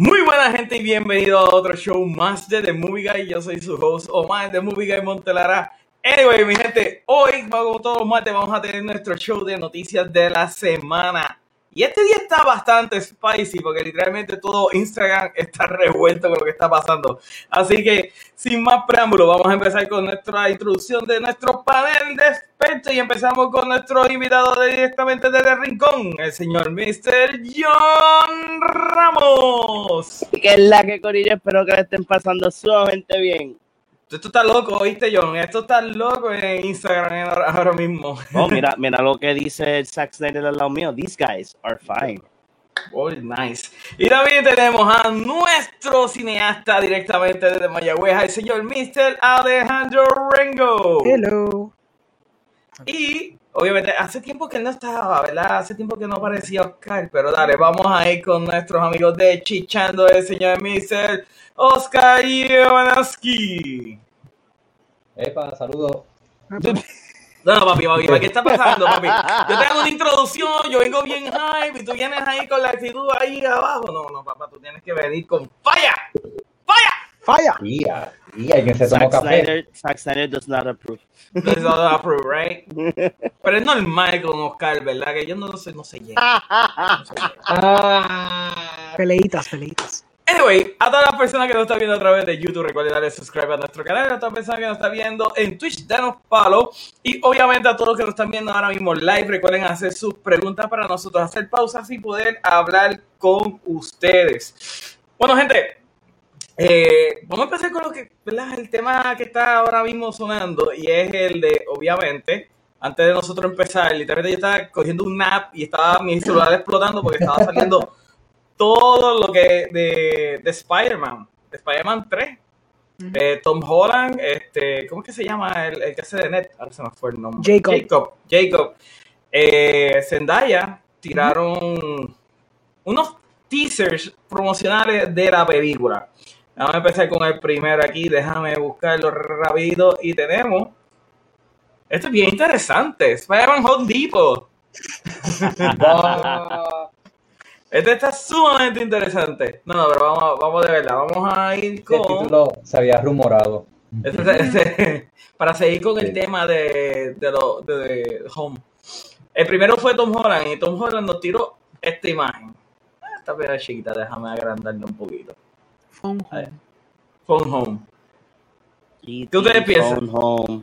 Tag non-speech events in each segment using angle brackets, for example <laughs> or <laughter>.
Muy buena gente y bienvenido a otro show más de The Movie Guy. Yo soy su host Omar The Movie Guy Montelara. Anyway, mi gente, hoy, como todos los martes, vamos a tener nuestro show de noticias de la semana. Y este día está bastante spicy porque literalmente todo Instagram <laughs> está revuelto con lo que está pasando. Así que, sin más preámbulo, vamos a empezar con nuestra introducción de nuestro panel de expertos y empezamos con nuestro invitado directamente desde el Rincón, el señor Mr. John Ramos. Que es la que Corillo, espero que le estén pasando sumamente bien. Esto está loco, ¿oíste, John? Esto está loco en Instagram ahora, mismo. Oh, mira, mira lo que dice Zack Snyder al lado mío. These guys are fine. Oh, nice. Y también tenemos a nuestro cineasta directamente desde Mayagüez, el señor Mr. Alejandro Rengo. Hello. Y obviamente hace tiempo que él no estaba, ¿verdad? Hace tiempo que no aparecía Oscar, pero dale, vamos a ir con nuestros amigos de Chichando, el señor Mr. Oscar Ivanaski. Epa, saludos. No, no, papi, papi, ¿qué está pasando, papi? Yo te hago una introducción, yo vengo bien hype y tú vienes ahí con la actitud ahí abajo. No, no, papá, tú tienes que venir con falla, falla. Falla. Tía, tía, que se tomó Zack café. Snyder, Zack Snyder does not approve. All I approve, right? <laughs> Pero es normal con Oscar, ¿verdad? Que yo no sé, no sé llega. No sé llega. Ah, Peleitas, peleitas. Anyway, a todas las personas que nos están viendo a través de YouTube, recuerden darle subscribe a nuestro canal. A todas las personas que nos están viendo en Twitch, danos follow. Y obviamente a todos los que nos están viendo ahora mismo live, recuerden hacer sus preguntas para nosotros hacer pausas y poder hablar con ustedes. Bueno, gente, eh, vamos a empezar con lo que. El tema que está ahora mismo sonando y es el de, obviamente, antes de nosotros empezar, literalmente yo estaba cogiendo un nap y estaba mi celular explotando porque estaba saliendo todo lo que de, de Spider-Man, de Spider-Man 3, de Tom Holland, este, ¿cómo es que se llama el, el que hace de Net? Ahora se me fue el nombre. Jacob. Jacob. Jacob. Eh, Zendaya tiraron unos teasers promocionales de la película. Vamos a empezar con el primero aquí, déjame buscarlo rápido y tenemos... Esto es bien interesante, Spider-Man Home Depot. <laughs> <laughs> ah, Este está sumamente interesante. No, no, pero vamos, vamos de verdad. Vamos a ir con. título se había rumorado. este- este- <laughs> para seguir con el tema de, de, lo, de, de Home. El primero fue Tom Holland y Tom Holland nos tiró esta imagen. Ah, Esta pera chiquita, déjame agrandarla un poquito. Phone home. Phone Home. ¿Qué ustedes piensan? Home.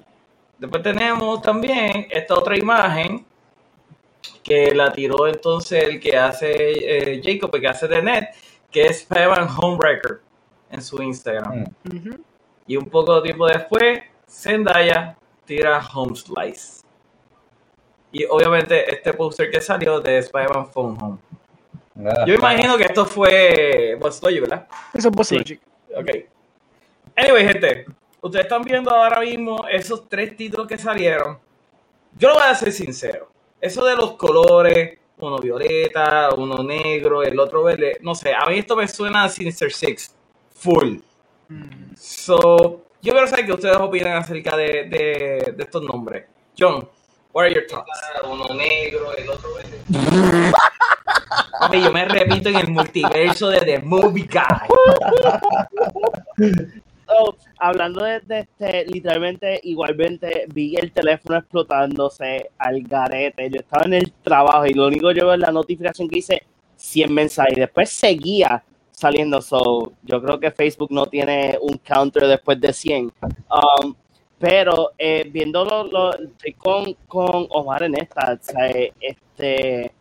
Después tenemos también esta otra imagen que la tiró entonces el que hace eh, Jacob, el que hace de Net, que es Spider-Man Homebreaker en su Instagram. Mm. Y un poco de tiempo después, Zendaya tira Home Slice. Y obviamente este póster que salió de Spider-Man Phone Home. Ah, Yo imagino que esto fue What's Logic, ¿verdad? Eso es Boss Sí. Logic. Ok. Anyway, gente, ustedes están viendo ahora mismo esos tres títulos que salieron. Yo lo voy a ser sincero. Eso de los colores, uno violeta, uno negro, el otro verde, no sé, a mí esto me suena a Sinister Six. Full. Mm. So, yo quiero saber qué ustedes opinan acerca de, de, de estos nombres. John, what are your thoughts? Uno negro, el otro verde. <laughs> Papi, yo me repito en el multiverso de The Movie Guy. <laughs> Hablando de, este, literalmente, igualmente vi el teléfono explotándose al garete. Yo estaba en el trabajo y lo único que yo veo es la notificación que dice 100 mensajes y después seguía saliendo. So, yo creo que Facebook no tiene un counter después de 100. Um, pero eh, viéndolo, lo, con, con Omar en esta. o sea, este,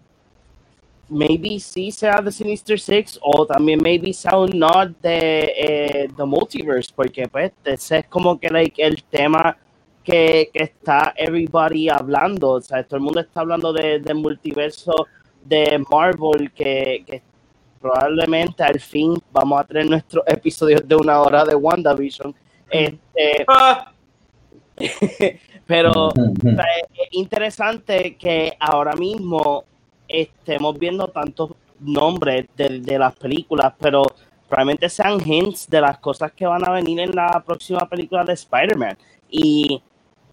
maybe sí sea de Sinister Six o también maybe sea un nod de eh, The Multiverse, porque pues ese es como que like, el tema que, que está everybody hablando, o sea, todo el mundo está hablando de, del multiverso de Marvel que, que probablemente al fin vamos a tener nuestros episodios de una hora de WandaVision. Este, <laughs> Ah, <laughs> pero Ujú, <laughs> o sea, es interesante que ahora mismo estemos viendo tantos nombres de, de las películas, pero probablemente sean hints de las cosas que van a venir en la próxima película de Spider-Man. Y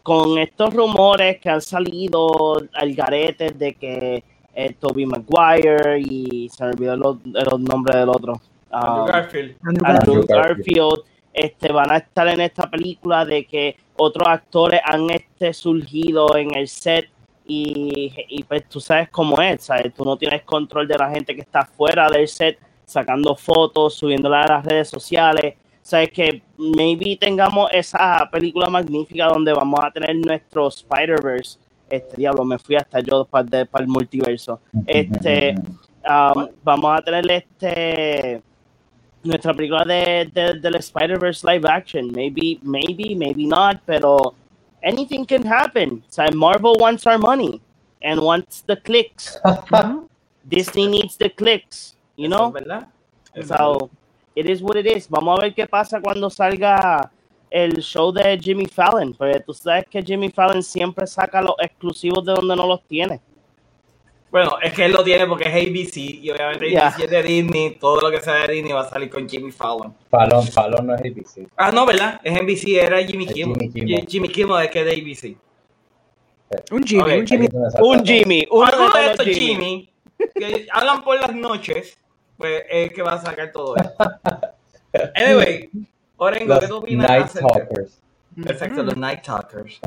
con estos rumores que han salido al garete de que eh, Tobey Maguire y se me olvidó los, los nombres del otro. Andrew um, Garfield. Andrew Andrew Garfield. Garfield, este, van a estar en esta película de que otros actores han este, surgido en el set y, pues tú sabes cómo es, ¿sabes? Tú no tienes control de la gente que está fuera del set sacando fotos, subiéndolas a las redes sociales. Sabes que maybe tengamos esa película magnífica donde vamos a tener nuestro Spider-Verse. Este diablo, me fui hasta yo para, de- el multiverso. Este, um, vamos a tener este nuestra película de, de- del Spider-Verse live action. Maybe, maybe, maybe not, pero anything can happen. O sea, Marvel wants our money and wants the clicks. <laughs> Hmm? Disney needs the clicks, you know? es verdad. Eso es So, it is what it is. Vamos a ver qué pasa cuando salga el show de Jimmy Fallon, porque tú sabes que Jimmy Fallon siempre saca los exclusivos de donde no los tiene. Bueno, es que él lo tiene porque es ABC y obviamente Ya. ABC es de Disney, todo lo que sea de Disney va a salir con Jimmy Fallon. Fallon, Fallon no es ABC. Ah, no, ¿verdad? Es NBC, era Jimmy Es Kimmel. Jimmy Kimmel. Jimmy, Jimmy Kimmel es que es de ABC. Un Jimmy, Ok, un Jimmy. Un Jimmy, uno de estos Jimmy. Jimmy que hablan por las noches, pues es el que va a sacar todo esto. <laughs> Anyway, Orengo, ¿qué tú opinas Night acerca? Talkers. Exacto, los Night Talkers.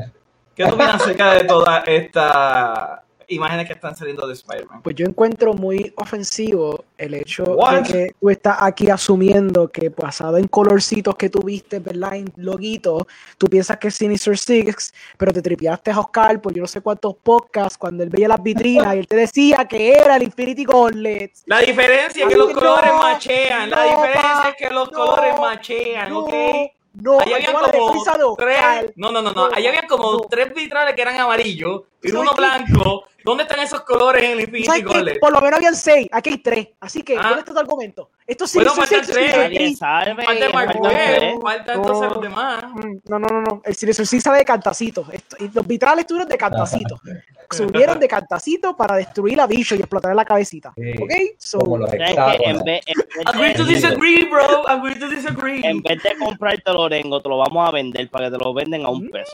¿Qué tú opinas acerca de todas estas imágenes que están saliendo de Spider-Man? Pues yo encuentro muy ofensivo el hecho What? de que tú estás aquí asumiendo que basado en colorcitos que tú viste, ¿verdad? En loguitos, tú piensas que es Sinister Six, pero te tripeaste a Oscar por yo no sé cuántos podcasts cuando él veía las vitrinas y él te decía que era el Infinity Gauntlet. La diferencia es que los no, colores machean. La diferencia es que los no, colores machean, No, ¿ok? no, yo había como tres. No, no, no, no. no, Ahí había como no. tres vitrales que eran amarillos y ¿Sabes uno blanco. ¿Dónde están esos colores en el Infinity. Por lo menos habían seis, aquí hay tres. Así que, Ah. ¿dónde está tu argumento? Esto sí Bueno, faltan tres. Falta Mark falta no. entonces los demás. Mm, No, no, no, no. El Sinister Six sabe de cantacito. Los vitrales estuvieron de cantacito. <laughs> Subieron de cantacito para destruir a bicho y explotar la cabecita. Sí. ¿Ok? So. En vez, Agree to de, disagree, bro. Agree to disagree. en vez de comprarte el orengo, te lo vamos a vender para que te lo venden a un peso.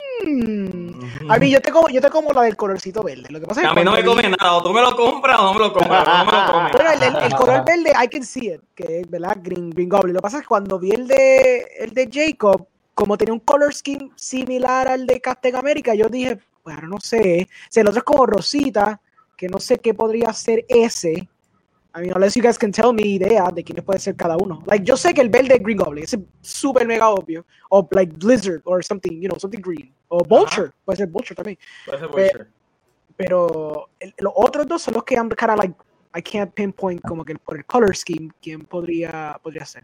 A mí yo te como, yo te como la del colorcito verde. Lo que pasa es que A mí no me come vi- nada. O tú me lo compras o no me lo compras. No me lo comes. Bueno, el, el- el color verde, I can see it, que es, ¿verdad? Green, Green Goblin. Lo que pasa es que cuando vi el de, el de Jacob, como tenía un color scheme similar al de Captain America, yo dije, bueno, no sé. O sea, el otro es como Rosita, que no sé qué podría ser ese. I mean, unless you guys can tell me idea de quiénes puede ser cada uno. Like, yo sé que el verde es Green Goblin, es súper mega obvio. O like Blizzard, or something, you know, something green. O Vulture, puede ser Vulture también. Puede ser Vulture. Pero el- los otros dos son los que I'm kind of like, I can't pinpoint como que por el color scheme quién podría, podría ser.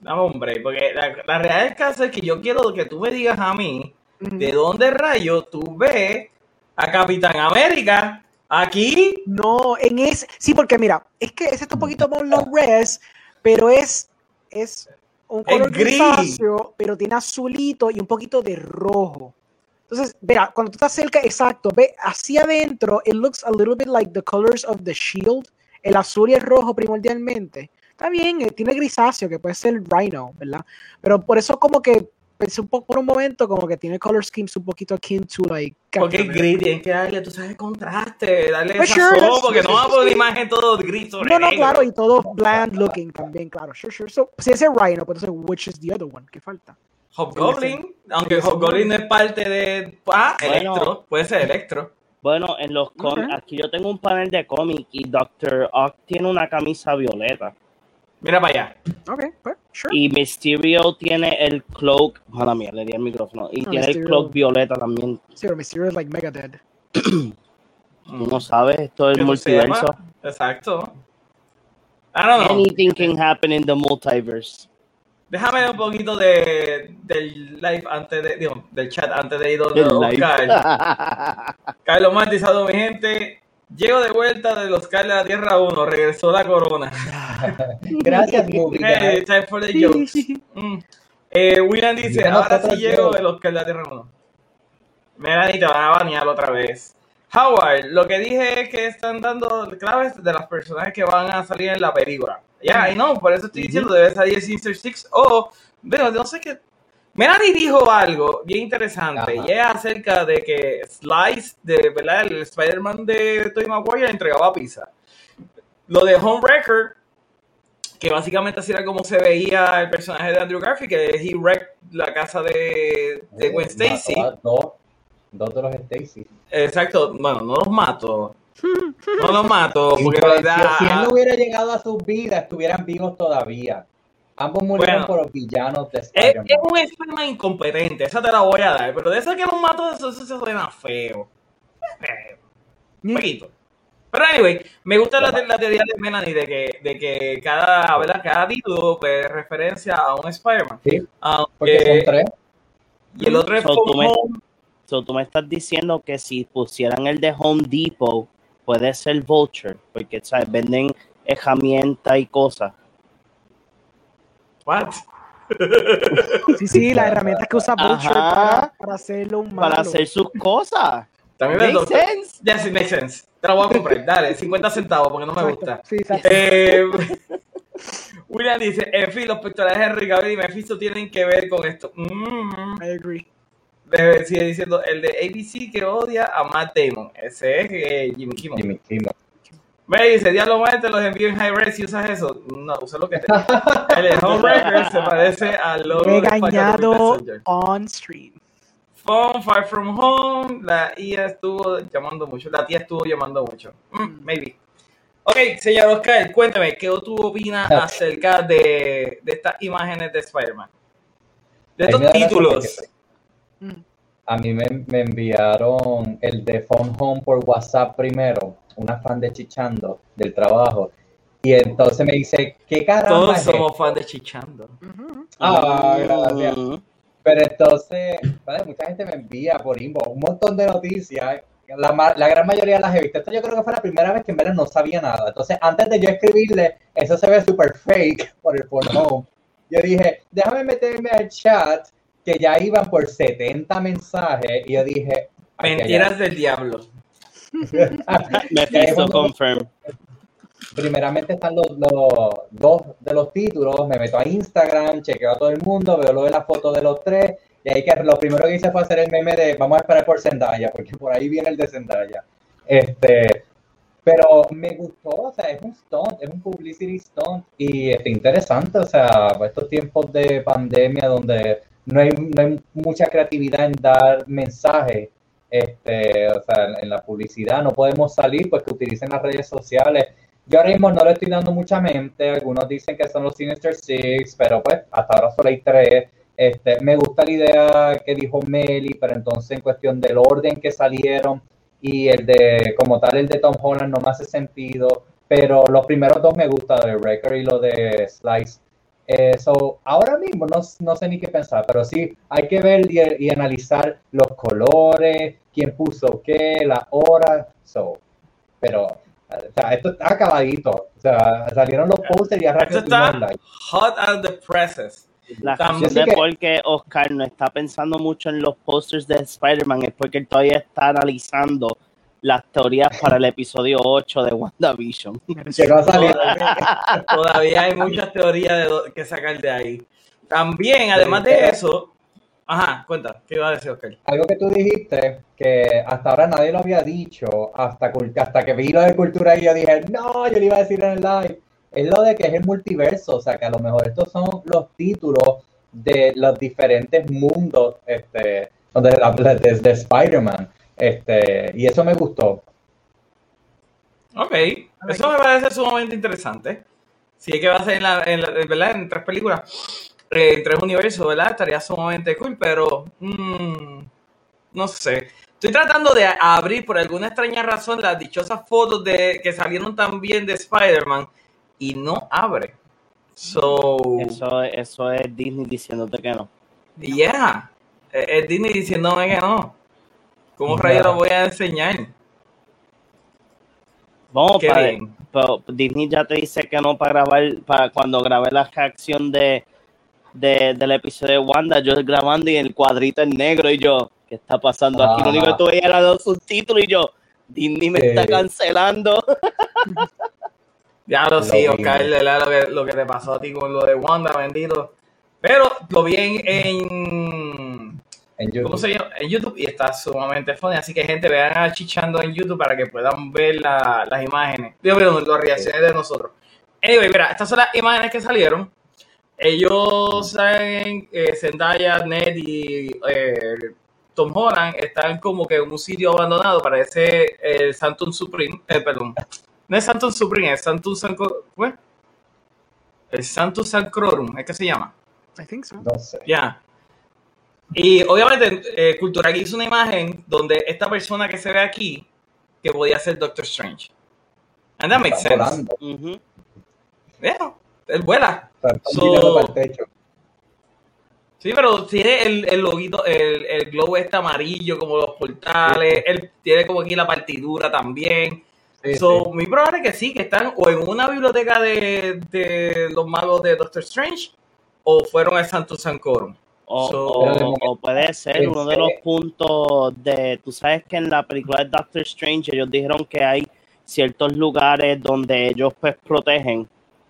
No, hombre, porque la, la realidad del caso es que yo quiero que tú me digas a mí Ujú. de dónde rayo tú ves a Capitán América aquí. No, en ese, sí, porque mira, es que ese está un poquito más low res, pero es, es un color gris. grisáceo, pero tiene azulito y un poquito de rojo. Entonces, mira, cuando tú estás cerca, exacto, ve hacia adentro, it looks a little bit like the colors of the shield, el azul y el rojo primordialmente. Está bien, eh, tiene grisáceo, que puede ser Rhino, ¿verdad? Pero por eso como que pensé un poco por un momento como que tiene color schemes un poquito akin to like Porque es gris, tienes que darle, tú sabes, contraste, darle Pues sazón, sure, that's- porque no va a sí, poner sí. imagen todo gris sobre No, no, negro. claro, y todo bland looking también, claro. Sure, sure. So, si ese es Rhino, pues entonces, which is the other one? ¿Qué falta? Hobgoblin, aunque Hobgoblin no es parte de... Ah, Bueno. Electro, puede ser Electro. Bueno, en los cómics, aquí yo tengo un panel de cómic y Doctor Ock tiene una camisa violeta. Mira para allá. Ok, pues, sure. Y Mysterio tiene el cloak. Mala mía, le di el micrófono. Y tiene el cloak violeta también. Sí, pero Mysterio es like mega dead. No sabes, esto es el multiverso. Exacto. I don't know. Anything can happen in the multiverse. Déjame un poquito de, del live antes de, digo, del chat antes de ir donde. Oscar. <laughs> Carlos Martizado, mi gente. Llego de vuelta de los Oscar de la Tierra 1. Regresó la corona. <laughs> Gracias, <laughs> Movie. Hey, time for the jokes. Mm. Eh, William dice, ahora sí llego yo. de los Oscar de la Tierra 1. Mira, ni te van a banear otra vez. Howard, lo que dije es que están dando claves de las personajes que van a salir en la película. Ya, y no, por eso estoy diciendo, debe salir Sinister Six o, bueno, no sé qué. Melanie dijo algo bien interesante Ajá. y es acerca de que Slice, de verdad, el Spider-Man de Tobey Maguire entregaba pizza. Lo de Home Record que básicamente así era como se veía el personaje de Andrew Garfield, que he wrecked la casa de, de Gwen Stacy. Dos, dos de los Stacy. Exacto, bueno, no los mato. No los mato, porque verdad- si él no hubiera llegado a sus vidas, estuvieran vivos todavía. Ambos murieron Bueno. por los villanos de Es, Spider-Man. es un Spider-Man incompetente, esa te la voy a dar, pero de eso que los mato, eso, eso se suena feo. Feo. Un poquito. Pero anyway, me gusta la, la teoría de Melanie de que, de que cada, ¿verdad? cada título pues, referencia a un Spider-Man. Sí, Aunque- porque son tres. y el otro es So, tú me-. So, tú me estás diciendo que si pusieran el de Home Depot, puede ser Vulture, porque ¿sabes? venden herramientas y cosas. What? <laughs> Sí, sí, las herramientas que usa Vulture para, para hacerlo un malo. Para hacer sus cosas. También Make vendo. sense. Ya sí, makes sense. Te la voy a comprar. Dale, 50 centavos porque no me gusta. Sí. Eh, <laughs> William dice, en fin, los pectorales de Cavill y Mephisto tienen que ver con esto. Mm. I agree. Eh, sigue diciendo, el de ABC que odia a Matt Damon. Ese es eh, Jimmy Kimmel. Jimmy Kimmel. Me dice, Diablo Mal, te los envío en high res si usas eso. No, usa lo que te. El de Homebrecker se parece al logo de Regañado Messenger. on stream. Phone, Far From Home, la IA estuvo llamando mucho, la tía estuvo llamando mucho. Mm, maybe. Ok, señor Oscar, cuéntame, ¿qué tú opinas acerca de, de estas imágenes de Spider-Man? De estos títulos. Mm. A mí me, me enviaron el de Phone Home por WhatsApp primero, una fan de Chichando del trabajo. Y entonces me dice, ¿qué caramba Todos es somos fans de Chichando. Ah, gracias. Pero entonces, vale, mucha gente me envía por inbox un montón de noticias. La, gran mayoría las he visto. Esto yo creo que fue la primera vez que en verdad no sabía nada. Entonces, antes de yo escribirle, eso se ve súper fake por el phone home. Yo dije, déjame meterme al chat, que ya iban por 70 mensajes. Y yo dije, "Ay, Mentiras del diablo. <laughs> Mephisto confirm. primeramente están los, los dos de los títulos, me meto a Instagram, chequeo a todo el mundo, veo lo de la foto de los tres, y ahí que lo primero que hice fue hacer el meme de vamos a esperar por Zendaya, porque por ahí viene el de Zendaya. Este, pero me gustó, o sea, es un stunt, es un publicity stunt, y está interesante, o sea, estos tiempos de pandemia donde no hay, no hay mucha creatividad en dar mensajes, este, o sea, en, la publicidad no podemos salir, pues que utilicen las redes sociales. Yo ahora mismo no le estoy dando mucha mente, algunos dicen que son los Sinister Six, pero pues hasta ahora solo hay tres. Este, me gusta la idea que dijo Meli, pero entonces en cuestión del orden que salieron y el de, como tal, el de Tom Holland no me hace sentido, pero los primeros dos me gustan, de Wrecker y lo de Slice. Eh, so, ahora mismo no, no sé ni qué pensar, pero sí hay que ver y, y analizar los colores, quién puso qué, la hora. So, pero, o sea, esto está acabadito. O sea, salieron los posters y ya Esto está hot as the presses. La razón de que- por qué Oscar no está pensando mucho en los posters de Spider-Man es porque él todavía está analizando las teorías para el episodio 8 de WandaVision. Que no ha salido. Todavía hay muchas teorías de que sacar de ahí. También, además de eso, ajá, cuenta, ¿qué iba a decir Oscar? Algo que tú dijiste, que hasta ahora nadie lo había dicho, hasta, hasta que vi lo de cultura y yo dije, no, yo le iba a decir en el live, es lo de que es el multiverso, o sea, que a lo mejor estos son los títulos de los diferentes mundos este, donde habla desde Spider-Man, este, y eso me gustó. Ok, eso me parece sumamente interesante. Si es que va a ser en, la, en, la- en ¿verdad? en tres películas, eh, en tres universos, ¿verdad? Estaría sumamente cool, pero mm, no sé. Estoy tratando de abrir por alguna extraña razón las dichosas fotos de que salieron también de Spider-Man y no abre. So, Eso, eso es Disney diciéndote que no. yeah, es es Disney diciéndome que no. ¿Cómo rayos lo voy a enseñar? Para, bien. pero Disney ya te dice que no para grabar, para cuando grabé la reacción de, de- del episodio de Wanda, yo grabando y el cuadrito en negro y yo, ¿qué está pasando aquí? Lo único que tú veías eran los subtítulos y yo, Disney me Sí. está cancelando. <laughs> Ya lo Lo sí. Oscar. Lo que, lo que te pasó a ti con lo de Wanda, bendito. Pero lo vi en, en- En YouTube. ¿cómo se llama? En YouTube y está sumamente funny. Así que, gente, vean a Chichando en YouTube para que puedan ver la- las imágenes. Digo, perdón, las reacciones de nosotros. Anyway, mira, estas son las imágenes que salieron. Ellos saben, eh, Zendaya, Ned y eh, Tom Holland están como que en un sitio abandonado, parece el Santum Supreme, eh, perdón, no es Santum Supreme, es Santum Sanco, ¿qué? El Santum Sancrorum, ¿es que se llama? I think so. No sé. Ya. Y obviamente, eh, Cultura hizo una imagen donde esta persona que se ve aquí, que podía ser Doctor Strange. And that makes Está sense. Yeah, él vuela. So- para el techo. Sí, pero tiene el, el loguito, el, el globo este amarillo como los portales. Él tiene como aquí la partidura también. Sí, so, sí. muy probable que sí, que están o en una biblioteca de, de los magos de Doctor Strange o fueron al Santo Sancorum. O, So- o- o puede ser uno de los puntos de, tú sabes que en la película de Doctor Strange ellos dijeron que hay ciertos lugares donde ellos pues protegen.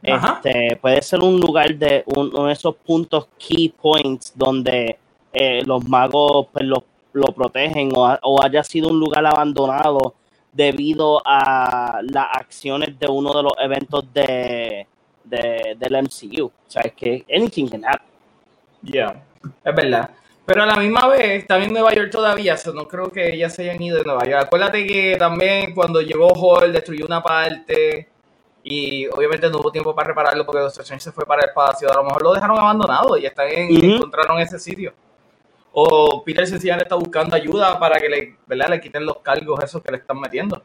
Ajá. Este, puede ser un lugar de un- uno de esos puntos key points donde eh, los magos pues, lo, lo protegen o, o haya sido un lugar abandonado debido a las acciones de uno de los eventos de, de- del MCU. O sea, es que anything can happen. Ya, es verdad. Pero a la misma vez, están en Nueva York todavía, so no creo que ellas se hayan ido de Nueva York. Acuérdate que también cuando llegó Hall destruyó una parte y obviamente no hubo tiempo para repararlo porque Doctor Strange se fue para el espacio. A lo mejor lo dejaron abandonado y están en, encontraron ese sitio. O Peter sencillamente está buscando ayuda para que le, ¿verdad? le quiten los cargos esos que le están metiendo.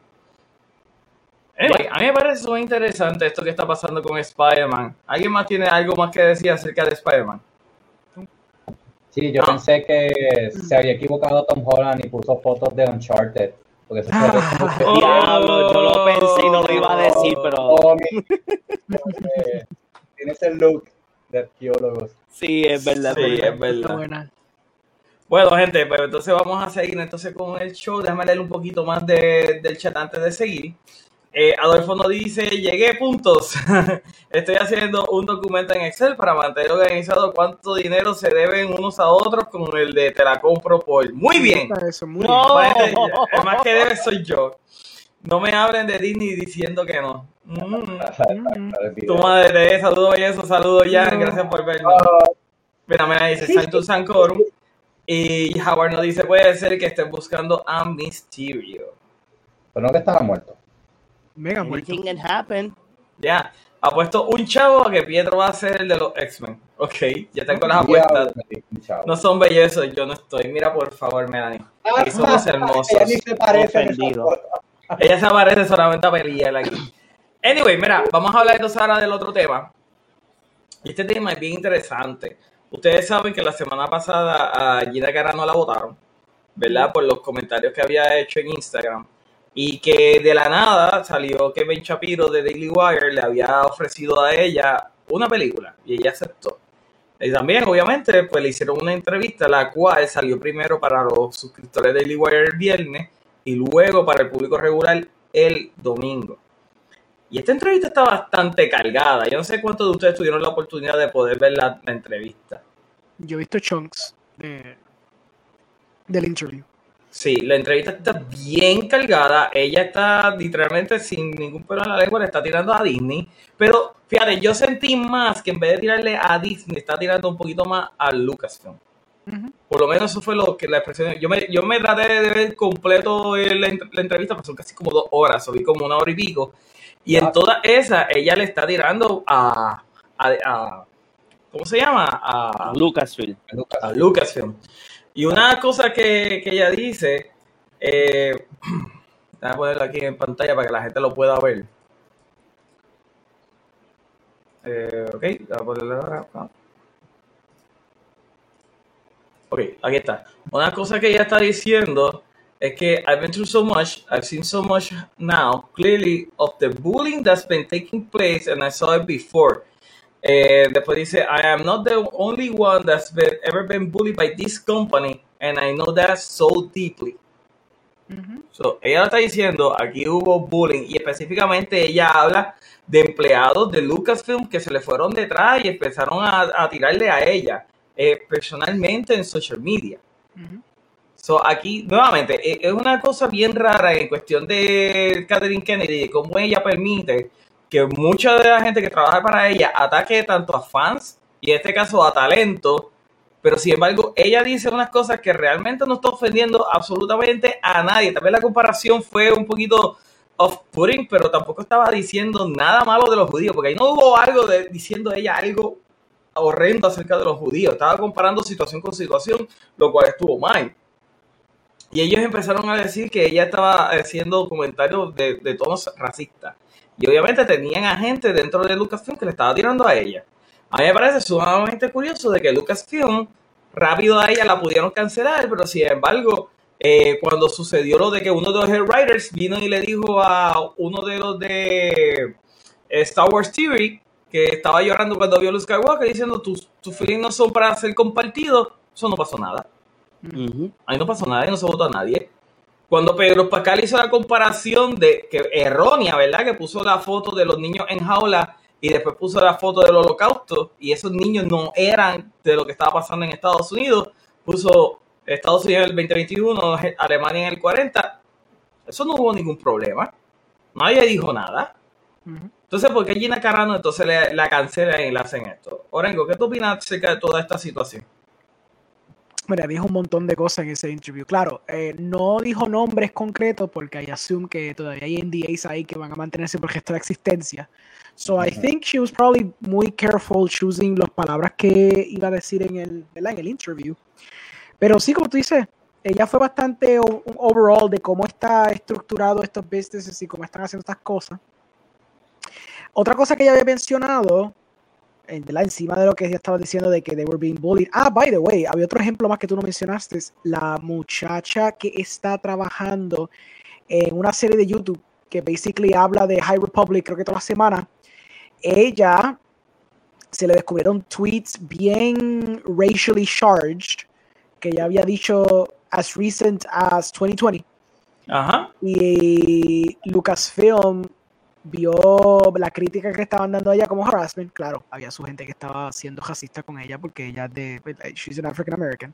Anyway, a mí me parece muy interesante esto que está pasando con Spider-Man. ¿Alguien más tiene algo más que decir acerca de Spider-Man? Sí, yo Ah. pensé que se había equivocado Tom Holland y puso fotos de Uncharted. Porque eso que- Oh. Diablo, yo lo pensé y no lo iba a decir, pero Oh, mi- eh, <laughs> Tiene ese look de arqueólogos. sí, es verdad. Sí, es verdad. es verdad. Está buena. Bueno, gente, pues entonces vamos a seguir entonces con el show. Déjame leer un poquito más de- del chat antes de seguir. Eh, Adolfo nos dice, llegué puntos. <laughs> Estoy haciendo un documento en Excel para mantener organizado cuánto dinero se deben unos a otros con el de te la compro por. Muy bien. Eso, muy No. El más que debe soy yo. No me hablen de Disney diciendo que no. Mm. bien. Tu madre, saludos y eso, saludos ya, No. gracias por vernos. Mira, mira, dice Santo Sancorum. Y Howard nos dice, puede ser que estén buscando a Mysterio. Pero no que estaba muerto. Mega. Anything can happen. Ya, ha puesto un chavo a que Pietro va a ser el de los X-Men. Ok, ya tengo las apuestas. No son bellezos, yo no estoy. Mira, por favor, Melanie. Aquí somos hermosos. Ella ni se parece. Ella se aparece solamente a pelear aquí. Anyway, mira, vamos a hablar entonces ahora del otro tema. Y este tema es bien interesante. Ustedes saben que la semana pasada a Gina Carano la votaron, ¿verdad? Por los comentarios que había hecho en Instagram. Y que de la nada salió que Ben Shapiro de Daily Wire le había ofrecido a ella una película y ella aceptó. Y también, obviamente, pues le hicieron una entrevista, la cual salió primero para los suscriptores de Daily Wire el viernes y luego para el público regular el domingo. Y esta entrevista está bastante cargada. Yo no sé cuántos de ustedes tuvieron la oportunidad de poder ver la, entrevista. Yo he visto chunks de, del interview. Sí, la entrevista está bien cargada. Ella está literalmente sin ningún pelo en la lengua, le está tirando a Disney. Pero fíjate, yo sentí más que en vez de tirarle a Disney, está tirando un poquito más a Lucasfilm. Por lo menos eso fue lo que la expresión. Yo me, yo me traté de ver completo el- la, la entrevista, pero son casi como dos horas, o vi como una hora y pico. Y en Ah. toda esa, ella le está tirando a. a, a- ¿Cómo se llama? A, Lucasfilm. Lucas. a Lucasfilm. Y una cosa que, ella dice, eh, <clears throat> voy a ponerlo aquí en pantalla para que la gente lo pueda ver. Eh, ok, voy a ponerlo. Ah. Ok, aquí está. Una cosa que ella está diciendo es que I've been through so much, I've seen so much now, clearly, of the bullying that's been taking place, and I saw it before. Eh, después dice, I am not the only one that's been, ever been bullied by this company, and I know that so deeply. So, ella lo está diciendo, aquí hubo bullying, y específicamente ella habla de empleados de Lucasfilm que se le fueron detrás y empezaron a, a tirarle a ella, eh, personalmente en social media. So, aquí, nuevamente, e- es una cosa bien rara en cuestión de Catherine Kennedy, cómo ella permite que mucha de la gente que trabaja para ella ataque tanto a fans y en este caso a talento, pero sin embargo ella dice unas cosas que realmente no está ofendiendo absolutamente a nadie. También la comparación fue un poquito off-putting, pero tampoco estaba diciendo nada malo de los judíos, porque ahí no hubo algo de diciendo ella algo horrendo acerca de los judíos. Estaba comparando situación con situación, lo cual estuvo mal. Y ellos empezaron a decir que ella estaba haciendo comentarios de, de tonos racistas. Y obviamente tenían a gente dentro de Lucasfilm que le estaba tirando a ella. A mí me parece sumamente curioso de que Lucasfilm rápido a ella la pudieron cancelar, pero sin embargo, eh, cuando sucedió lo de que uno de los head writers vino y le dijo a uno de los de eh, Star Wars Theory que estaba llorando cuando vio a Luke Skywalker diciendo tus, tus feelings no son para ser compartidos, eso no pasó nada. Ahí no pasó nada, ahí no se votó a nadie. Cuando Pedro Pascal hizo la comparación de que errónea, ¿verdad? Que puso la foto de los niños en jaula y después puso la foto del holocausto y esos niños no eran de lo que estaba pasando en Estados Unidos. Puso Estados Unidos en el 2021, Alemania en el 40. Eso no hubo ningún problema. Nadie dijo nada. Entonces, ¿por qué Gina Carano entonces le- la cancelan y le hacen esto? Orengo, ¿qué tú opinas acerca de toda esta situación? Mira, dijo un montón de cosas en ese interview. Claro, eh, no dijo nombres concretos porque I assume que todavía hay NDAs ahí que van a mantenerse por el resto de existencia. So I Ujú. think she was probably muy careful choosing las palabras que iba a decir en el, ¿verdad? en el interview. Pero sí, como tú dices, ella fue bastante overall de cómo está estructurado estos businesses y cómo están haciendo estas cosas. Otra cosa que ella había mencionado, en- ¿verdad? encima de lo que ella estaba diciendo de que they were being bullied. Ah, by the way, había otro ejemplo más que tú no mencionaste. La muchacha que está trabajando en una serie de YouTube que basically habla de High Republic, creo que toda la semana. Ella se le descubrieron tweets bien racially charged que ya había dicho as recent as 2020 Ajá. y Lucasfilm vio la crítica que estaban dando a ella como harassment. Claro, había su gente que estaba siendo racista con ella porque ella es de. pues, She's an African American.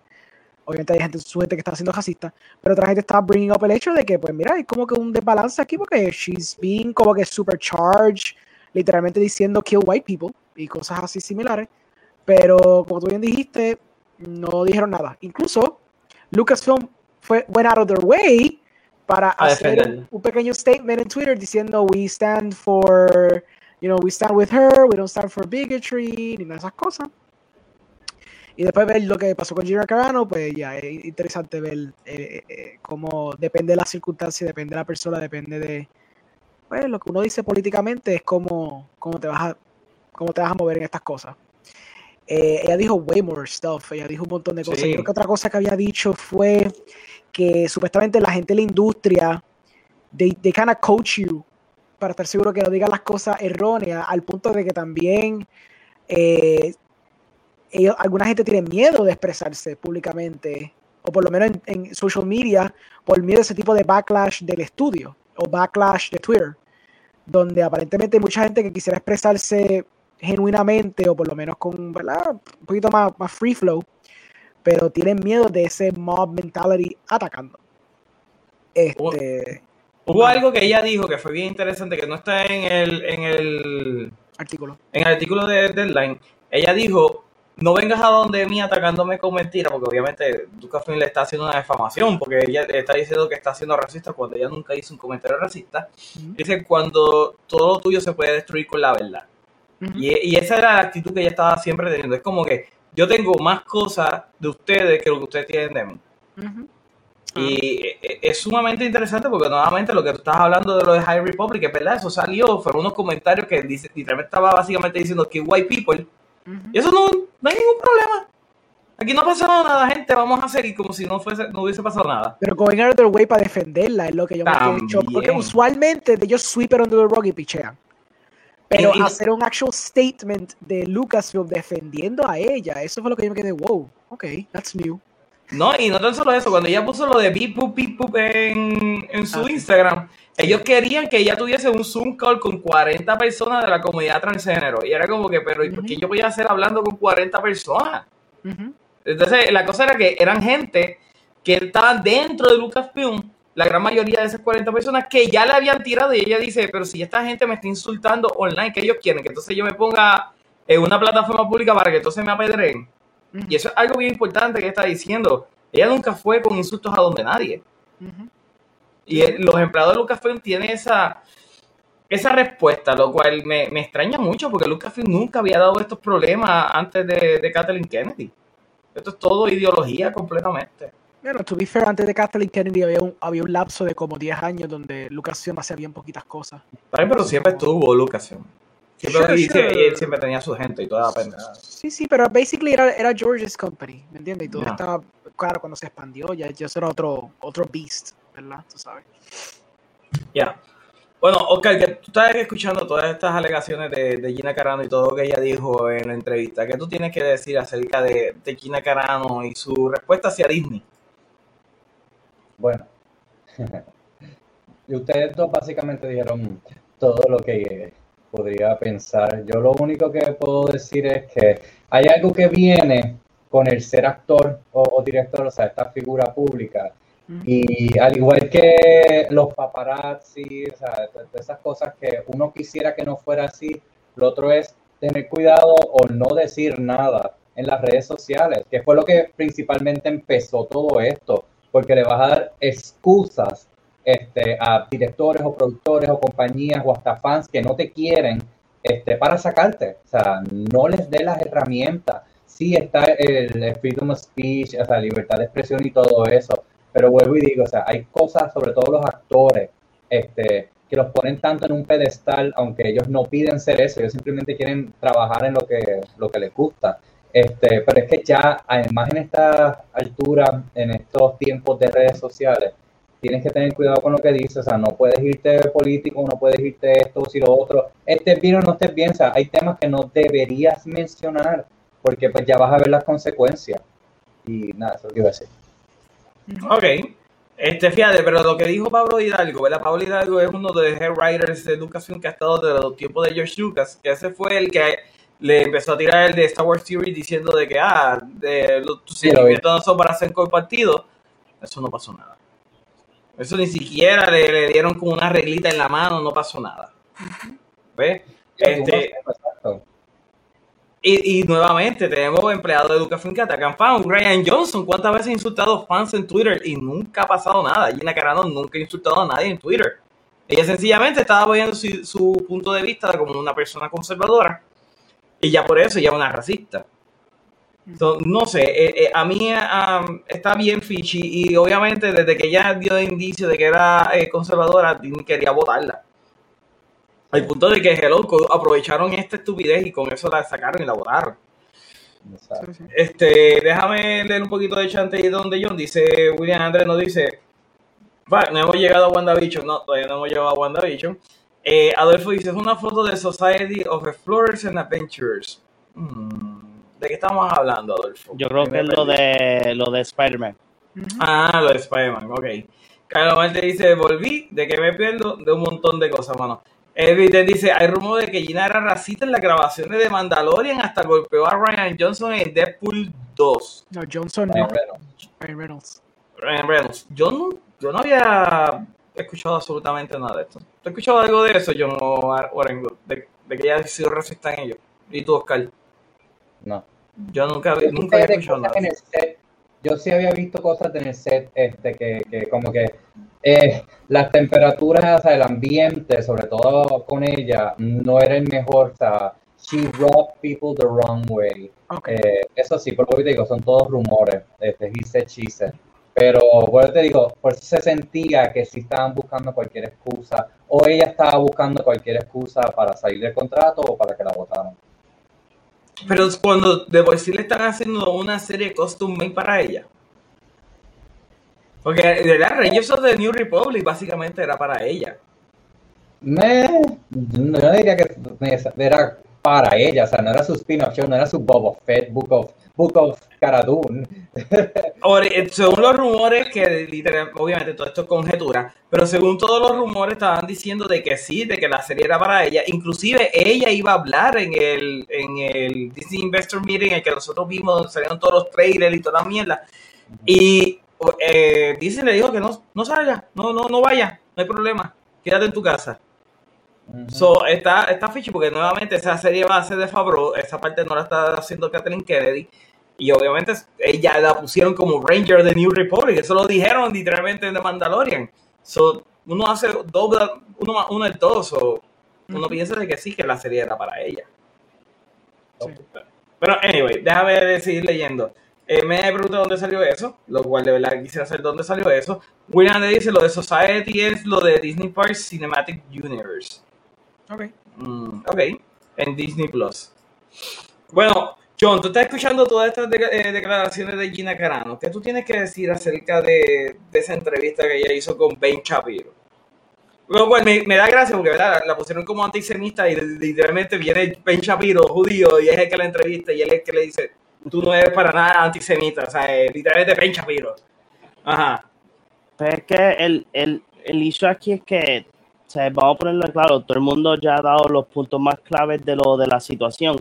Obviamente hay gente, su gente que estaba siendo racista, pero otra gente estaba bringing up el hecho de que, pues mira, hay como que un desbalance aquí porque she's being como que supercharged, literalmente diciendo kill white people y cosas así similares. Pero como tú bien dijiste, no dijeron nada. Incluso Lucasfilm fue, went out of their way para A hacer defenderla. un, pequeño statement en Twitter diciendo we stand for, you know, we stand with her, we don't stand for bigotry, ni nada de esas cosas. Y después ver lo que pasó con Gina Carano, pues ya es interesante ver eh, eh, eh, cómo depende de la circunstancia, depende de la persona, depende de pues, lo que uno dice políticamente, es cómo, cómo, te, vas a, cómo te vas a mover en estas cosas. Eh, ella dijo way more stuff, ella dijo un montón de cosas. Sí. Yo creo que otra cosa que había dicho fue que supuestamente la gente de la industria, they, they kind of coach you para estar seguro que no digan las cosas erróneas, al punto de que también eh, ellos- alguna gente tiene miedo de expresarse públicamente, o por lo menos en, en social media, por miedo a ese tipo de backlash del estudio, o backlash de Twitter, donde aparentemente hay mucha gente que quisiera expresarse genuinamente, o por lo menos con ¿verdad? un poquito más, más free flow, pero tienen miedo de ese mob mentality atacando. Este Hubo algo que ella dijo que fue bien interesante, que no está en el, en el, artículo. en el artículo de Deadline. Ella dijo, no vengas a donde mí atacándome con mentiras, porque obviamente Lucasfilm le está haciendo una defamación, porque ella está diciendo que está siendo racista cuando ella nunca hizo un comentario racista. Dice, cuando todo lo tuyo se puede destruir con la verdad. Y, y esa era la actitud que ella estaba siempre teniendo. Es como que yo tengo más cosas de ustedes que lo que ustedes tienen de mí. Ujú. Y e- es sumamente interesante porque nuevamente lo que tú estás hablando de lo de High Republic, es verdad, eso salió, fueron unos comentarios que dice, literalmente estaba básicamente diciendo que white people, Ujú. y eso no, no hay ningún problema. Aquí no ha pasado nada, gente, vamos a seguir como si no fuese, no hubiese pasado nada. Pero going out of their way para defenderla es lo que yo me quedé shock, Porque También. usualmente ellos sweep it under the rug y pichean. Pero Y- hacer un actual statement de Lucasfilm defendiendo a ella, eso fue lo que yo me quedé, wow, ok, that's new. No, y no tan solo eso, cuando ella puso lo de beep boop, beep boop en, en su Ah, sí. Instagram, ellos querían que ella tuviese un Zoom call con 40 personas de la comunidad transgénero. Y era como que, pero ¿y por qué yo voy a hacer hablando con 40 personas? Entonces, la cosa era que eran gente que estaban dentro de Lucasfilm la gran mayoría de esas 40 personas que ya le habían tirado y ella dice, pero si esta gente me está insultando online, que ellos quieren? Que entonces yo me ponga en una plataforma pública para que entonces me apedreen. Y eso es algo bien importante que está diciendo. Ella nunca fue con insultos a donde nadie. Y el- los empleados de Lucasfilm tienen esa, esa respuesta, lo cual me, me extraña mucho porque Lucasfilm nunca había dado estos problemas antes de, de Kathleen Kennedy. Esto es todo ideología completamente. Bueno, to be fair, antes de Kathleen Kennedy había un, había un lapso de como 10 años donde Lucasfilm hacía bien poquitas cosas. Pero pero siempre estuvo Lucasfilm. Siempre, Sure, sure. y él siempre tenía su gente y toda la pendeja. Sí, sí, pero basically era, era George's company, ¿me entiendes? Y todo estaba, claro, cuando se expandió, ya, ya eso era otro, otro beast, ¿verdad? Tú sabes. Ya. Bueno, Oscar, que tú estás escuchando todas estas alegaciones de, de Gina Carano y todo lo que ella dijo en la entrevista. ¿Qué tú tienes que decir acerca de, de Gina Carano y su respuesta hacia Disney? Bueno, <laughs> y ustedes dos básicamente dijeron todo lo que podría pensar. Yo lo único que puedo decir es que hay algo que viene con el ser actor o, o director, o sea, esta figura pública. Y al igual que los paparazzi, o sea, esas cosas que uno quisiera que no fuera así, lo otro es tener cuidado o no decir nada en las redes sociales, que fue lo que principalmente empezó todo esto, porque le vas a dar excusas este, a directores o productores o compañías o hasta fans que no te quieren este, para sacarte. O sea, no les dé las herramientas. Sí está el, freedom of speech, o sea, libertad de expresión y todo eso, pero vuelvo y digo, o sea, hay cosas, sobre todo los actores, este, que los ponen tanto en un pedestal, aunque ellos no piden ser eso, ellos simplemente quieren trabajar en lo que, lo que les gusta. Este, pero es que ya, además en esta altura, en estos tiempos de redes sociales, tienes que tener cuidado con lo que dices, o sea, no puedes irte político, no puedes irte esto, si lo otro, estés bien o no estés bien, o sea, hay temas que no deberías mencionar, porque pues ya vas a ver las consecuencias. Y nada, eso es lo que iba a decir. Ok. Este, fíjate, pero lo que dijo Pablo Hidalgo, ¿verdad? Pablo Hidalgo es uno de los head writers de Lucasfilm que ha estado desde los tiempos de George Lucas, que ese fue el que le empezó a tirar el de Star Wars Theory diciendo de que, ah, de, lo- tus Sí, sentimientos no son para ser compartidos. Eso no pasó nada. Eso ni siquiera le, le dieron como una reglita en la mano, no pasó nada. <laughs> ¿Ves? Este, y, y nuevamente tenemos empleados de Lucasfilm que atacan fans. Ryan Johnson, ¿cuántas veces ha insultado fans en Twitter? Y nunca ha pasado nada. Gina Carano nunca ha insultado a nadie en Twitter. Ella sencillamente estaba apoyando su, su punto de vista como una persona conservadora. Y ya por eso ella es una racista. So, no sé, eh, eh, a mí um, está bien Fichi y obviamente desde que ella dio indicio de que era eh, conservadora, quería votarla. Al punto de que Hello aprovecharon esta estupidez y con eso la sacaron y la votaron. exacto. Sí, sí. Este, déjame leer un poquito de chante ahí donde John dice, William Andrés nos dice, "Va, no hemos llegado a WandaVision, no, todavía no hemos llegado a WandaVision. Eh, Adolfo dice, es una foto de Society of Explorers and Adventurers. Hmm, ¿De qué estamos hablando, Adolfo? Yo creo que es lo de lo de Spider-Man. Ah, lo de Spider-Man, ok. Carlos Marte dice, volví, ¿de qué me pierdo? De un montón de cosas, mano. Edwin dice, hay rumor de que Gina era racista en las grabaciones de Mandalorian hasta golpeó a Ryan Johnson en Deadpool 2. No, Johnson no. Ryan Reynolds. Ryan Reynolds. Ryan Reynolds. Yo no, yo no había escuchado absolutamente nada de esto. ¿Tú has escuchado algo de eso, John Warren? De, de que ella ha sido racista en ello. ¿Y tú, Oscar? No. Yo nunca, Yo nunca había escuchado nada. en el set. Yo sí había visto cosas en el set, este, que, que como que eh, las temperaturas, o sea, el ambiente, sobre todo con ella, no era el mejor. O sea, she rubbed people the wrong way. Ok. Eh, eso sí, por lo que te digo, son todos rumores. Este, he said, she said. Pero, bueno, te digo, por eso se sentía que sí estaban buscando cualquier excusa, o ella estaba buscando cualquier excusa para salir del contrato o para que la votaran. Pero cuando de por sí le están haciendo una serie custom made para ella. Porque de verdad, Rangers of the New Republic básicamente era para ella. Me, no diría que era para ella, o sea, no era su spin-off show, no era su Boba Fett, Book of, Book of Cara Dune. <laughs> Ahora, eh, según los rumores, que literal, obviamente todo esto es conjetura, pero según todos los rumores estaban diciendo de que sí, de que la serie era para ella. Inclusive ella iba a hablar en el, en el Disney Investor Meeting, en el que nosotros vimos, donde salieron todos los trailers y toda la mierda. Y eh, Disney le dijo que no, no salga, no, no, no vaya, no hay problema, quédate en tu casa. So, está, está fichi porque nuevamente esa serie va a ser de Favreau, esa parte no la está haciendo Kathleen Kennedy. Y obviamente ella la pusieron como Ranger de New Republic, eso lo dijeron literalmente en The Mandalorian. So, uno hace doble, uno más uno del todo, so, uno piensa de que sí, que la serie era para ella. Sí. Pero, anyway, déjame seguir leyendo. Eh, me pregunta dónde salió eso, lo cual de verdad quisiera saber dónde salió eso. William le dice lo de Society es lo de Disney Parks Cinematic Universe. Ok. Mm, ok, en Disney Plus. Bueno, John, tú estás escuchando todas estas de- eh, declaraciones de Gina Carano. ¿Qué tú tienes que decir acerca de, de esa entrevista que ella hizo con Ben Shapiro? Lo cual me, me da gracia porque ¿verdad? la pusieron como antisemita y literalmente viene Ben Shapiro, judío, y es el que la entrevista y él es el que le dice, tú no eres para nada antisemita. O sea, eh, literalmente Ben Shapiro. Ajá. Pero es que el, el, el issue aquí es que, sea, vamos a ponerlo claro, todo el mundo ya ha dado los puntos más claves de lo de la situación.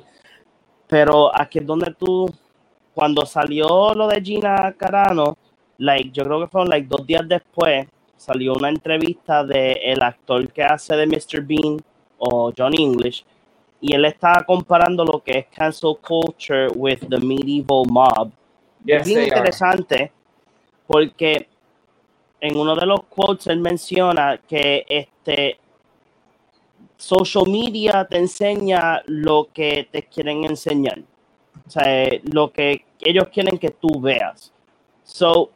Pero aquí es donde tú, cuando salió lo de Gina Carano, like, yo creo que fueron like dos días después, salió una entrevista de el actor que hace de Mr. Bean o John English, y él estaba comparando lo que es cancel culture with the medieval mob Yes, es bien they are. interesante porque en uno de los quotes él menciona que este social media te enseña lo que te quieren enseñar. O sea, eh, lo que ellos quieren que tú veas. So,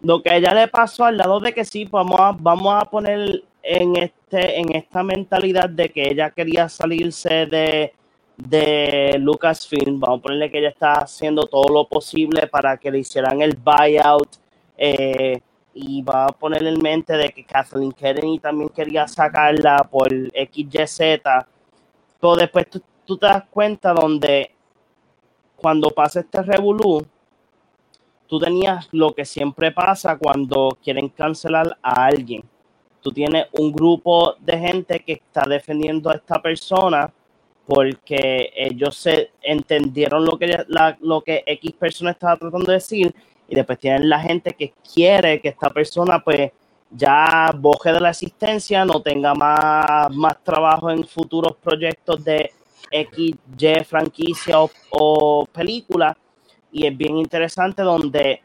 lo que ella le pasó al lado de que sí, vamos a, vamos a poner en, este, en esta mentalidad de que ella quería salirse de, de Lucasfilm, vamos a ponerle que ella está haciendo todo lo posible para que le hicieran el buyout eh, y va a poner en mente de que Kathleen Kennedy también quería sacarla por XYZ, pero después tú, tú te das cuenta donde cuando pasa este revolú, tú tenías lo que siempre pasa cuando quieren cancelar a alguien. Tú tienes un grupo de gente que está defendiendo a esta persona porque ellos se entendieron lo que, la- lo que X persona estaba tratando de decir y después tienen la gente que quiere que esta persona pues ya boje de la existencia, no tenga más, más trabajo en futuros proyectos de X, Y franquicia o, o película. Y es bien interesante donde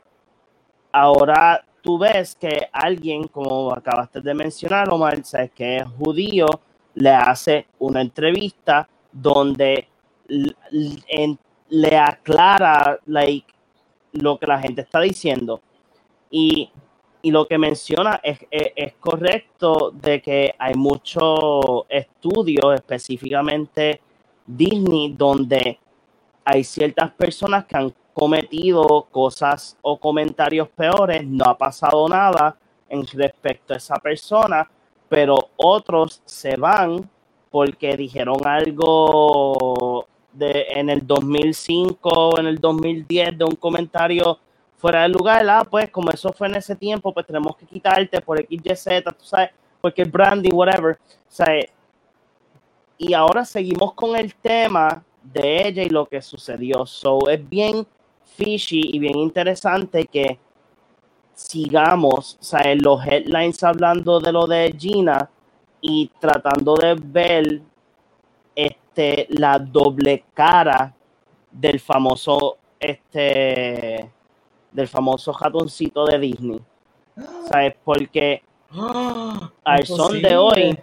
ahora tú ves que alguien, como acabaste de mencionar, Omar, sabes que es judío, le hace una entrevista donde le aclara like, lo que la gente está diciendo. Y, y lo que menciona es, es- es correcto de que hay muchos estudios, específicamente Disney, donde hay ciertas personas que han cometido cosas o comentarios peores, no ha pasado nada en respecto a esa persona, pero otros se van porque dijeron algo de, en el 2005 o en el 2010 de un comentario fuera de lugar, ah, pues como eso fue en ese tiempo, pues tenemos que quitarte por XYZ, tú sabes, porque el branding, whatever, sea, y ahora seguimos con el tema de ella y lo que sucedió. So es bien fishy y bien interesante que sigamos, en los headlines hablando de lo de Gina y tratando de ver este la doble cara del famoso este del famoso ratoncito de Disney. ¿Sabes? Porque ¡Ah! al son de hoy,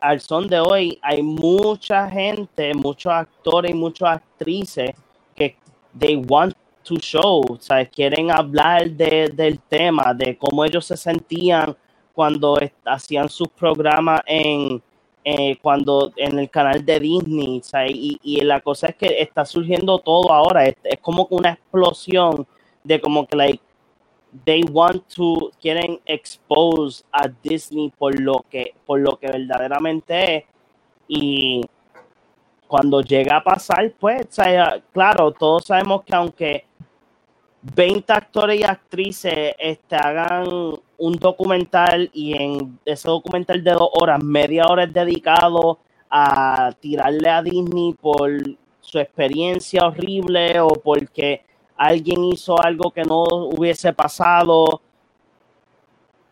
al son de hoy, hay mucha gente, muchos actores y muchas actrices que they want to show, sea, quieren hablar de- del tema, de cómo ellos se sentían cuando hacían sus programas en eh, cuando en el canal de Disney, y, la cosa es que está surgiendo todo ahora, es, como una explosión de como que like they want to quieren expose a Disney por lo que por lo que verdaderamente es y cuando llega a pasar pues claro todos sabemos que aunque 20 actores y actrices este, hagan un documental y en ese documental de dos horas, media hora es dedicado a tirarle a Disney por su experiencia horrible o porque alguien hizo algo que no hubiese pasado,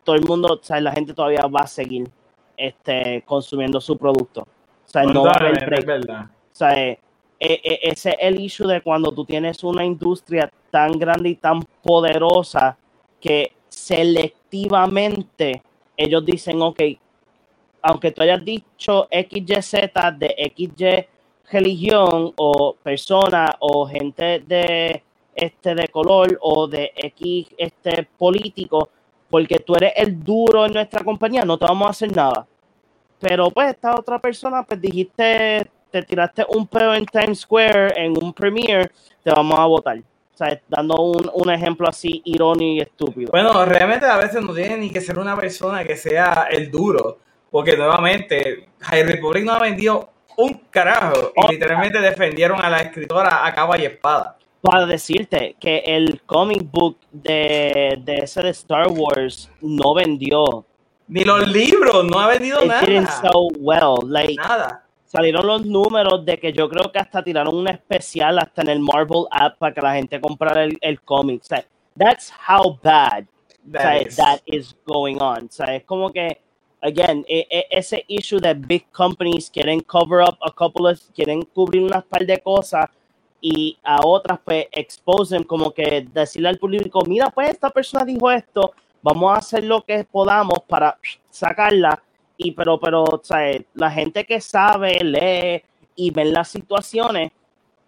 todo el mundo, o sea, la gente todavía va a seguir este, consumiendo su producto. O sea, no va a haber Totalmente, break. O sea, ese es el issue de cuando tú tienes una industria tan grande y tan poderosa que selectivamente ellos dicen, ok, aunque tú hayas dicho XYZ de XY religión o persona o gente de este de color o de X este político, porque tú eres el duro en nuestra compañía, no te vamos a hacer nada. Pero pues esta otra persona, pues dijiste, te tiraste un peo en Times Square, en un premiere, te vamos a votar. O sea, dando un, un ejemplo así irónico y estúpido. Bueno, realmente a veces no tiene ni que ser una persona que sea el duro, porque nuevamente High Republic no ha vendido un carajo y Oh. literalmente defendieron a la escritora a capa y espada. Para decirte que el comic book de, de ese de Star Wars no vendió. Ni los libros, no ha vendido It didn't sell well. Like, Nada. Salieron los números de que yo creo que hasta tiraron un especial hasta en el Marvel app para que la gente comprara el, el cómic. O sea, that's how bad o sea, That is. that is going on. O sea, es como que, again, e- e- ese issue de big companies quieren cover up a couple of, quieren cubrir unas par de cosas y a otras pues expose them, como que decirle al público, mira pues esta persona dijo esto, vamos a hacer lo que podamos para sacarla y pero pero o sea, la gente que sabe lee y ven las situaciones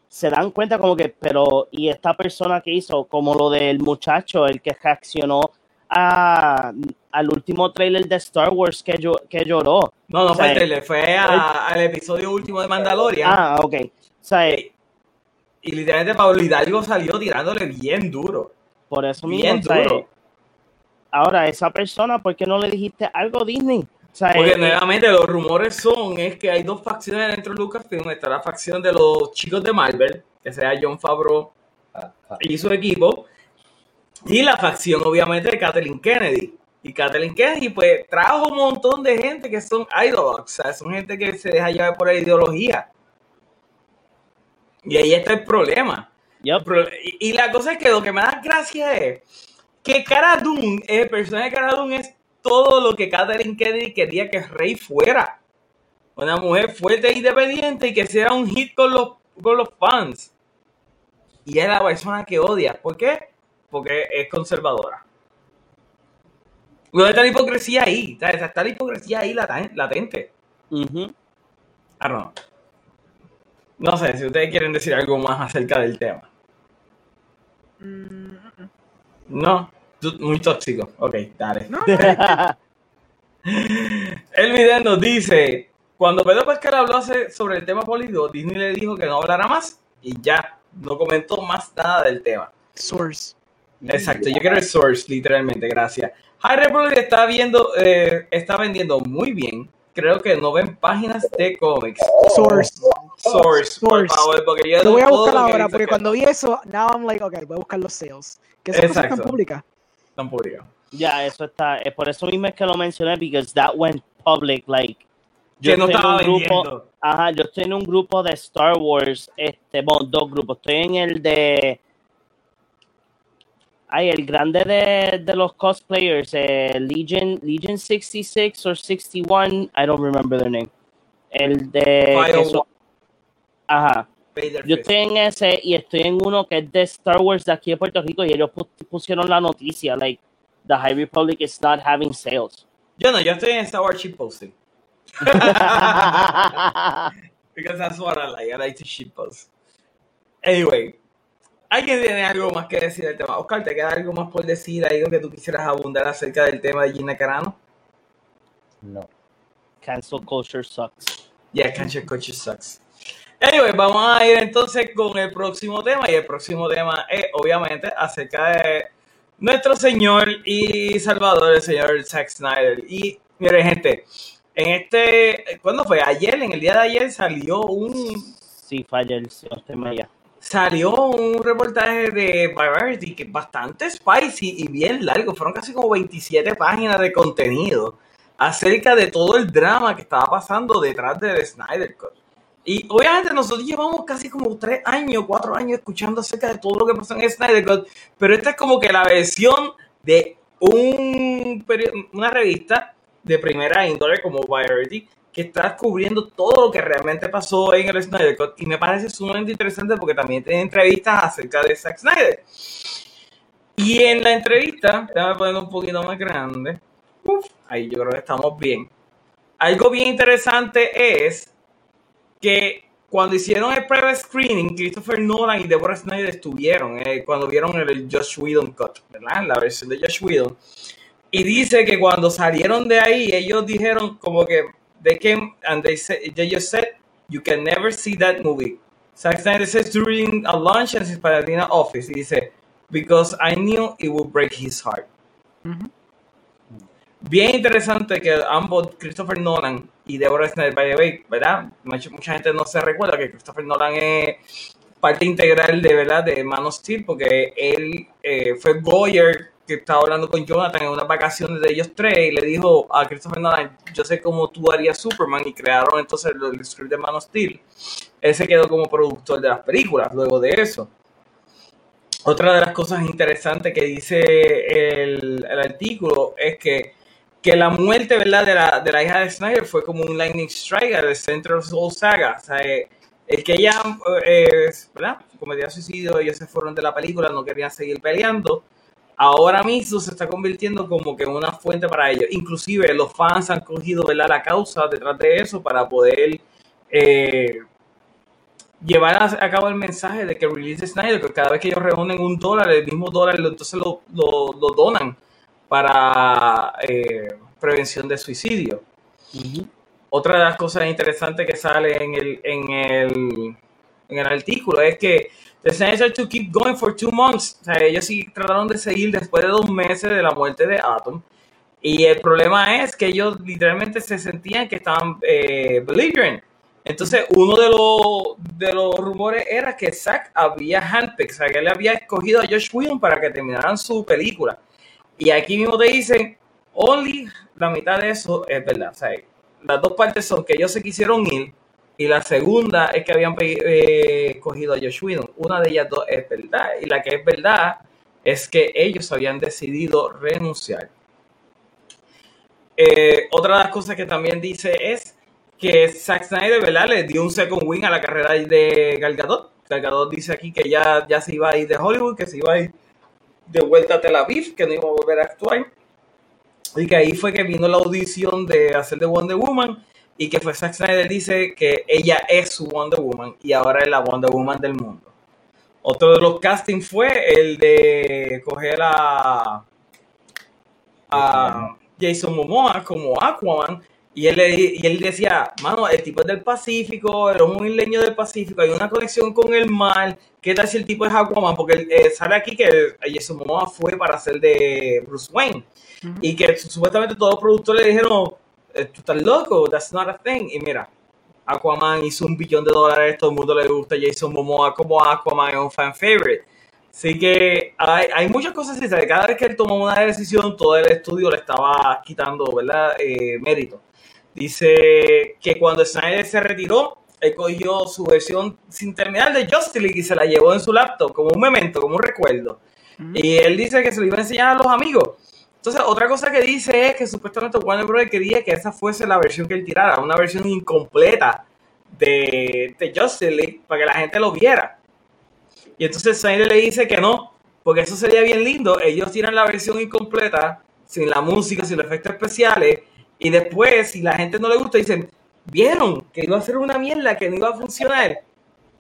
se dan cuenta como que pero y esta persona que hizo como lo del muchacho el que reaccionó a, al último trailer de Star Wars que, yo, que lloró No, no O sea, fue el trailer, fue a- al episodio último de Mandalorian. ah ok o sea, Y literalmente Pablo Hidalgo salió tirándole bien duro. por eso mismo Bien duro. ahora esa persona ¿por qué no le dijiste algo Disney? O sea, Porque eh, nuevamente los rumores son es que hay dos facciones dentro de Lucasfilm. Está la facción de los chicos de Marvel, que sea John Favreau Ah, ah. y su equipo, y la facción obviamente de Kathleen Kennedy. Y Kathleen Kennedy pues trajo un montón de gente que son ideologues, o sea, son gente que se deja llevar por la ideología. Y ahí está el problema. y, y la cosa es que lo que me da gracia es que Cara Dune, el personaje de Cara Dune es todo lo que Catherine Kennedy quería que Rey fuera. Una mujer fuerte e independiente y que sea un hit con los, con los fans. Y es la persona que odia. ¿Por qué? Porque es conservadora. ¿Dónde está la hipocresía ahí? Está, está la hipocresía ahí latente. I don't know. No sé si ustedes quieren decir algo más acerca del tema. Mm, No, tú- muy tóxico. Ok, dale. no, <laughs> no, El video nos dice, cuando Pedro Pascal habló sobre el tema político, Disney le dijo que no hablara más y ya, no comentó más nada del tema. Source. Exacto, yo quiero el source, literalmente, gracias. High Republic está viendo, eh, está vendiendo muy bien. Creo que no ven páginas de cómics. Source. Source, por Source. favor, porque yo Lo voy a buscar ahora, porque que cuando vi eso, now I'm like, ok, voy a buscar los sales. Que cosas Exacto. están públicas. Ya, eso está. Es por eso mismo es que lo mencioné, because that went public. Like, Que no en estaba un grupo. Ajá, yo estoy en un grupo de Star Wars. Este, bueno, dos grupos. Estoy en el de. Ay, el grande de, de los cosplayers. eh, Legion, Legion 66 or 61. I don't remember their name. El de. son- ajá. Vader Yo estoy en ese y estoy en uno que es de Star Wars de aquí de Puerto Rico y ellos pu- pusieron la noticia, like, the High Republic is not having sales. Yo no, yo estoy en Star Wars shitposting. <laughs> Because that's what I like. I like to shitpost. Anyway, ¿alguien tiene algo más que decir del tema? Oscar, ¿te queda algo más por decir? ¿Algo que tú quisieras abundar acerca del tema de Gina Carano? No. Cancel culture sucks. Yeah, Cancer Coach sucks. Anyway, vamos a ir entonces con el próximo tema. Y el próximo tema es, obviamente, acerca de nuestro Señor y Salvador, el señor Zack Snyder. Y miren, gente, en este, ¿cuándo fue? Ayer, en el día de ayer, salió un, Sí, falla el tema ya. salió un reportaje de Variety que es bastante spicy y bien largo. Fueron casi como 27 páginas de contenido acerca de todo el drama que estaba pasando detrás del Snyder Cut. Y obviamente nosotros llevamos casi como tres años, cuatro años escuchando acerca de todo lo que pasó en Snyder Cut, pero esta es como que la versión de un una revista de primera índole como Variety que está cubriendo todo lo que realmente pasó en el Snyder Cut y me parece sumamente interesante porque también tiene entrevistas acerca de Zack Snyder. Y en la entrevista, déjame poner un poquito más grande. ahí yo creo que estamos bien. Algo bien interesante es que cuando hicieron el private screening, Christopher Nolan y Deborah Snyder estuvieron eh, cuando vieron el Josh Whedon cut, ¿verdad? La versión de Josh Whedon. Y dice que cuando salieron de ahí, ellos dijeron como que they came and they said, they just said, you can never see that movie. Zack Snyder says during a lunch in his Pasadena office, he dice, because I knew it would break his heart. Bien interesante que ambos, Christopher Nolan y Deborah Snyder, by the way, ¿verdad? Mucha, gente no se recuerda que Christopher Nolan es parte integral de, ¿verdad? De Man of Steel, porque él eh, fue Goyer que estaba hablando con Jonathan en unas vacaciones de ellos tres y le dijo a Christopher Nolan, yo sé cómo tú harías Superman y crearon entonces el, script de Man of Steel. Él se quedó como productor de las películas luego de eso. Otra de las cosas interesantes que dice el, el artículo es que, que, la muerte ¿verdad? De, la, de la hija de Snyder fue como un lightning strike del Central Soul Saga. O sea, eh, el que ella, eh. Cometió suicidio, ellos se fueron de la película, no querían seguir peleando. Ahora mismo se está convirtiendo como que en una fuente para ellos. Inclusive los fans han cogido ¿verdad? la causa detrás de eso para poder eh, llevar a, cabo el mensaje de que Release Snyder, que cada vez que ellos reúnen un dólar, el mismo dólar, entonces lo, donan para eh, prevención de suicidio. Otra de las cosas interesantes que sale en el, en el, en el artículo es que The Snyder to keep going for two months. O sea, ellos sí trataron de seguir después de dos meses de la muerte de Atom. Y el problema es que ellos literalmente se sentían que estaban eh, belligerent entonces, uno de los, de los rumores era que Zack había handpicked, o sea, que él había escogido a Josh Whedon para que terminaran su película. Y aquí mismo te dicen, only la mitad de eso es verdad. O sea, las dos partes son que ellos se quisieron ir y la segunda es que habían eh, escogido a Josh Whedon. Una de ellas dos es verdad. Y la que es verdad es que ellos habían decidido renunciar. Eh, otra de las cosas que también dice es que Zack Snyder, ¿verdad? Le dio un second win a la carrera de Gal Gadot. Gal Gadot dice aquí que ya, ya se iba a ir de Hollywood, que se iba a ir de vuelta a Tel Aviv, que no iba a volver a actuar. Y que ahí fue que vino la audición de hacer de Wonder Woman y que fue Zack Snyder dice que ella es su Wonder Woman y ahora es la Wonder Woman del mundo. Otro de los castings fue el de coger a, a Jason Momoa como Aquaman y él, y él decía, mano, el tipo es del Pacífico, era un isleño del Pacífico, hay una conexión con el mar. ¿Qué tal si el tipo es Aquaman? Porque eh, sale aquí que Jason Momoa fue para hacer de Bruce Wayne. Y que supuestamente todos los productores le dijeron, eh, tú estás loco, that's not a thing. Y mira, Aquaman hizo un billón de dólares, todo el mundo le gusta Jason Momoa como Aquaman, es un fan favorite. Así que hay, hay muchas cosas así, cada vez que él tomó una decisión, todo el estudio le estaba quitando, ¿verdad? Eh, mérito. Dice que cuando Snyder se retiró, él cogió su versión sin terminar de Justice League y se la llevó en su laptop como un memento, como un recuerdo. Y él dice que se lo iba a enseñar a los amigos. Entonces, otra cosa que dice es que supuestamente Warner Bros. quería que esa fuese la versión que él tirara, una versión incompleta de, de Justice League para que la gente lo viera. Y entonces Snyder le dice que no, porque eso sería bien lindo. Ellos tiran la versión incompleta, sin la música, sin los efectos especiales, y después, si la gente no le gusta, dicen, vieron que iba a ser una mierda, que no iba a funcionar.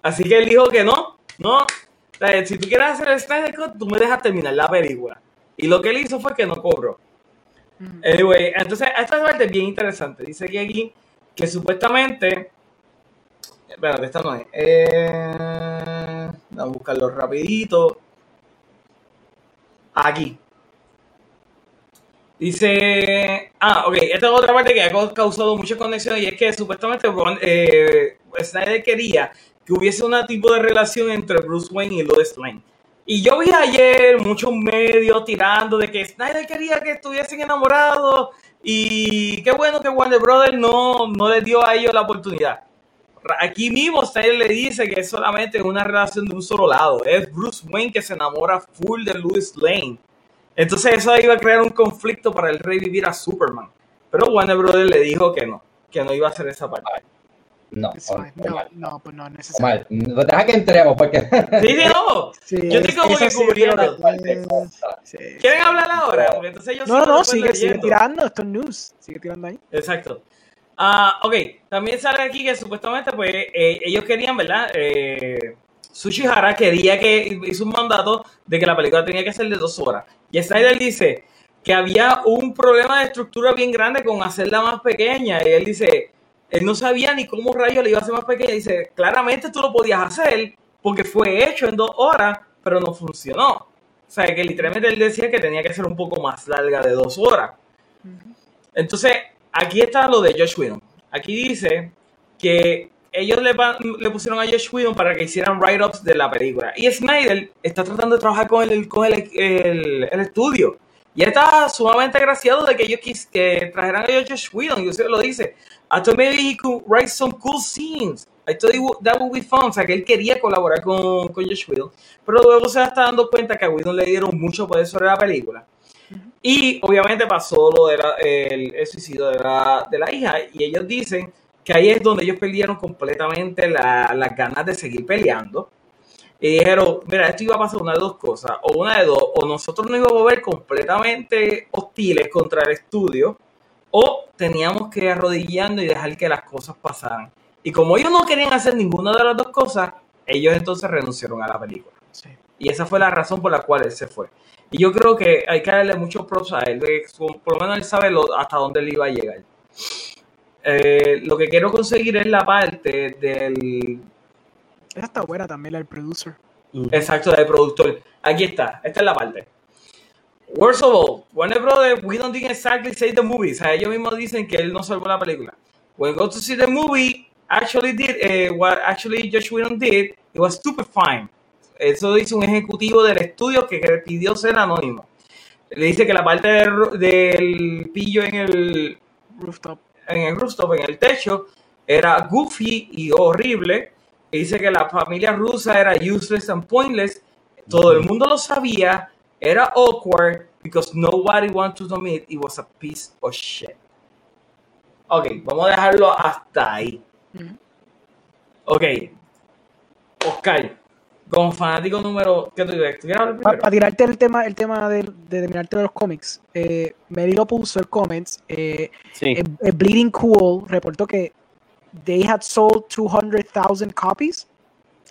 Así que él dijo que no, no. si tú quieres hacer el Snyder Cut, tú me dejas terminar la película. Y lo que él hizo fue que no cobró. Mm. Anyway, entonces esta parte es bien interesante. Dice que aquí que supuestamente. Espérate, esta no es. Eh, vamos a buscarlo rapidito. Aquí. Dice, ah, ok, esta es otra parte que ha causado muchas conexiones y es que supuestamente eh, Snyder quería que hubiese un tipo de relación entre Bruce Wayne y Lois Lane. Y yo vi ayer muchos medios tirando de que Snyder quería que estuviesen enamorados y qué bueno que Warner Brothers no, no le dio a ellos la oportunidad. aquí mismo Snyder le dice que es solamente una relación de un solo lado. Es Bruce Wayne que se enamora full de Louis Lane. Entonces eso iba a crear un conflicto para el revivir a Superman. Pero Warner Brothers le dijo que no, que no iba a hacer esa parte. No, fine. No, no, pues no es necesario. Omar, deja que entremos porque Sí, sí, no. <laughs> Sí, Yo estoy como que sí, cubriendo. pero- sí. ¿Quieren hablar ahora? Porque entonces yo No, no, no, sigue, tirando, esto es news, sigue tirando ahí. Exacto. Ah, ok, también sale aquí que supuestamente pues eh, ellos querían, ¿verdad? Eh, Sushi Hara quería que hizo un mandato de que la película tenía que ser de dos horas. Y Snyder dice que había un problema de estructura bien grande con hacerla más pequeña. Y él dice, él no sabía ni cómo rayos le iba a hacer más pequeña. Dice, claramente tú lo podías hacer porque fue hecho en dos horas, pero no funcionó. O sea, que literalmente él decía que tenía que ser un poco más larga de dos horas. Entonces, aquí está lo de Josh Whedon. Aquí dice que ellos le, le pusieron a Josh Whedon para que hicieran write-ups de la película. Y Snyder está tratando de trabajar con el, con el, el- el estudio. Y él está sumamente agraciado de que ellos quis- que trajeran a Josh Whedon. Y usted lo dice. I thought maybe he could write some cool scenes. I thought would- that would be fun. O sea, que él quería colaborar con, con Josh Whedon. Pero luego se está dando cuenta que a Whedon le dieron mucho poder sobre la película. Y obviamente pasó lo del el, el suicidio de la, de la hija. Y ellos dicen que ahí es donde ellos perdieron completamente la- las ganas de seguir peleando. Y dijeron, mira, esto iba a pasar una de dos cosas. O una de dos, o nosotros nos íbamos a ver completamente hostiles contra el estudio, o teníamos que ir arrodillando y dejar que las cosas pasaran. Y como ellos no querían hacer ninguna de las dos cosas, ellos entonces renunciaron a la película. Sí. Y esa fue la razón por la cual él se fue. Y yo creo que hay que darle muchos props a él, de- por lo menos él sabe lo- hasta dónde él iba a llegar. Eh, lo que quiero conseguir es la parte del Esa está buena también, la del producer. exacto del productor. Aquí está, esta es la parte. Worst of all, Warner Brothers, we don't think exactly say the movie. O sea, ellos mismos dicen que él no salvó la película. When go to see the movie, actually did eh, what actually Josh Whedon did, it was stupefying. Eso dice un ejecutivo del estudio que pidió ser anónimo. Le dice que la parte del pillo en el, Rooftop. En el rooftop, en el techo, era goofy y horrible. Y dice que la familia rusa era useless and pointless. Todo el mundo lo sabía. Era awkward because nobody wanted to admit it was a piece of shit. Ok, vamos a dejarlo hasta ahí. Ok. Oscar, como fanático número. ¿Qué Para tirarte el tema, el tema de, de terminarte de los cómics, eh, Mary lo puso el comments. Eh, Sí. eh, eh, Bleeding Cool reportó que they had sold 200,000 copies,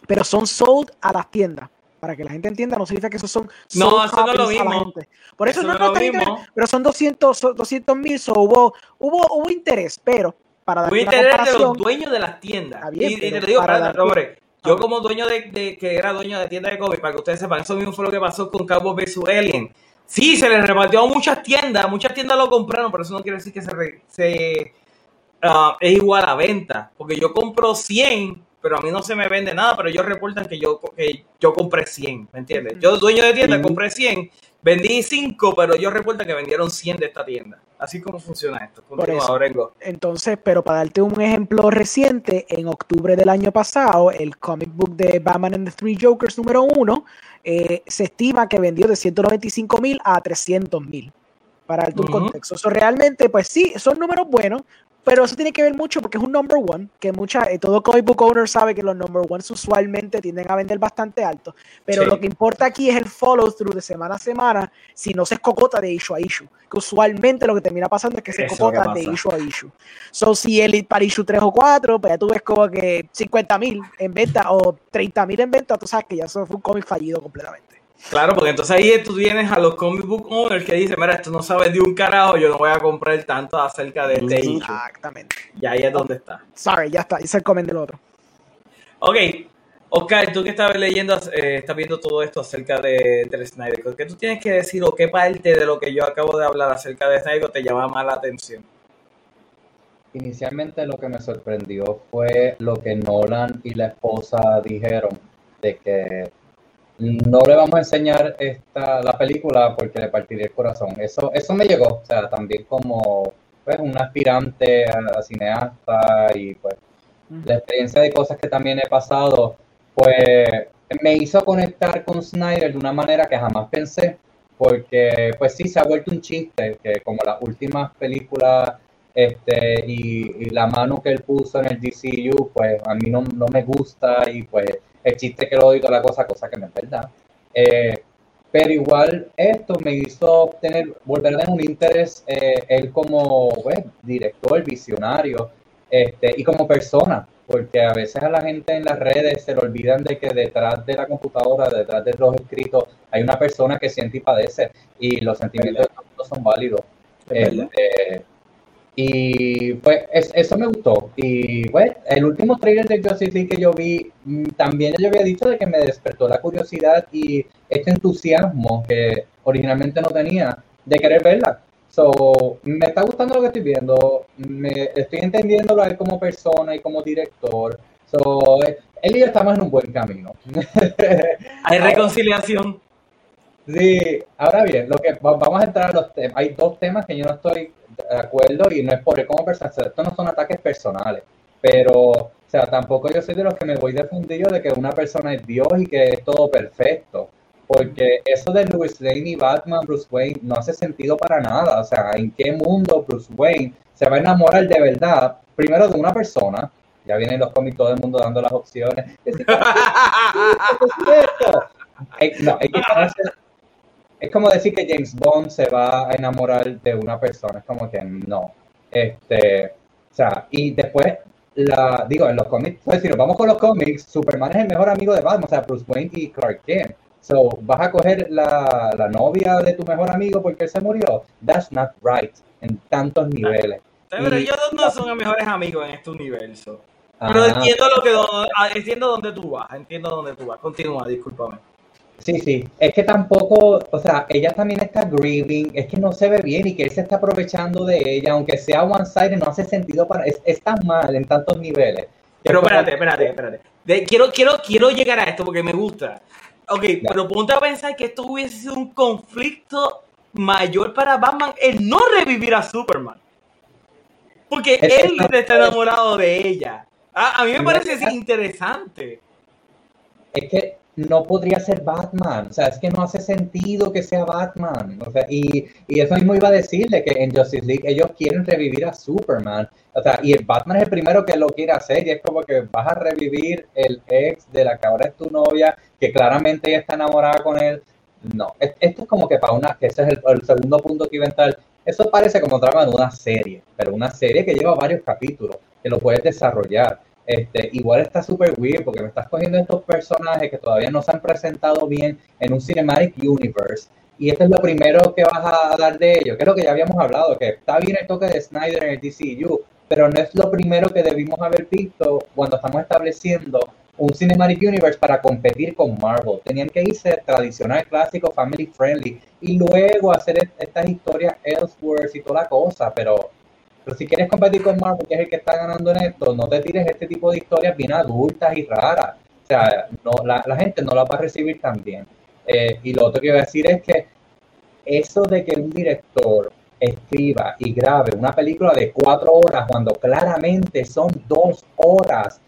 pero son sold a las tiendas. Para que la gente entienda, no significa que esos son No, eso no es lo mismo. Por eso, Eso no, no es lo mismo. pero son 200 mil, so hubo, hubo, hubo interés, pero para dar Voy a una interés de los dueños de las tiendas. Bien, y, y te lo digo, para espérate, dar- hombre, yo como dueño de, de- que era dueño de tienda de cómics, para que ustedes sepan, eso mismo fue lo que pasó con Cowboy vs Alien. Sí, se le repartió a muchas tiendas, muchas tiendas lo compraron, pero eso no quiere decir que se, re- se ah, es igual a venta, porque yo compro 100, pero a mí no se me vende nada, pero ellos reportan que yo, que yo compré 100, ¿me entiendes? Yo, dueño de tienda, compré 100, vendí 5, pero ellos reportan que vendieron 100 de esta tienda. Así como funciona esto. Continúa, eso. Entonces, pero para darte un ejemplo reciente, en octubre del año pasado, el comic book de Batman and the Three Jokers número uno eh, se estima que vendió de 195 mil a 300 mil. Para darte un contexto. Eso realmente, pues sí, son números buenos, pero eso tiene que ver mucho porque es un number one, que mucha, eh, todo comic book owner sabe que los number ones usualmente tienden a vender bastante alto. Pero Sí. lo que importa aquí es el follow through de semana a semana, si no se escocota de issue a issue. Que usualmente lo que termina pasando es que se escocota de issue a issue. So, si el para issue 3 o 4, pues ya tú ves como que 50 mil en venta o 30 mil en venta, tú sabes que ya eso fue un cómic fallido completamente. Claro, porque entonces ahí tú vienes a los comic book owners que dicen, mira, esto no sabe de un carajo, yo no voy a comprar tanto acerca de este issue. Exactamente. Y ahí es donde está. Sorry, ya está, hice el comment del otro. Ok, Oscar, tú que estás leyendo, eh, estás viendo todo esto acerca de, del Snyder, ¿qué tú tienes que decir o qué parte de lo que yo acabo de hablar acerca de Snyder te llama más la atención? Inicialmente lo que me sorprendió fue lo que Nolan y la esposa dijeron de que no le vamos a enseñar esta la película porque le partiría el corazón. Eso eso me llegó, o sea, también como pues, un aspirante a, a cineasta y pues la experiencia de cosas que también he pasado, pues me hizo conectar con Snyder de una manera que jamás pensé, porque pues sí, se ha vuelto un chiste, que como las últimas películas este, y, la mano que él puso en el DCU, pues a mí no, no me gusta y pues el chiste que lo oigo la cosa, cosa que no es verdad. Eh, pero igual esto me hizo tener, volver a tener un interés eh, él como pues, director, visionario este, y como persona, porque a veces a la gente en las redes se le olvidan de que detrás de la computadora, detrás de los escritos, hay una persona que siente y padece y los sentimientos de son válidos. Este, y pues eso me gustó. Y pues el último trailer de Justice League que yo vi, mm, también yo había dicho de que me despertó la curiosidad y este entusiasmo que originalmente no tenía de querer verla. So, me está gustando lo que estoy viendo, me estoy entendiéndolo a él como persona y como director. So, él y yo estamos en un buen camino. <laughs> Hay reconciliación. Sí, ahora bien, lo que vamos a entrar a los temas. Hay dos temas que yo no estoy de acuerdo y no es por como persona, esto no son ataques personales, pero, o sea, tampoco yo soy de los que me voy de fundillo de que una persona es Dios y que es todo perfecto, porque eso de Louis Lane y Batman, Bruce Wayne, no hace sentido para nada, o sea, ¿en qué mundo Bruce Wayne se va a enamorar de verdad, primero de una persona, ya vienen los cómics todo el mundo dando las opciones, <laughs> no, hay que <laughs> es como decir que James Bond se va a enamorar de una persona, es como que no. Este, o sea, y después, la, digo, en los cómics, pues si nos vamos con los cómics, Superman es el mejor amigo de Batman, o sea, Bruce Wayne y Clark Kent. So, ¿vas a coger la, la novia de tu mejor amigo porque él se murió? That's not right, en tantos niveles. Pero ellos no son mejores amigos en este universo. Pero entiendo lo que ah, entiendo dónde tú vas, entiendo dónde tú vas. Continúa, discúlpame. Sí, sí, es que tampoco, o sea, ella también está grieving, es que no se ve bien y que él se está aprovechando de ella, aunque sea one side, no hace sentido para, es, tan mal en tantos niveles. Pero espérate, espérate, espérate. quiero, quiero, quiero llegar a esto porque me gusta. Ok, pero ponte a pensar que esto hubiese sido un conflicto mayor para Batman el no revivir a Superman. Porque él está enamorado de ella. A, a mí me parece interesante. Es que no podría ser Batman. O sea, es que no hace sentido que sea Batman. O sea, y, y eso mismo iba a decirle que en Justice League ellos quieren revivir a Superman. O sea, y Batman es el primero que lo quiere hacer. Y es como que vas a revivir el ex de la que ahora es tu novia, que claramente ella está enamorada con él. No, esto es como que para una, que ese es el, segundo punto que iba a entrar. Eso parece como trama de una serie, pero una serie que lleva varios capítulos, que lo puedes desarrollar. Este, igual está súper weird porque me estás cogiendo estos personajes que todavía no se han presentado bien en un Cinematic Universe. Y esto es lo primero que vas a dar de ellos, que es lo que ya habíamos hablado, que está bien el toque de Snyder en el DCU, pero no es lo primero que debimos haber visto cuando estamos estableciendo un Cinematic Universe para competir con Marvel. Tenían que irse tradicional, clásico, family friendly, y luego hacer estas historias elsewhere y toda la cosa, pero pero si quieres competir con Marvel, que es el que está ganando en esto, no te tires este tipo de historias bien adultas y raras. O sea, no, la, gente no las va a recibir tan bien. Eh, y lo otro que iba a decir es que eso de que un director escriba y grabe una película de cuatro horas cuando claramente son dos horas,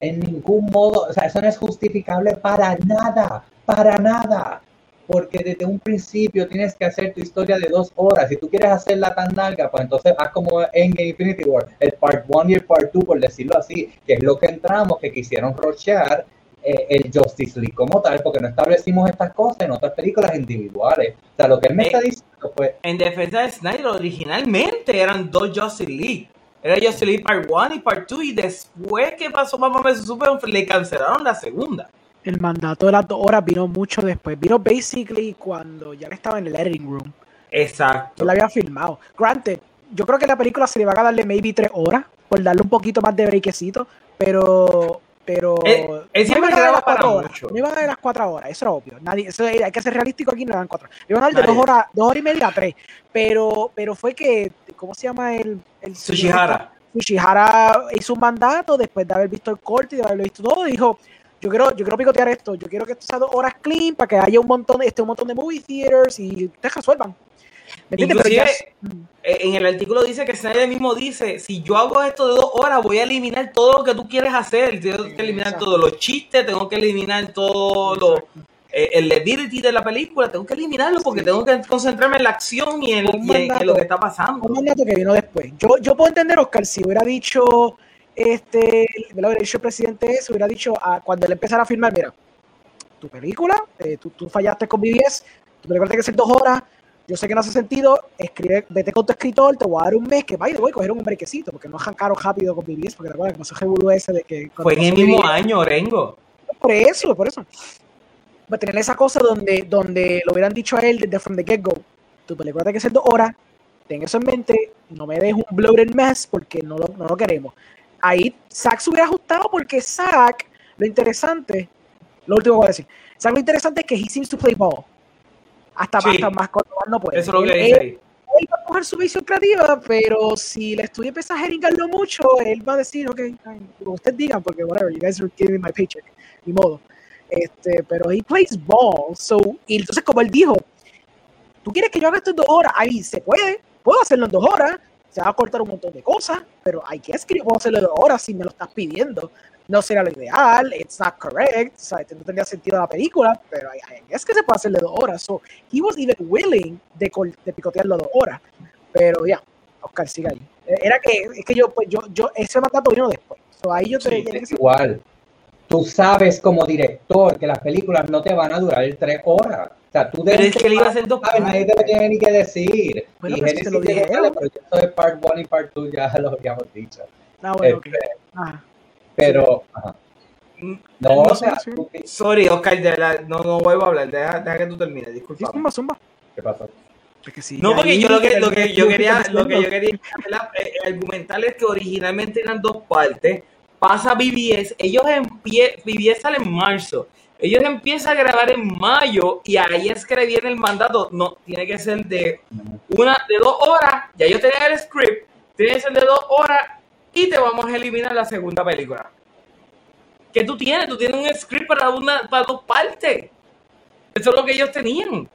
en ningún modo, o sea, eso no es justificable para nada, para nada porque desde un principio tienes que hacer tu historia de dos horas. Si tú quieres hacerla tan larga, pues entonces haz como en Infinity War, el part 1 y el part 2, por decirlo así, que es lo que entramos, que quisieron rochear eh, el Justice League como tal, porque no establecimos estas cosas en otras películas individuales. O sea, lo que él me está diciendo pues... En defensa de Snyder, originalmente eran dos Justice League. Era Justice League Part 1 y Part 2, y después que pasó Mamá vs. Superman, le cancelaron la segunda el mandato de las dos horas vino mucho después. Vino basically cuando ya estaba en el editing room. Exacto. Él había filmado. Granted, yo creo que la película se le va a darle maybe tres horas por darle un poquito más de breakecito, pero pero él, siempre no iban a las cuatro horas. No iban a dar las cuatro horas, eso era obvio. Nadie, eso, hay que ser realístico aquí, no dan cuatro. Le iban a dar de dos horas, dos horas y media a tres. Pero, pero fue que, ¿cómo se llama el, el Sushihara? Sushihara hizo un mandato después de haber visto el corte y de haberlo visto todo, dijo, yo quiero, yo quiero picotear esto, yo quiero que esto sea dos horas clean para que haya un montón, este, un montón de movie theaters y ustedes resuelvan. Inclusive, eh, en el artículo dice que Snyder mismo dice, si yo hago esto de dos horas, voy a eliminar todo lo que tú quieres hacer. Tengo que eliminar Exacto. todos los chistes, tengo que eliminar todo lo, eh, el levity de la película, tengo que eliminarlo porque tengo que concentrarme en la acción y en, Un y en- en mandato. lo que está pasando. un mandato que vino después. Yo, yo puedo entender, Oscar, si hubiera dicho, este, lo hubiera dicho el presidente eso, hubiera dicho a, cuando él empezara a filmar, mira, tu película, eh, tú, tú fallaste con BBS, tu película tiene que ser dos horas, yo sé que no hace sentido, escribe, vete con tu escritor, te voy a dar un mes, que vaya, voy a coger un brequecito, porque no arrancaron rápido con BBS, porque recuerda que se revolú ese de que... Fue en el pasó mismo BBS, año, Orengo. por eso, por eso. Va a tener esa cosa donde, donde lo hubieran dicho a él desde from the get-go. Tu película tiene que ser dos horas, ten eso en mente, no me dejes un bloated mess porque no lo, no lo queremos. Ahí Zack se hubiera ajustado porque Zack, lo interesante, lo último que voy a decir, Zack lo interesante es que he seems to play ball. Hasta, Sí. hasta más cuando más no puede. Eso es lo que Él- dice ahí. él va a coger su visión creativa, pero si el estudio empieza a jeringarlo mucho, él va a decir, ok, que ustedes digan, porque whatever, you guys are giving me my paycheck, ni modo. Este, pero he plays ball, so, y entonces como él dijo, tú quieres que yo haga esto en dos horas, ahí se puede, puedo hacerlo en dos horas, se va a cortar un montón de cosas, pero hay que escribir, puedo hacerlo horas si me lo estás pidiendo. No será lo ideal, it's not correct, o sea, no tendría sentido la película, pero hay- hay- es que se puede hacer de dos horas. So, he was even willing de, de picotearlo dos horas. Pero ya, Oscar, sigue ahí. Eh, Era que, es que yo, pues, yo, yo, ese mandato vino después. So, ahí yo te Sí, ser- Igual, tú sabes como director que las películas no te van a durar tres horas. O sea, tú Pero es que le iba a hacer dos sabes, nadie te lo tiene ni que decir. Bueno, y pero si te lo. "Vale, pero eso de part 1 y part 2 ya <laughs> lo habíamos dicho. Ah, bueno. Este, Ajá. pero, ajá. No, no, o sea, sí, Sorry, Oscar, de verdad, no, no vuelvo a hablar, deja, deja que tú termines, Sí, disculpa. zumba, zumba. ¿qué pasó? Es que sí, No, porque yo lo que, lo que yo quería, lo que yo quería. Eh, argumentar es que originalmente eran dos partes. Pasa BBS, ellos empie BBS sale en marzo. Ellos empiezan a grabar en mayo y ahí es que le viene el mandato. No, tiene que ser de una, de dos horas. Ya ellos tenían el script, tiene que ser de dos horas y te vamos a eliminar la segunda película. ¿Qué tú tienes? Tú tienes un script para, una, para dos partes. Eso es lo que ellos tenían.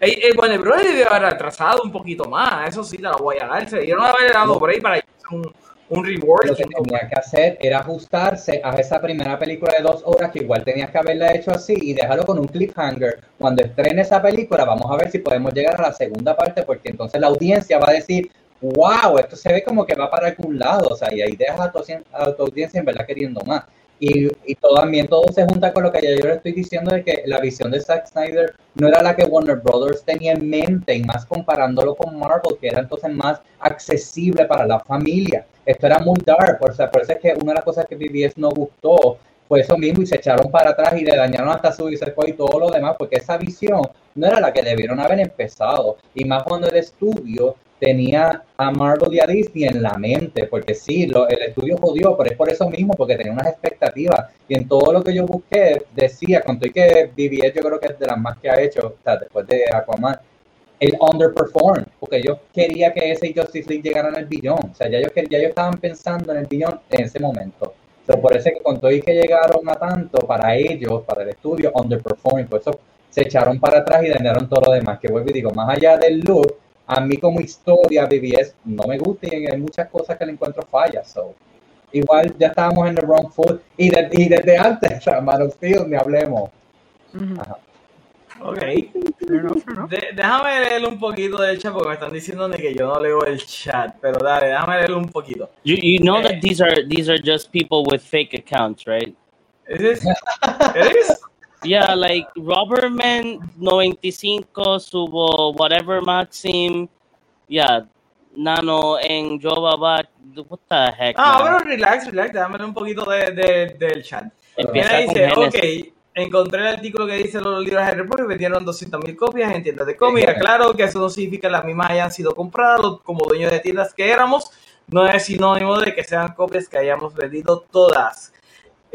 Eh, eh, bueno, el bro debió haber atrasado un poquito más, eso sí te lo voy a dar. Se dieron haber dado ahí para un, un reward. Lo que tenía que hacer era ajustarse a esa primera película de dos horas que igual tenías que haberla hecho así y dejarlo con un cliffhanger. Cuando estrene esa película, vamos a ver si podemos llegar a la segunda parte, porque entonces la audiencia va a decir, wow, esto se ve como que va para algún lado, o sea, y ahí dejas a tu, a tu audiencia en verdad queriendo más. Y, y todo, también todo se junta con lo que yo le estoy diciendo de que la visión de Zack Snyder no era la que Warner Brothers tenía en mente, y más comparándolo con Marvel, que era entonces más accesible para la familia. Esto era muy dark, por, eso- es que una de las cosas que BBS no gustó fue eso mismo y se echaron para atrás y le dañaron hasta su Squad y todo lo demás, porque esa visión no era la que debieron haber empezado. Y más cuando el estudio tenía a Marvel y a Disney en la mente, porque sí, el estudio jodió, pero es por eso mismo, porque tenía unas expectativas. Y en todo lo que yo busqué, decía, con todo y que BBS yo creo que es de las más que ha hecho, o sea, después de Aquaman, el underperform, porque yo quería que ese Justice League llegara en el billón. O sea, ya ellos, ya ellos estaban pensando en el billón en ese momento. So, por eso es que con todo y que llegaron a tanto, para ellos, para el estudio, underperforming, por eso se echaron para atrás y dañaron todo lo demás. Que vuelvo y digo, más allá del look, a mí como historia BBS no me gusta y hay muchas cosas que le encuentro fallas. So. Igual ya estábamos en the wrong foot y, de- y desde antes, <laughs> Man of Steel, ni hablemos. Ok. Fair enough, fair enough. De- déjame leer un poquito del chat porque me están diciendo de que yo no leo el chat, pero dale, déjame leer un poquito. You, you know Eh. that these are these are just people with fake accounts, right? ¿It is? Yeah, like Robertman 95 subo whatever Maxim. Yeah, Nano and Joe Baba. What the heck? Ah, man? pero relax, relax, déjame un poquito de, de- del chat. Empieza dice, ok, encontré el artículo que dice los libros de Harry Potter vendieron 200.000 copias en tiendas de cómics. Claro que eso no significa que las mismas hayan sido compradas como dueños de tiendas que éramos. No es sinónimo de que sean copias que hayamos vendido todas.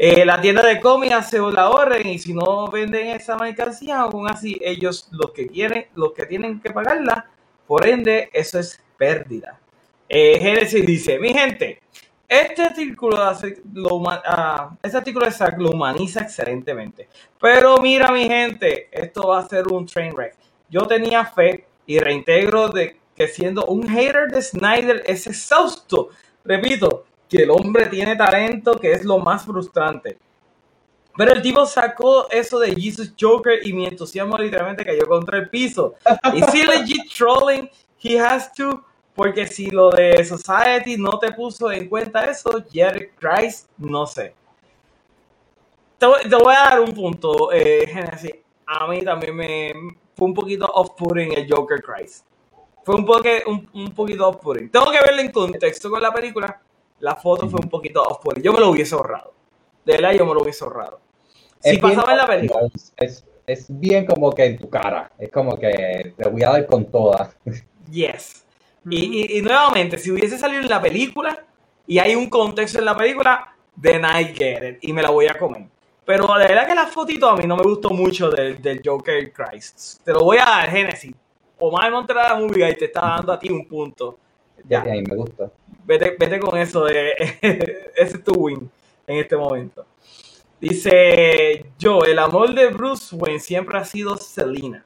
Eh, la tienda de cómics hace la orden y si no venden esa mercancía, aún así ellos los que quieren, los que tienen que pagarla, por ende, eso es pérdida. Eh, Génesis dice, mi gente, este artículo, lo ah, este artículo de lo humaniza excelentemente. Pero mira, mi gente, esto va a ser un train wreck. Yo tenía fe y reintegro de que siendo un hater de Snyder es exhausto. Repito, que el hombre tiene talento, que es lo más frustrante. Pero el tipo sacó eso de Jesus Joker y mi entusiasmo literalmente cayó contra el piso. Y si <laughs> legit trolling, he has to, porque si lo de Society no te puso en cuenta eso, Jerry Christ, no sé. Te voy, te voy a dar un punto, eh, Genesis. A mí también me fue un poquito off-putting el Joker Christ. Fue un, poco, un, un poquito off-putting. Tengo que verlo en contexto con la película. La foto fue un poquito off-putting. Yo me lo hubiese ahorrado. De verdad, yo me lo hubiese ahorrado. Si Es bien pasaba en la película. Es, es, es bien como que en tu cara. Es como que te voy a dar con todas. Yes. Y, y- y nuevamente, si hubiese salido en la película y hay un contexto en la película, then I get it y me la voy a comer. Pero de verdad que la fotito a mí no me gustó mucho del, del Joker Christ. Te lo voy a dar, Genesis. Omar Montreal Movie Guy te está dando a ti un punto. Ya, Y a mí me gusta. Vete, vete con eso de <laughs> ese es tu win en este momento. Dice yo, el amor de Bruce Wayne siempre ha sido Selina.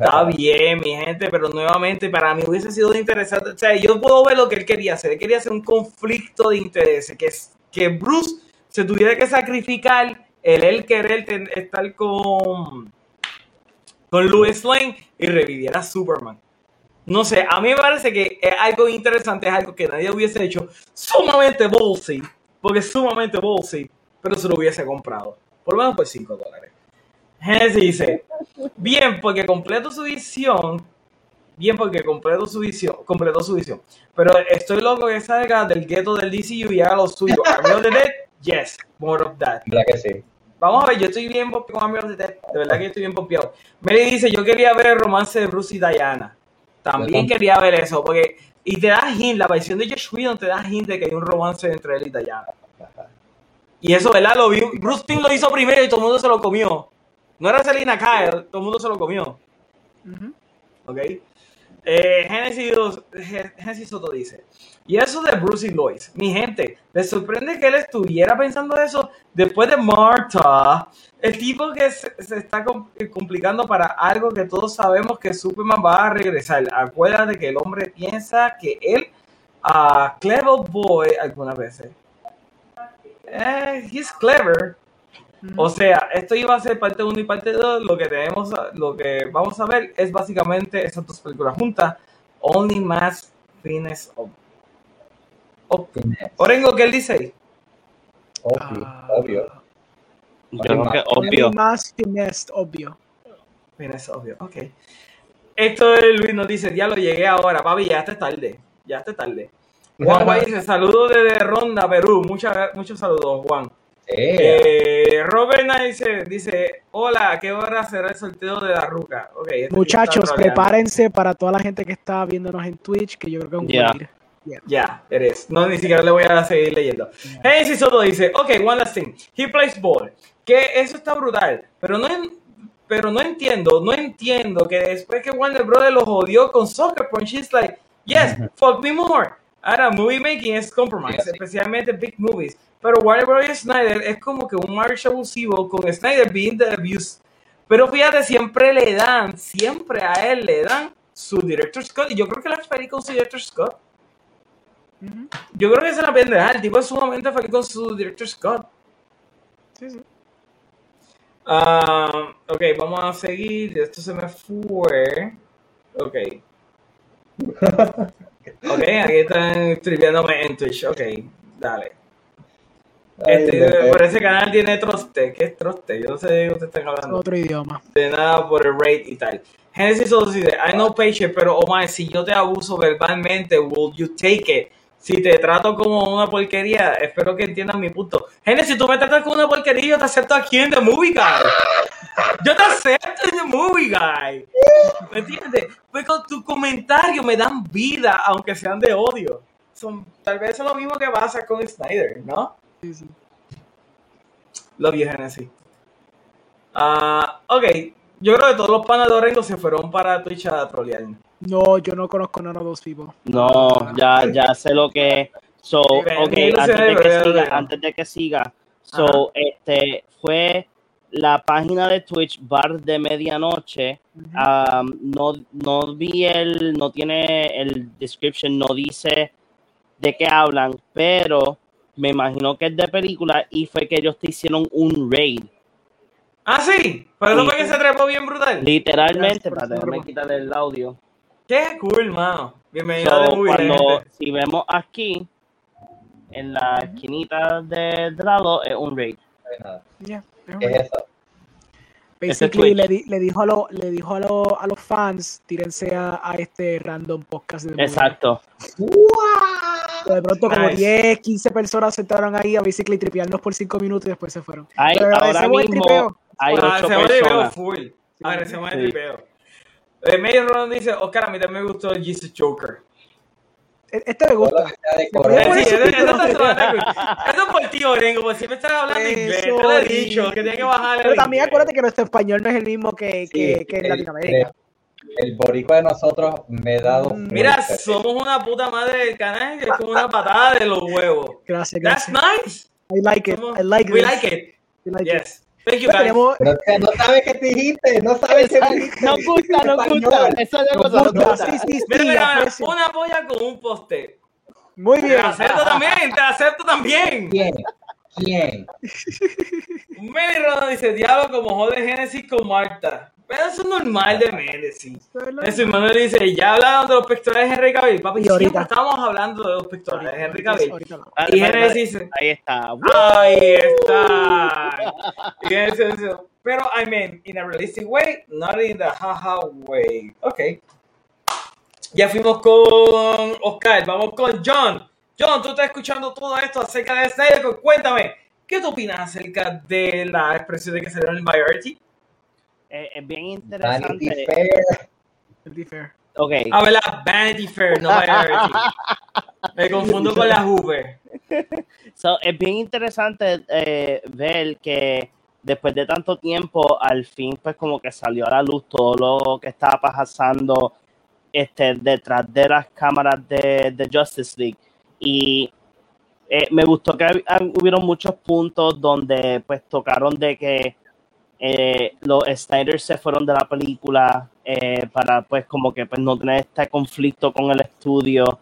Está <laughs> bien, mi gente, pero nuevamente para mí hubiese sido interesante. O sea, yo puedo ver lo que él quería hacer. Él quería hacer un conflicto de intereses, que, que Bruce se tuviera que sacrificar el él querer ten- estar con, con Louis Lane y reviviera a Superman. No sé, a mí me parece que es algo interesante, es algo que nadie hubiese hecho. Sumamente ballsy, porque es sumamente ballsy, pero se lo hubiese comprado. Por lo menos por 5 dólares. Genesis dice, bien, porque completo su visión, bien porque completo su visión, completó su visión. Pero estoy loco que salga del gueto del DCU y haga lo suyo. Of the Dead, yes, more of that. ¿Verdad que sí? Vamos a ver, yo estoy bien pompeado con of the Dead. De verdad que yo estoy bien pompeado. Mary dice, yo quería ver el romance de Bruce y Diana. También quería ver eso, porque... Y te da hint, la versión de Josh Whedon te da hint de que hay un romance entre él y Diana. Y eso, ¿verdad? Lo vi, Bruce Timm lo hizo primero y todo el mundo se lo comió. No era Selina Kyle, todo el mundo se lo comió. Ujú. ¿Ok? Eh, Genesis, Genesis Soto dice, y eso de Bruce Lois, mi gente, ¿les sorprende que él estuviera pensando eso después de Martha? El tipo que se, se está com- complicando para algo que todos sabemos que Superman va a regresar. Acuérdate que el hombre piensa que él, a clever boy, algunas veces. Eh, he's clever. O sea, esto iba a ser parte 1 y parte 2. Lo que tenemos, lo que vamos a ver es básicamente esas dos películas juntas. Only más fines of. Finesse. Orengo, ¿qué él dice ahí? Obvio, Ah. obvio. Yo creo que obvio. Más obvio. Obvio, ok. Esto es Luis nos dice, ya lo llegué ahora, papi, ya está tarde. Ya está tarde. Juan Guay <laughs> dice, saludos desde Ronda, Perú. Muchas, muchos saludos, Juan. Eh, Robert Knight dice, dice, hola, ¿a qué hora será el sorteo de la ruca? Ok, este Muchachos, prepárense para toda la gente que está viéndonos en Twitch, que yo creo que es un Ya. Buen ir. Ya, eres. No, ni siquiera le voy a seguir leyendo. Hey, Soto dice, ok, one last thing. He plays ball. Que eso está brutal. Pero no, pero no entiendo, no entiendo que después que Warner Brothers lo jodió con Soccer Punch, he's like, yes, fuck me more. Ahora, movie making es compromise, sí. especialmente big movies. Pero Warner Brothers Snyder es como que un march abusivo con Snyder being the abuse. Pero fíjate, siempre le dan, siempre a él le dan su director Scott. Y yo creo que la feliz con su director Scott. Yo creo que esa es la pendeja. El tipo es sumamente feliz con su director Scott. Sí, sí. Ah, ok, vamos a seguir. Esto se me fue. Ok. <laughs> Ok, aquí están triviándome en Twitch. Ok, dale. Ay, Este, por ese canal tiene troste. ¿Qué es troste? Yo no sé de qué ustedes están hablando. Otro idioma. de nada por el rate y tal. Genesis dice, I know patient, pero Omar, si yo te abuso verbalmente, will you take it? Si te trato como una porquería, espero que entiendas mi punto. Genesis, tú me tratas como una porquería, yo te acepto aquí en The Movie Guy. Yo te acepto en The Movie Guy. ¿Me entiendes? Pues con tus comentarios me dan vida, aunque sean de odio. Son, tal vez es lo mismo que pasa con Snyder, ¿no? Sí, sí. Love you, Genesis. Ah, ok, yo creo que todos los panas de Orengo se fueron para Twitch a trolear. No, yo no conozco none of those people. No, ya, ya sé lo que es. So, Sí, ven, ok, ven, antes de que siga, antes de que siga. So, este, fue la página de Twitch, Bar de Medianoche, um, no, no vi el, no tiene el description, no dice de qué hablan, pero me imagino que es de película y fue que ellos te hicieron un raid. Ah, sí. Pero eso Sí. fue que se trepó bien brutal. Literalmente, para déjame quitar el audio. Qué cool, mano. Bienvenido So, a Movie cuando, gente. si vemos aquí, en la esquinita de, de lado, es un raid. No. Yeah, es ¿Qué un- es eso? Basically, le, di- le dijo, a, lo- le dijo a, lo- a los fans, tírense a, a este random podcast. De. Exacto. De pronto, como Nice. 10, 15 personas se sentaron ahí a basically tripearnos por 5 minutos y después se fueron. Hay, Pero ahora mismo hay ocho Agradecemos el tripeo personas. full. Agradecemos el Sí. tripeo. Eh, Medio Ron dice, Oscar, a mí también me gustó el Jesus Joker. E- Este me gusta. eso, es por ti, Orengo, porque siempre estás hablando inglés. Te lo he Eso, dicho, que tiene que bajar Pero también acuérdate que nuestro español no es el mismo que, que, Sí, que en el- Latinoamérica. El, el boricua de nosotros me ha dado. Mm. Mira, fuerte. somos una puta madre del canal que es como una patada de los huevos. Gracias, That's gracias. nice. I like it. Somos- I like We this. like it. I like it. Thank you, guys. Pero, no sabes qué dijiste, no sabes qué dijiste. Nos gusta, Español. gusta. Esa es cosa, nos gusta. gusta. Sí, sí, sí, Mira, una polla con un poste. Muy Te bien. acepto también, te acepto también. ¿Quién? ¿Quién? Meli Rono dice, diablo como jode Genesis con Marta. Pero eso es normal de Genesis. Eso, y Manuel dice, ya hablaron de los pectorales de Henry Cavill. Papi, Y ahorita. estamos hablando de los pectorales de Henry Cavill. Y vale. dice, Ahí está. ahí está. Y Genesis dice, pero I mean, in a realistic way, not in the haha way. Ok. Ya fuimos con Oscar, vamos con John. John, tú estás escuchando todo esto acerca de Snyder. Cuéntame, ¿qué tú opinas acerca de la expresión de que salió en el Variety? Eh, es bien Vanity interesante. Fair. To be fair. Ok. A ver, la Vanity Fair, no Variety. <laughs> Me confundo con la Hoover. <laughs> So, es bien interesante eh, ver que después de tanto tiempo, al fin, pues como que salió a la luz todo lo que estaba pasando este, detrás de las cámaras de, de Justice League. Y eh, me gustó que hubieron muchos puntos donde pues tocaron de que eh, los Snyder se fueron de la película eh, para pues como que pues no tener este conflicto con el estudio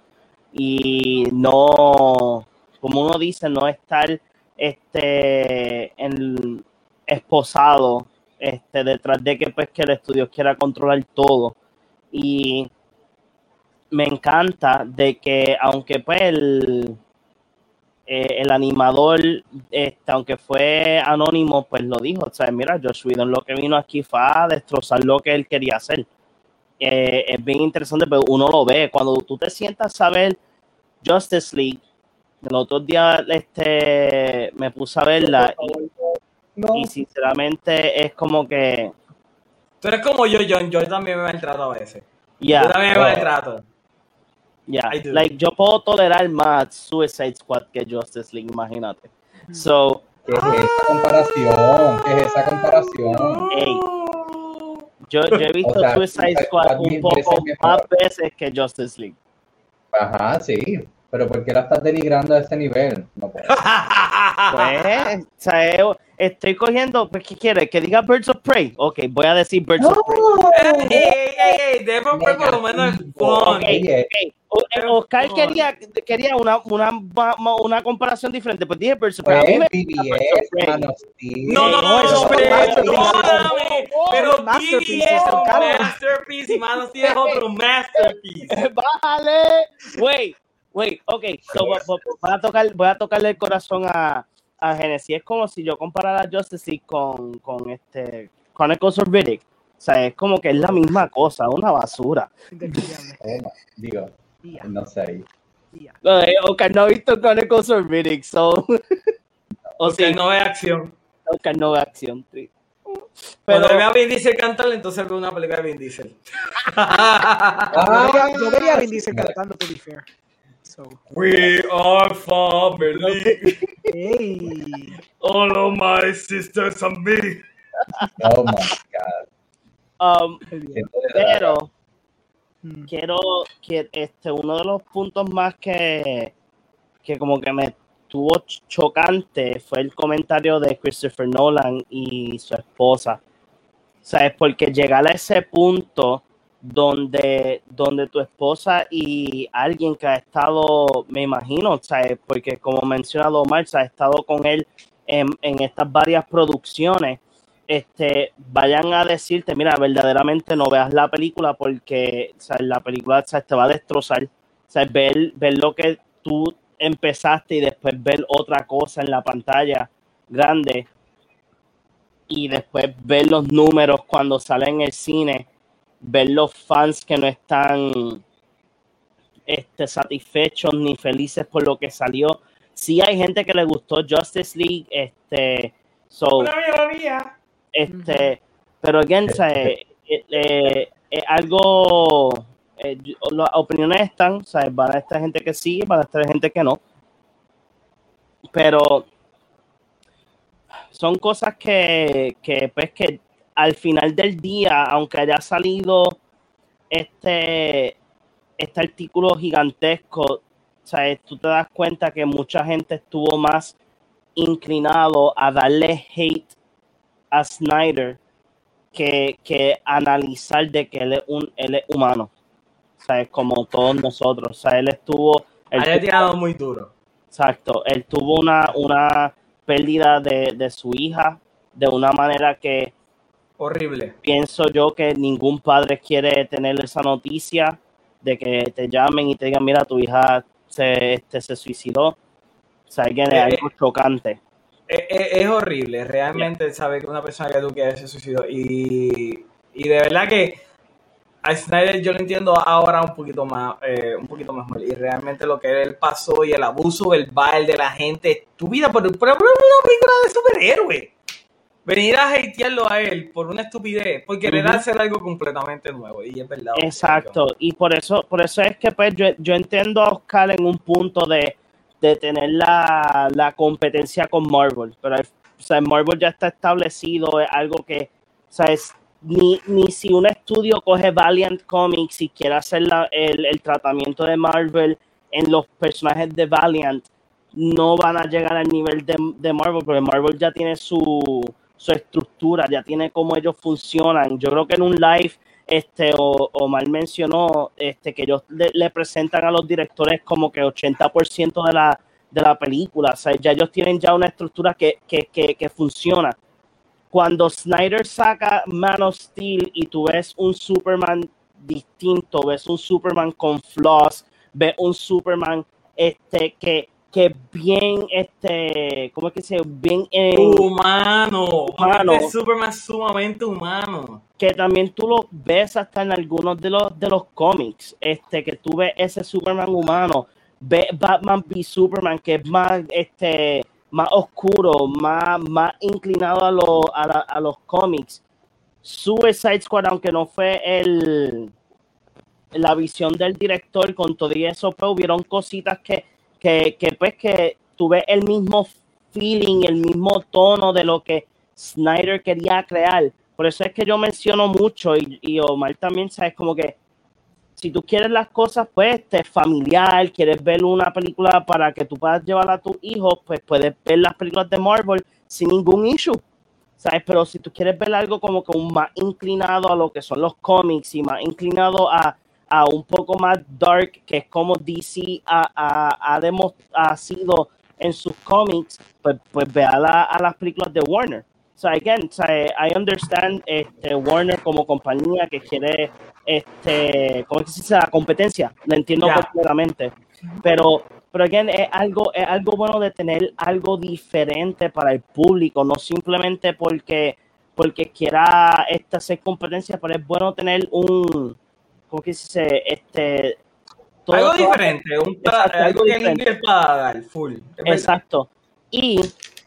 y no, como uno dice, no estar este en, esposado este detrás de que pues que el estudio quiera controlar todo. Y me encanta de que aunque pues el eh, el animador este, aunque fue anónimo pues lo dijo o sea mira Josh Whedon lo que vino aquí fue a destrozar lo que él quería hacer Eh, es bien interesante pero uno lo ve cuando tú te sientas a ver Justice League el otro día este me puse a verla y, No. y sinceramente es como que Tú eres como yo, John. Yo también me maltrato a veces. Yo también me Oh. maltrato. Do. like yo puedo tolerar más Suicide Squad que Justice League imagínate so ¿Qué es esa comparación? ¿Qué es esa comparación? Ey. yo, yo he visto O sea, Suicide Suicide Squad Squad un poco veces más veces que Justice League Ajá, sí. Pero ¿por qué la estás denigrando a ese nivel? No puedo. <laughs> pues o sea, eh, estoy cogiendo pues qué quiere que diga Birds of Prey ok voy a decir Birds of Prey ey, ey, ey, ver por lo menos el eh, Oscar quería, quería una, una, una comparación diferente, pues dije Birds Prey. A mí me BBS, of Steel. No, no, no, No, no, esos son perdóname, pero BBS masterpiece y Manos es otro masterpiece. <laughs> Bájale. Wait, wait, ok. So, vo- vo- voy, a tocar, voy a tocarle el corazón a, a Genesis. Es como si yo comparara Justice League con, con este Chronicles of Riddick. O sea, es como que es la misma cosa, una basura. Digo, Ya, no sé. ya. Eh, Oscar no ha visto Chronicles of Riddick, so. <laughs> o sea, no ve acción. Oscar no ve acción. sí. Cuando Pero, ve a Vin Diesel cantar, entonces ve una película de Vin Diesel. Vería, <laughs> yo vería a Vin sí, Diesel cantando, to be fair. So, We are family. hey. All of my sisters and me. Oh my God. um, de pero Mm. quiero que este uno de los puntos más que, que como que me estuvo ch- chocante fue el comentario de Christopher Nolan y su esposa. ¿Sabes? Porque llegar a ese punto donde, donde tu esposa y alguien que ha estado, me imagino, ¿sabes? Porque como mencionado Omar, ha estado con él en, en estas varias producciones, este, vayan a decirte, mira, verdaderamente no veas la película porque la película te va a destrozar. Ver, ver lo que tú empezaste y después ver otra cosa en la pantalla grande y después ver los números cuando sale en el cine, ver los fans que no están este, satisfechos ni felices por lo que salió. Sí hay gente que le gustó Justice League, este, so, Una. Este, pero again, o sea, eh, eh, eh, algo, eh, las opiniones están, o sea, van a estar gente que sí, van a estar gente que no, pero son cosas que, que, pues, que al final del día, aunque haya salido este, este artículo gigantesco, o sea, tú te das cuenta que mucha gente estuvo más inclinado a darle hate a Snyder que, que analizar de que él es, un, él es humano. Como todos nosotros. O sea, él estuvo. él tuvo- tirado muy duro. exacto. Él tuvo una, una pérdida de, de su hija de una manera que Horrible. pienso yo que ningún padre quiere tener esa noticia de que te llamen y te digan, mira, tu hija se, este, se suicidó. O sea, que es Eh, algo chocante. Es, es- es horrible, realmente saber que una persona que tú quieres se suicidó. Y, y de verdad que a Snyder yo lo entiendo ahora un poquito más, eh, un poquito mejor. Y realmente lo que él pasó y el abuso verbal de la gente, tu vida por, por, por una película de superhéroe. Venir a hatearlo a él por una estupidez, por querer Ujú. hacer algo completamente nuevo. Y es verdad. Exacto, y por eso, por eso es que pues yo, yo entiendo a Oscar en un punto de, de tener la, la competencia con Marvel, pero o sea, Marvel ya está establecido, es algo que, o sea, es- ni, ni si un estudio coge Valiant Comics y quiere hacer la- el, el tratamiento de Marvel en los personajes de Valiant, no van a llegar al nivel de, de Marvel, porque Marvel ya tiene su, su estructura, ya tiene cómo ellos funcionan. Yo creo que en un live este, o, Omar mencionó este, que ellos le, le presentan a los directores como que 80% de la, de la película. O sea, ya ellos tienen ya una estructura que, que, que, que funciona. Cuando Snyder saca Man of Steel y tú ves un Superman distinto, ves un Superman con flaws, ves un Superman este, que, que bien, este, ¿cómo es que se? Bien en, Humano. Humano. Este Superman es sumamente humano. Que también tú lo ves hasta en algunos de los de los cómics, este que tú ves ese Superman humano, ves Batman v Superman que es más este más oscuro, más, más inclinado a, lo- a, los cómics. Suicide Squad, aunque no fue el la visión del director con todo y eso, pues hubieron cositas que, que, que pues que tuve el mismo feeling, el mismo tono de lo que Snyder quería crear. Por eso es que yo menciono mucho y, y Omar también, sabes, como que si tú quieres las cosas, pues, este, familiar, quieres ver una película para que tú puedas llevar a tus hijos, pues puedes ver las películas de Marvel sin ningún issue. ¿Sabes? Pero si tú quieres ver algo como que un más inclinado a lo que son los cómics y más inclinado a, a un poco más dark, que es como DC ha, ha, ha, ha sido en sus cómics, pues, pues ve a, la- a las películas de Warner. So again, so I understand este, Warner como compañía que quiere, este, ¿cómo es que se dice? La competencia, lo entiendo Ya. completamente. Pero, pero again, es algo, es algo bueno de tener algo diferente para el público, no simplemente porque, porque quiera este, hacer competencia, pero es bueno tener un, ¿cómo que se dice? Este, todo- algo todo- diferente, un Exacto, algo algo que diferente. limpie el paladar, full. Exacto. Y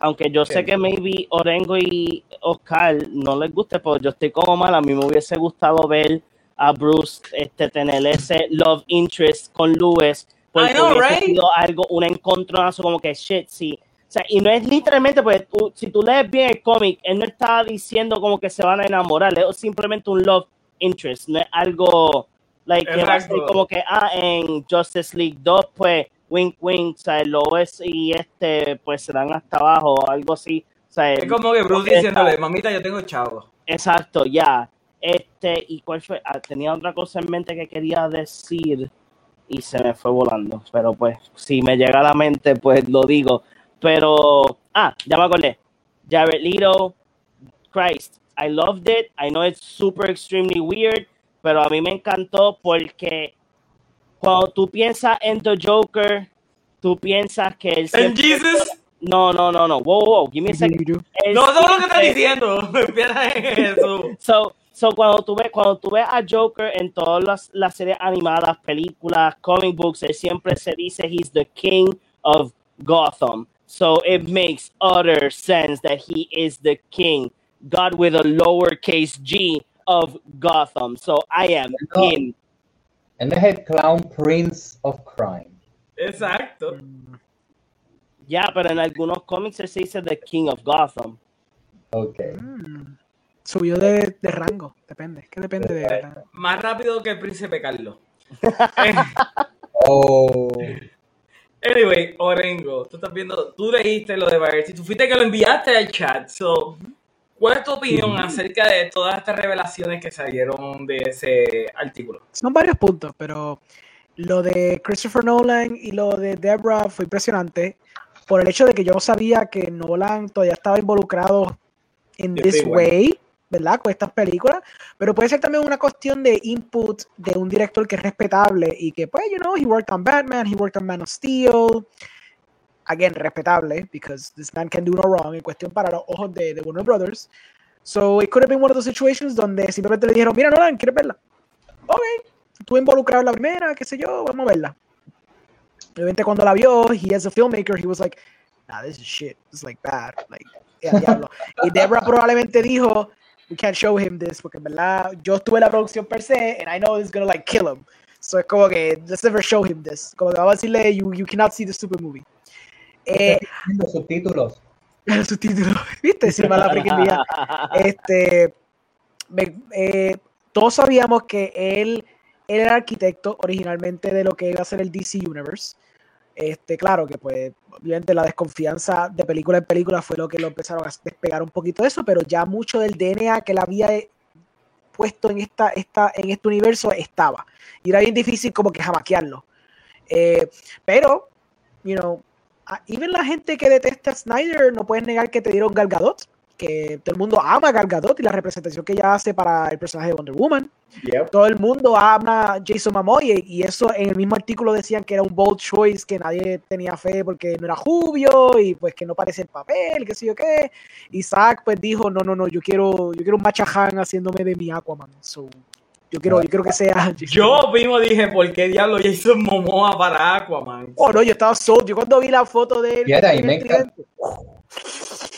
aunque yo sé que maybe Orengo y Oscar no les guste, pues yo estoy como mal, a mí me hubiese gustado ver a Bruce este, tener ese love interest con Lewis, porque I know, hubiese right? sido algo, un encontronazo como que shit, sí. O sea, y no es literalmente, pues tú- si tú lees bien el cómic, él no está diciendo como que se van a enamorar, es simplemente un love interest, no es algo like, que va a ser como que, ah, en Justice League 2, pues wink wink, o sea, Lois y este pues se dan hasta abajo o algo así. O sea, Es como que Bruce diciéndole, mamita, yo tengo chavo. Exacto, ya. Este, y cuál fue, Ah, tenía otra cosa en mente que quería decir y se me fue volando. Pero pues, si me llega a la mente, pues lo digo. Pero, ah, ya me acordé. Jared Leto, Christ, I loved it. I know it's super extremely weird, pero a mí me encantó porque cuando tú piensas en The Joker, tú piensas que él ¿En Jesus? No, no, no, no. Wow, wow, give me a second. Él No, todo lo que estás siempre- diciendo. <laughs> Empieza en Jesús. <laughs> So, so cuando tú ves, cuando tú ves a Joker en todas las, las series animadas, películas, comic books, él siempre se dice he's the king of Gotham. So it makes utter sense that he is the king, God with a lowercase g of Gotham. So I am No. Él no es el clown prince of crime. Exacto. Ya, pero en algunos cómics él se dice the king of Gotham. Ok. Mm. Subió de, de rango, depende. ¿Qué depende de? Más rápido que el príncipe Carlos. <laughs> Oh. <laughs> Anyway, Orengo, tú estás viendo, tú leíste lo de Variety, tú fuiste que lo enviaste al chat. So, ¿Cuál es tu opinión acerca de todas estas revelaciones que salieron de ese artículo? Son varios puntos, pero lo de Christopher Nolan y lo de Deborah fue impresionante por el hecho de que yo no sabía que Nolan todavía estaba involucrado en this way, ¿verdad? Con estas películas, pero puede ser también una cuestión de input de un director que es respetable y que, pues, you know, he worked on Batman, he worked on Man of Steel. Again, respetable, because this man can do no wrong en cuestión para los ojos de, de Warner Brothers. So it could have been one of those situations donde simplemente le dijeron, mira Nolan, ¿quieres verla? Ok, estuve involucrado en la primera, qué sé yo, vamos a verla. Obviamente cuando la vio, he as a filmmaker, he was like, nah, this is shit, it's like bad, like, eh, diablo. <laughs> Y Deborah probablemente dijo, we can't show him this, porque en verdad yo estuve en la producción per se, and I know it's gonna like kill him. So es como que, let's never show him this. Como que vamos a decirle, you, you cannot see the stupid movie. Eh, Los subtítulos. los subtítulos, <laughs> ¿viste? Mala freaking mía. Este, me- eh, todos sabíamos que él, él era arquitecto originalmente de lo que iba a ser el DC Universe. Este, claro que pues, obviamente la desconfianza de película en película fue lo que lo empezaron a despegar un poquito de eso, pero ya mucho del DNA que él había puesto en esta, esta, en este universo estaba. Y era bien difícil como que jamaquearlo. Eh, pero, you know, even la gente que detesta a Snyder no pueden negar que te dieron Gal Gadot, que todo el mundo ama a Gal Gadot y la representación que ella hace para el personaje de Wonder Woman. Todo el mundo ama a Jason Momoa y, eso en el mismo artículo decían que era un bold choice, que nadie tenía fe porque no era rubio y pues que no parece el papel, qué sé yo qué. Zack pues dijo, no, no, no, yo quiero, yo quiero un Machahan haciéndome de mi Aquaman. So, yo quiero, yo quiero que sea Jason <laughs> Yo mismo dije, ¿por qué diablo Jason Momoa para Aquaman? Oh, no, yo estaba sold. Yo cuando vi la foto de él. Me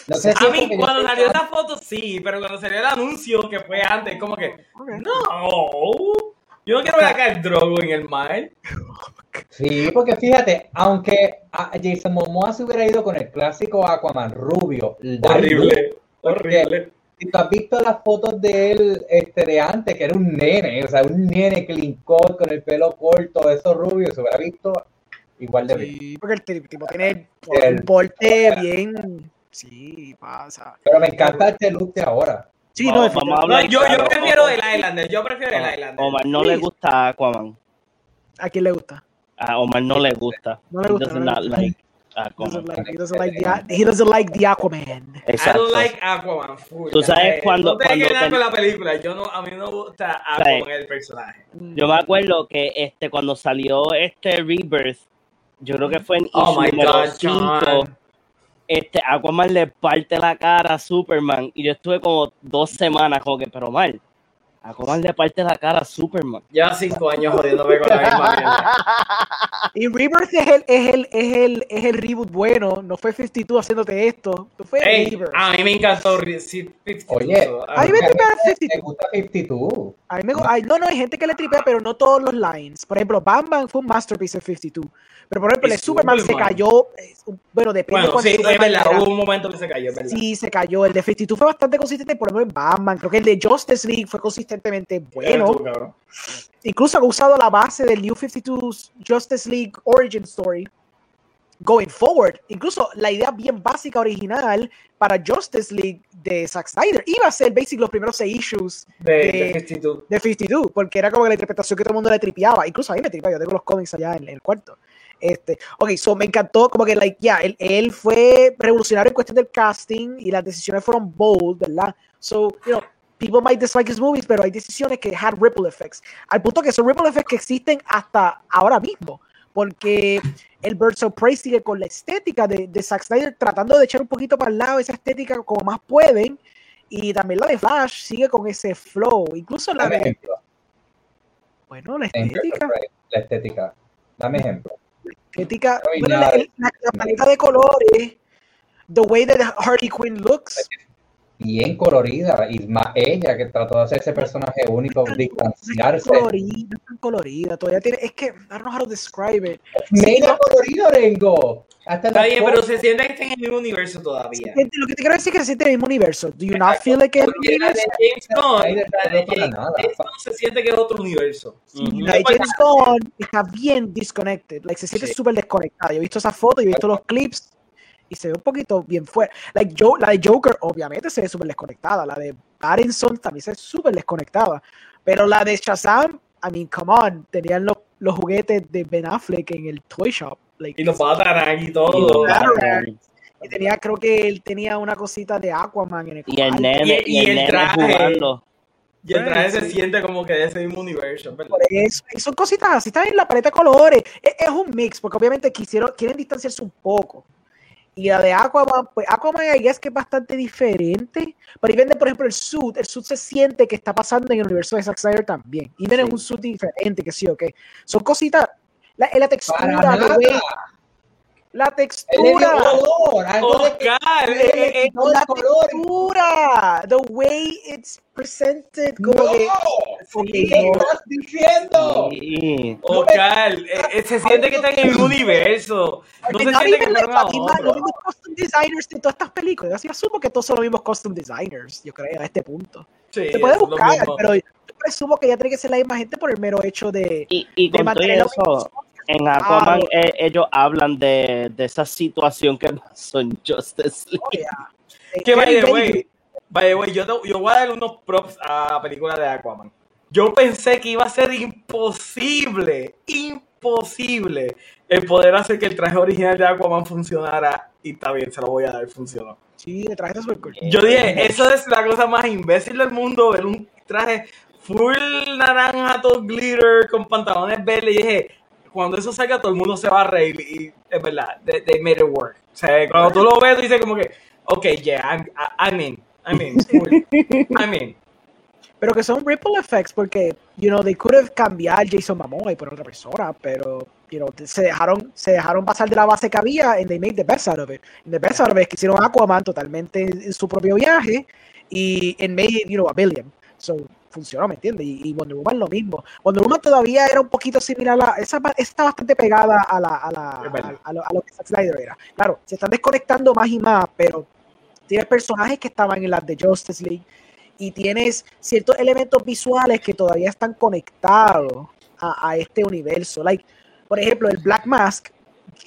No sé si A mí, cuando salió esa foto, sí, pero cuando salió el anuncio, que fue antes, como que, no, yo no quiero ver acá el drogo en el mar. Sí, porque fíjate, aunque a Jason Momoa se hubiera ido con el clásico Aquaman rubio, Horrible, Porque- horrible. Si tú has visto las fotos de él este, de antes, que era un nene, o sea, un nene clean cut con el pelo corto, eso rubio, se hubiera visto igual de bien. Sí, porque el ti- tipo tiene El- porte bien. Sí, pasa. Pero me encanta este look de ahora. Sí, Vamos- no, vamos a No, hablar yo, yo claro. prefiero el Islander, yo prefiero el Islander. Omar no le gusta Aquaman. ¿A quién le gusta? A Omar no le gusta. No le gusta, does He Aquaman. doesn't like, he doesn't like the, he doesn't like the Aquaman. I Exacto. don't like Aquaman. full. Tú sabes Eh, cuando- No que cuando ver te- con la película. Yo no, a mí no me gusta Aquaman, el personaje. Yo me acuerdo que este cuando salió este Rebirth, yo creo que fue en Oh issue my número God, 5, John. este Aquaman le parte la cara a Superman y yo estuve como dos semanas como que, pero mal, Aquaman le parte la cara a Superman. Lleva cinco años jodiéndome con la misma mierda. Y Rebirth es el, es, el, es, el, es el reboot bueno. No fue 52 haciéndote esto. No fue Ey, a mí me encantó Re- sí, 52, Oye, a mí me tripea gusta- 52. me gusta 52. A mí me ay, no, no, hay gente que le tripea, pero no todos los lines. Por ejemplo, Bam Bam fue un masterpiece en 52. Pero por ejemplo, el de Superman, se Superman. cayó. Bueno, depende Bueno, sí, es Superman verdad, era. hubo un momento que se cayó, es verdad. Sí, se cayó. El de 52 fue bastante consistente, por ejemplo, en Batman. Creo que el de Justice League fue consistente consistentemente bueno. Incluso han usado la base del New 52 Justice League Origin Story going forward. Incluso la idea bien básica original para Justice League de Zack Snyder iba a ser basic los primeros seis issues De, de- de 52. de 52, porque era como la interpretación que todo el mundo le tripeaba. Incluso a mí me tripeaba, yo tengo los cómics allá en, en el cuarto. Este, ok, so me encantó como que, like, ya, él, él fue revolucionario en cuestión del casting y las decisiones fueron bold, ¿verdad? So, you know, people might dislike his movies, pero hay decisiones que had ripple effects. Al punto que son ripple effects que existen hasta ahora mismo, porque el Birds of Prey sigue con la estética de, de Zack Snyder, tratando de echar un poquito para el lado esa estética como más pueden, y también la de Flash sigue con ese flow, incluso la Dame de, ejemplo. bueno, la estética, La estética. Dame ejemplo. estética, No hay bueno, la, la- la paleta de colores, the way that Harley Quinn looks, Bien colorida. Y más ella que trató de hacer ese personaje único, tan distanciarse. colorida, no es tan colorida, todavía tiene, es que, I don't know how to describe it. Mega colorido, Rengo. Hasta Está bien, pero se siente que está en el mismo universo todavía. Gente, Lo que te quiero decir es que se siente el mismo universo. Do you not feel like es el mismo Porque la de universo? James Gunn, no se siente que es otro universo. Ujú. La de James Gunn está bien disconnected, like se siente Sí. súper desconectada. Yo he visto esa foto, yo he visto los clips y se ve un poquito bien fuera. Like Joe, la de Joker obviamente se ve súper desconectada, la de Pattinson también se ve súper desconectada, pero la de Shazam, I mean, come on, tenían los, los juguetes de Ben Affleck en el toy shop. Like, Y los Batarang y Y todo. los Batman. y tenía, creo que él tenía una cosita de Aquaman en el Y el nene, Y- y, y el el traje. jugando. Y el traje Sí. se siente como que de ese mismo universo, ¿verdad? Por eso, y son cositas así, está en la paleta de colores. Es, es un mix, porque obviamente quisieron, quieren distanciarse un poco. Y la de Aquaman, pues Aquaman I guess que es bastante diferente. Pero y vende, por ejemplo, el suit. El suit se siente que está pasando en el universo de Zack Snyder también. Y viene Sí. un suit diferente, que sí o qué. Son cositas. La, la textura, la textura. que Oscar, él eh, eh, el textura. The way it's presented. Como No. que, sí, ¿Qué estás diciendo? Sí. Oscar, eh, eh, se siente que está en el universo. No se siente que misma- otro. los mismos costume designers de todas estas películas. Así asumo que todos son los mismos costume designers, yo creo, a este punto. Sí, Se puede buscar, pero yo presumo que ya tiene que ser la misma gente por el mero hecho de, Y, y de con todo mantener los eso, mismos- en Aquaman eh, ellos hablan de, de esa situación que pasó en Justice League. Oh, yeah. Que by the way, by the way, yo, te- yo voy a dar unos props a la película de Aquaman. Yo pensé que iba a ser imposible, imposible el poder hacer que el traje original de Aquaman funcionara y está bien, se lo voy a dar, funcionó. Sí, le traje super cool. Yo dije, eso es la cosa más imbécil del mundo, ver un traje full naranja, todo glitter, con pantalones verdes. Y dije, cuando eso salga, todo el mundo se va a reír. Y es verdad, they, they made it work. O sea, cuando tú lo ves, tú dices como que, ok, yeah, I'm, I- I'm in, I'm in, I'm in. Pero que son ripple effects porque, you know, they could have cambiado Jason Momoa y por otra persona, pero, you know, se dejaron, se dejaron pasar de la base que había and they made the best out of it. And the best out of it es que hicieron Aquaman totalmente en su propio viaje y and made, you know, a billion. So, funcionó, ¿me entiendes? Y, y Wonder Woman lo mismo. Wonder Woman todavía era un poquito similar a, esa, está bastante pegada a la, a la, a, a lo, a lo que Zack Snyder era. Claro, se están desconectando más y más, pero tienes personajes que estaban en las de Justice League y tienes ciertos elementos visuales que todavía están conectados a, a este universo. Like, por ejemplo, el Black Mask,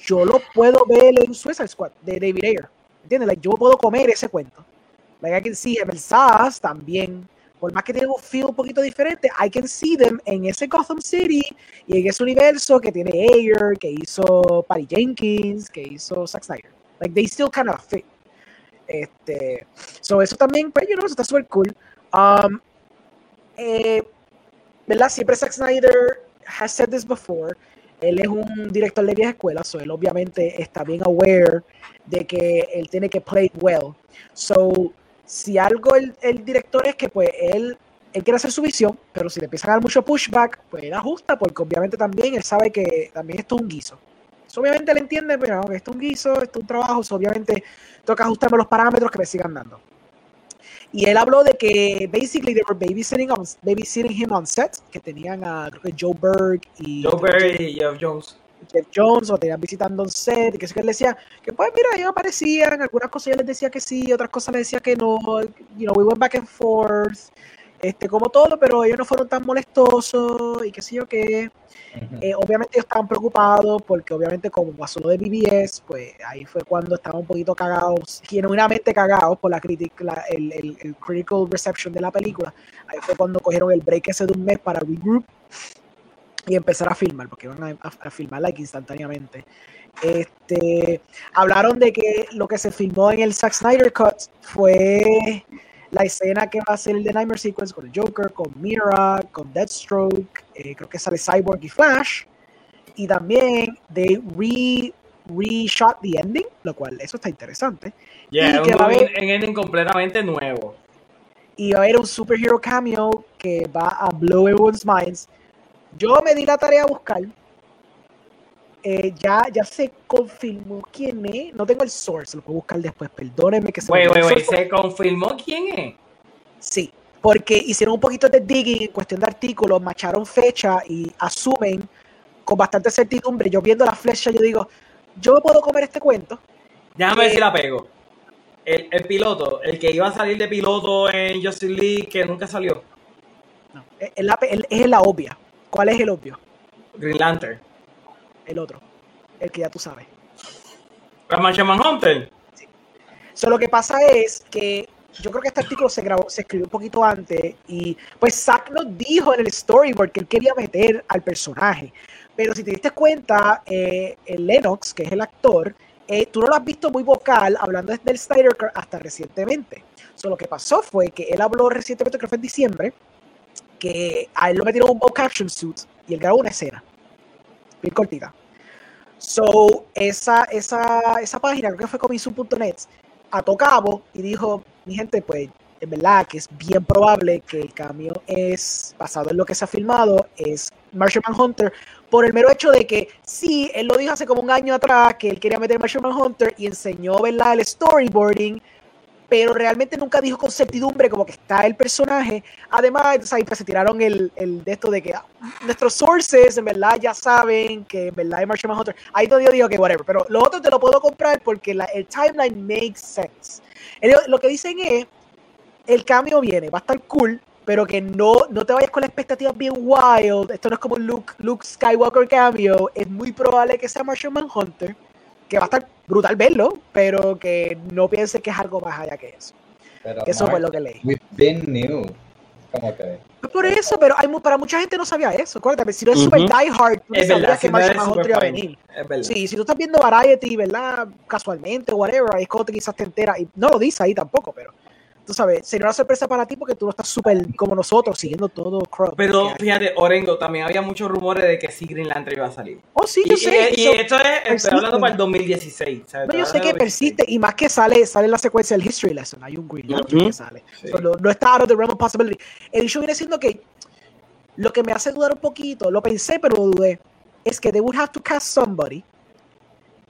yo lo puedo ver en Suicide Squad de David Ayer. ¿Entiendes? Like, yo puedo comer ese cuento. Like, I can see him. El SAS también. Por más que tenga un feel un poquito diferente, I can see them en ese Gotham City y en ese universo que tiene Ayer, que hizo Patty Jenkins, que hizo Zack Snyder. Like, they still kind of fit. Este, so eso también, pues, you know, eso está súper cool. Um, eh, ¿Verdad? Siempre Zack Snyder has said this before. Él es un director de vieja escuela, so él obviamente está bien aware de que él tiene que play well. So, si algo el, el director es que pues él, él quiere hacer su visión, pero si le empiezan a dar mucho pushback, pues él ajusta, porque obviamente también él sabe que también esto es un guiso. So, obviamente él entiende, pero que esto es un guiso, esto es un trabajo, so, obviamente toca ajustarme los parámetros que me sigan dando. Y él habló de que basically they were babysitting, on, babysitting him on set, que tenían a Joe Berg y Joe Berry y Jeff Jones. Jeff Jones o tenían visitando on set, y que, sé que él decía que pues mira, ellos aparecían, algunas cosas yo les decía que sí, otras cosas les decía que no, you know, we went back and forth. este, como todo, pero ellos no fueron tan molestosos y qué sé yo qué. Eh, obviamente ellos estaban preocupados porque obviamente como pasó lo de BBS, pues ahí fue cuando estaban un poquito cagados, genuinamente cagados por la crítica, la- el, el- el critical reception de la película. Ahí fue cuando cogieron el break ese de un mes para regroup y empezar a filmar, porque iban a, a- a filmar like instantáneamente. Este, hablaron de que lo que se filmó en el Zack Snyder Cut fue la escena que va a ser el de Nightmare Sequence con el Joker, con Mira, con Deathstroke, eh, creo que sale Cyborg y Flash, y también de re, re-shot the ending, lo cual eso está interesante. Yeah, Y un que va a haber- en ending completamente nuevo. Y va a haber un superhero cameo que va a blow everyone's minds. Yo me di la tarea a buscar. Eh, ya, ya se confirmó quién es. No tengo el source, lo puedo buscar después. Perdónenme que se me wey, el wey, source. ¿se confirmó quién es? Sí, porque hicieron un poquito de digging en cuestión de artículos, macharon fecha y asumen con bastante certidumbre. Yo viendo la flecha, yo digo, yo me puedo comer este cuento. Déjame ver Eh, si la pego. El, el piloto, el que iba a salir de piloto en Justice League, que nunca salió. No, es, la, es la obvia. ¿Cuál es el obvio? Green Lantern. El otro. El que ya tú sabes. La Martian Manhunter. So, lo que pasa es que yo creo que este artículo se grabó, se escribió un poquito antes y pues Zack nos dijo en el storyboard que él quería meter al personaje. Pero si te diste cuenta, eh, el Lennox, que es el actor, eh, tú no lo has visto muy vocal hablando desde el Snyder Cut hasta recientemente. So, lo que pasó fue que él habló recientemente, creo que fue en diciembre, que a él lo metieron un action suit y él grabó una escena. Bien cortita. So, esa, esa, esa página, creo que fue comisu.net, ató cabo y dijo, mi gente, pues, en verdad que es bien probable que el cambio es, basado en lo que se ha filmado, es Martian Manhunter, por el mero hecho de que sí, él lo dijo hace como un año atrás, que él quería meter Martian Manhunter y enseñó, ¿verdad?, el storyboarding, pero realmente nunca dijo con certidumbre como que está el personaje. Además, o sea, pues se tiraron el, el de esto de que ah, nuestros sources en verdad ya saben que en verdad es Martian Manhunter. Ahí yo digo que whatever, pero lo otro te lo puedo comprar porque el timeline makes sense. Lo que dicen es, el cambio viene, va a estar cool, pero que no, no te vayas con la expectativa bien wild. Esto no es como Luke, Luke Skywalker cambio. Es muy probable que sea Martian Manhunter, que va a estar brutal verlo, pero que no piense que es algo más allá que eso. Pero, Que eso fue Mark, lo que leí. We've been new. Que. Pues por eso, pero hay, para mucha gente no sabía eso. Acuérdate, si no es super Ujú. die hard, tú Es no sabías verdad, que Manhunter super iba a venir. Sí, si tú estás viendo Variety, ¿verdad? Casualmente, whatever, ahí es cuando te quizás te enteras, y no lo dice ahí tampoco, pero tú sabes, sería una sorpresa para ti porque tú no estás súper como nosotros, siguiendo todo Crop. Pero fíjate, Orengo, también había muchos rumores de que sí Green Lantern iba a salir. Oh, sí, Y, yo sé. y- y esto es, persiste. estoy hablando para el 2016. ¿sabes? no, yo sé que hablando del 2016. persiste, y más que sale, sale en la secuencia del History Lesson, hay un Green Lantern que sale. Sí. So, no, no está out of the realm of possibility. El issue viene siendo que lo que me hace dudar un poquito, lo pensé pero lo dudé, es que they would have to cast somebody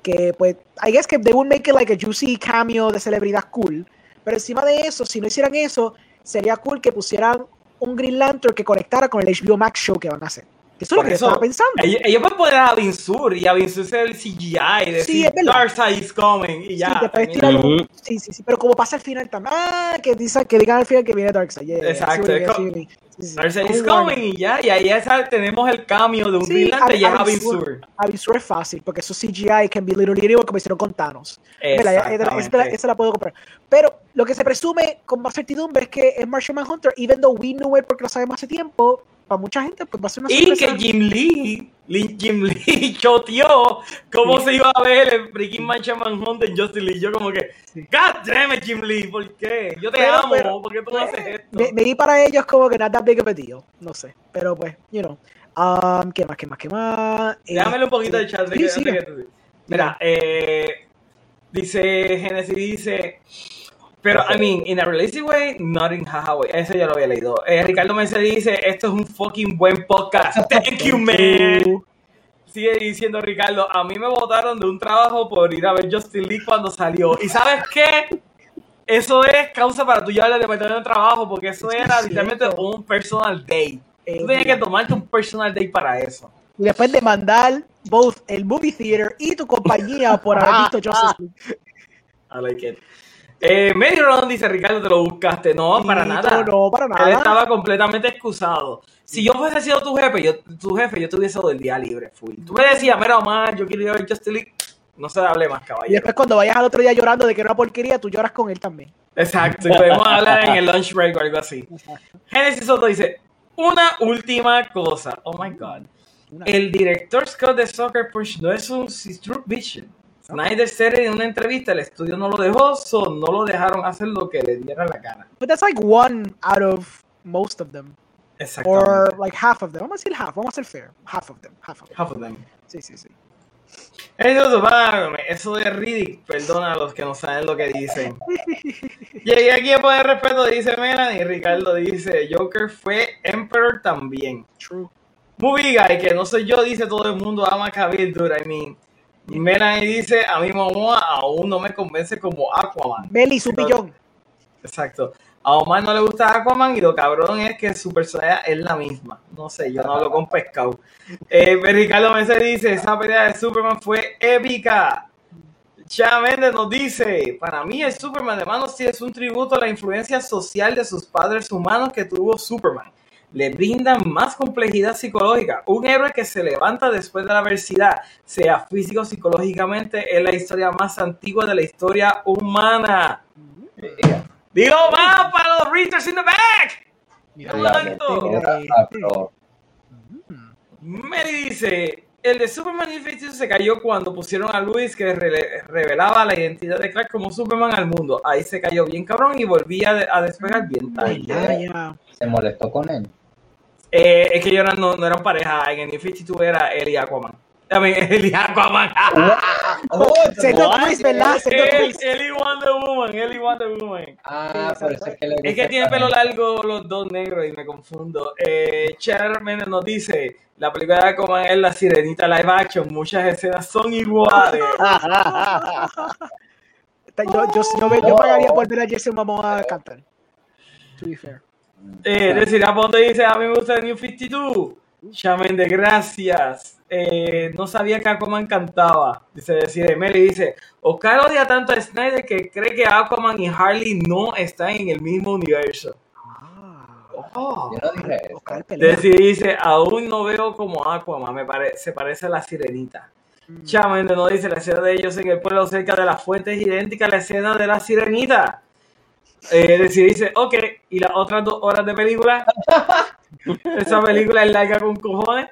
que pues, I guess que they would make it like a juicy cameo de celebridad cool, pero encima de eso, si no hicieran eso, sería cool que pusieran un Green Lantern que conectara con el HBO Max show que van a hacer. Eso es lo que yo eso, estaba pensando. Ellos, ellos pueden poner a Vinsur y a Vinsur ser el CGI y decir Sí, es verdad. Darkseid is coming y Sí, ya. te puedes termina. tirar un- Ujú. sí, sí, sí, pero como pasa al final también, ah, que, dice, que digan al final que viene Darkseid. yeah, yeah, Exacto, sí, es sí, sí, sí, sí. Darkseid is coming y ya. Y ahí esa- tenemos el cambio de un Sí, Green Lantern y a- es a a Vinsur. Vinsur. Avisur es fácil, porque eso CGI can be literally anyone como hicieron con Thanos. Ya- esa, esa la puedo comprar. Pero lo que se presume con más certidumbre es que es Martian Manhunter, even though we knew it porque lo sabemos hace tiempo, para mucha gente pues va a ser una Y que Jim Lee, Lee- Jim Lee <laughs> choteó cómo Sí. se iba a ver el freaking Martian Manhunter en Justice League. Yo como que, Sí. God damn it, Jim Lee, ¿por qué? Yo te Pero- amo, pero- ¿por qué tú no Pues, haces esto? me, me di para ellos como que that big deal, no sé, pero pues, you know. Um, ¿Qué más, qué más, qué más? Eh, Déjame un poquito de chat. de sí, que- que Mira, eh, dice Genesis, dice... Pero, I mean, in a realistic way, not in haha way. Eso ya lo había leído. Eh, Ricardo Mercedes dice, esto es un fucking buen podcast. Thank you, man. Sigue diciendo Ricardo, a mí me votaron de un trabajo por ir a ver Justin Lee cuando salió. ¿Y sabes qué? Eso es causa para tú llevarle al departamento de trabajo, porque eso era literalmente un personal day. Eh, Tú tenías que tomarte un personal day para eso. Y después de mandar both el movie theater y tu compañía por haber visto Justice League. I like it. Eh, Mary Ron dice, Ricardo, te lo buscaste. No, para Tito, nada. No, para Él nada. estaba completamente excusado. Si yo fuese sido tu jefe, yo, tu jefe, yo te hubiese dado el día libre. Full. Tú me decías, mira, Omar, yo quiero ir a ver Justice League. No se hable más, Y caballero. después cuando vayas al otro día llorando de que era una porquería, tú lloras con él también. Exacto, y podemos hablar en el lunch break o algo así. Genesis Soto dice, una última cosa. Oh my God. El director Scott de Soccer Punch no es un True Vision. Snyder said en una entrevista, el estudio no lo dejó, so no lo dejaron hacer lo que le diera la gana. But that's like one out of most of them. Or like half of them. Vamos a decir half, vamos a ser fair. Half of them. Half of them. Half of them. Sí, sí, sí. Eso, eso de Riddick, perdona a los que no saben lo que dicen. <laughs> Llegué aquí a poner respeto, dice Melanie. Ricardo dice, Joker fue Emperor también. True. Movie Guy, que no soy yo, dice todo el mundo ama Cavill, dude. I mean, Melanie dice, a mí Momoa aún no me convence como Aquaman. Belly, su pillón. Exacto. A Omar no le gusta Aquaman y lo cabrón es que su personalidad es la misma. No sé, yo no hablo con pescado. Eh, Ricardo dice, esa pelea de Superman fue épica. Chá Méndez nos dice, para mí el Superman de Man of Steel es un tributo a la influencia social de sus padres humanos que tuvo Superman. Le brindan más complejidad psicológica. Un héroe que se levanta después de la adversidad, sea físico o psicológicamente, es la historia más antigua de la historia humana. Digo más para los readers in the back. Mary dice, el de Superman Infinity se cayó cuando pusieron a Luis que revelaba la identidad de Clark como Superman al mundo. Ahí se cayó bien cabrón y volvía de- a despegar bien tarde. Se molestó con él. Eh, es que ellos no, no eran pareja, en el Infinity tú era él y Aquaman. Mean, él <laughs> y Aquaman. Oh, What? twist, ¿verdad? Él, y Wonder Woman, él y Wonder Woman. Ah, por eso es que le Es que tiene pelo también. largo los dos negros y me confundo. Eh, nos dice, la película de Aquaman es la sirenita live action, muchas escenas son iguales. <laughs> Yo, yo, yo, me- yo pagaría por ver a Jason Momoa cantar. To be fair. Eh, decir, a Ponte dice, a mí me gusta el New 52. Chamen de gracias. Eh, no sabía que Aquaman cantaba. Dice, decir, Meli dice, Oscar odia tanto a Snyder que cree que Aquaman y Harley no están en el mismo universo. Ah, Oh. Yo no dije eso. Oscar pelea. Decir, dice, aún no veo como Aquaman, me pare- se parece a la sirenita. Mm. Chamen nos dice, la escena de ellos en el pueblo cerca de la fuente es idéntica a la escena de la sirenita. Eh, decir, dice, ok, y las otras dos horas de película, <laughs> esa película es larga con cojones.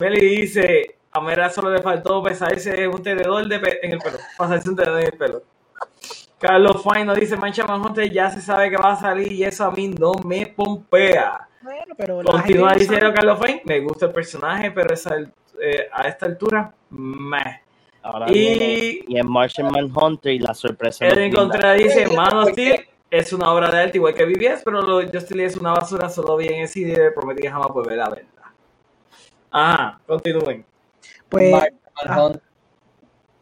Meli dice, a Mera solo le faltó pesarse un tenedor de pe- en el pelo, pasarse un tenedor en el pelo. Carlos Fine nos dice, Mancha Manhunter ya se sabe que va a salir y eso a mí no me pompea. Bueno, pero Continúa diciendo sabe. Carlos Fine, me gusta el personaje, pero esa, eh, a esta altura, meh. Ahora Y- viene- y en Martian Manhunter y la sorpresa. Brinda. Contreras dice, Man of Steel es una obra de arte igual que BBS, pero lo de Justice League es una basura, solo vi en ese CD, prometí que jamás volver a verla. Ajá, continúen. Pues, Mark Manhunt,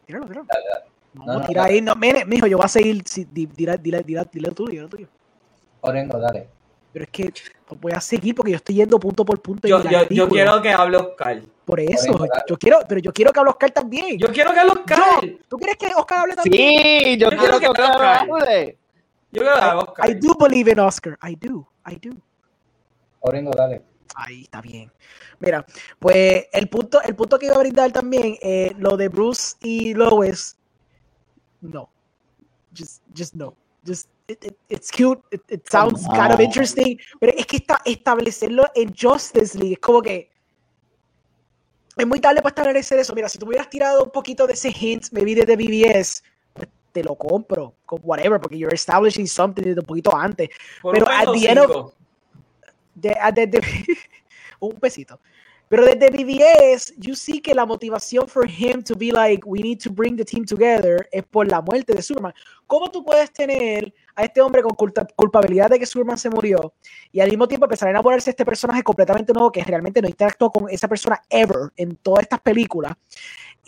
tíralo, tíralo. dale, dale. No, No, no, tira no. ahí. No, mire, mijo, yo voy a seguir. Si, dila tuyo, dila tuyo. Orengo, dale. Pero es que voy a seguir porque yo estoy yendo punto por punto. Yo, yo, quiero que hable Oscar. Por eso, yo quiero, pero yo quiero que hable Oscar también. Yo quiero que hable Oscar. Yo- ¿Tú quieres que Oscar hable también? Sí, yo, Yo quiero quiero que que Oscar Oscar- hable. Yo quiero que hable Oscar. I do believe in Oscar. I do. I do. Orengo, dale. Ahí está bien. Mira, pues el punto, el punto que iba a brindar también, eh, lo de Bruce y Lois, no. Just, just no. Just, it, it- it's cute, it, it sounds kind of interesting, pero es que esta, establecerlo en Justice League es como que es muy tarde para establecer eso. Mira, si tú hubieras tirado un poquito de ese hint, maybe de BBS, te lo compro, whatever, porque you're establishing something desde un poquito antes. Por pero un at peso the end of- cinco. de, a- desde- <laughs> un pesito. Pero desde BBS, you see que la motivación for him to be like, we need to bring the team together es por la muerte de Superman. ¿Cómo tú puedes tener a este hombre con culpa- culpabilidad de que Superman se murió y al mismo tiempo empezar a enamorarse de este personaje completamente nuevo que realmente no interactuó con esa persona ever en todas estas películas?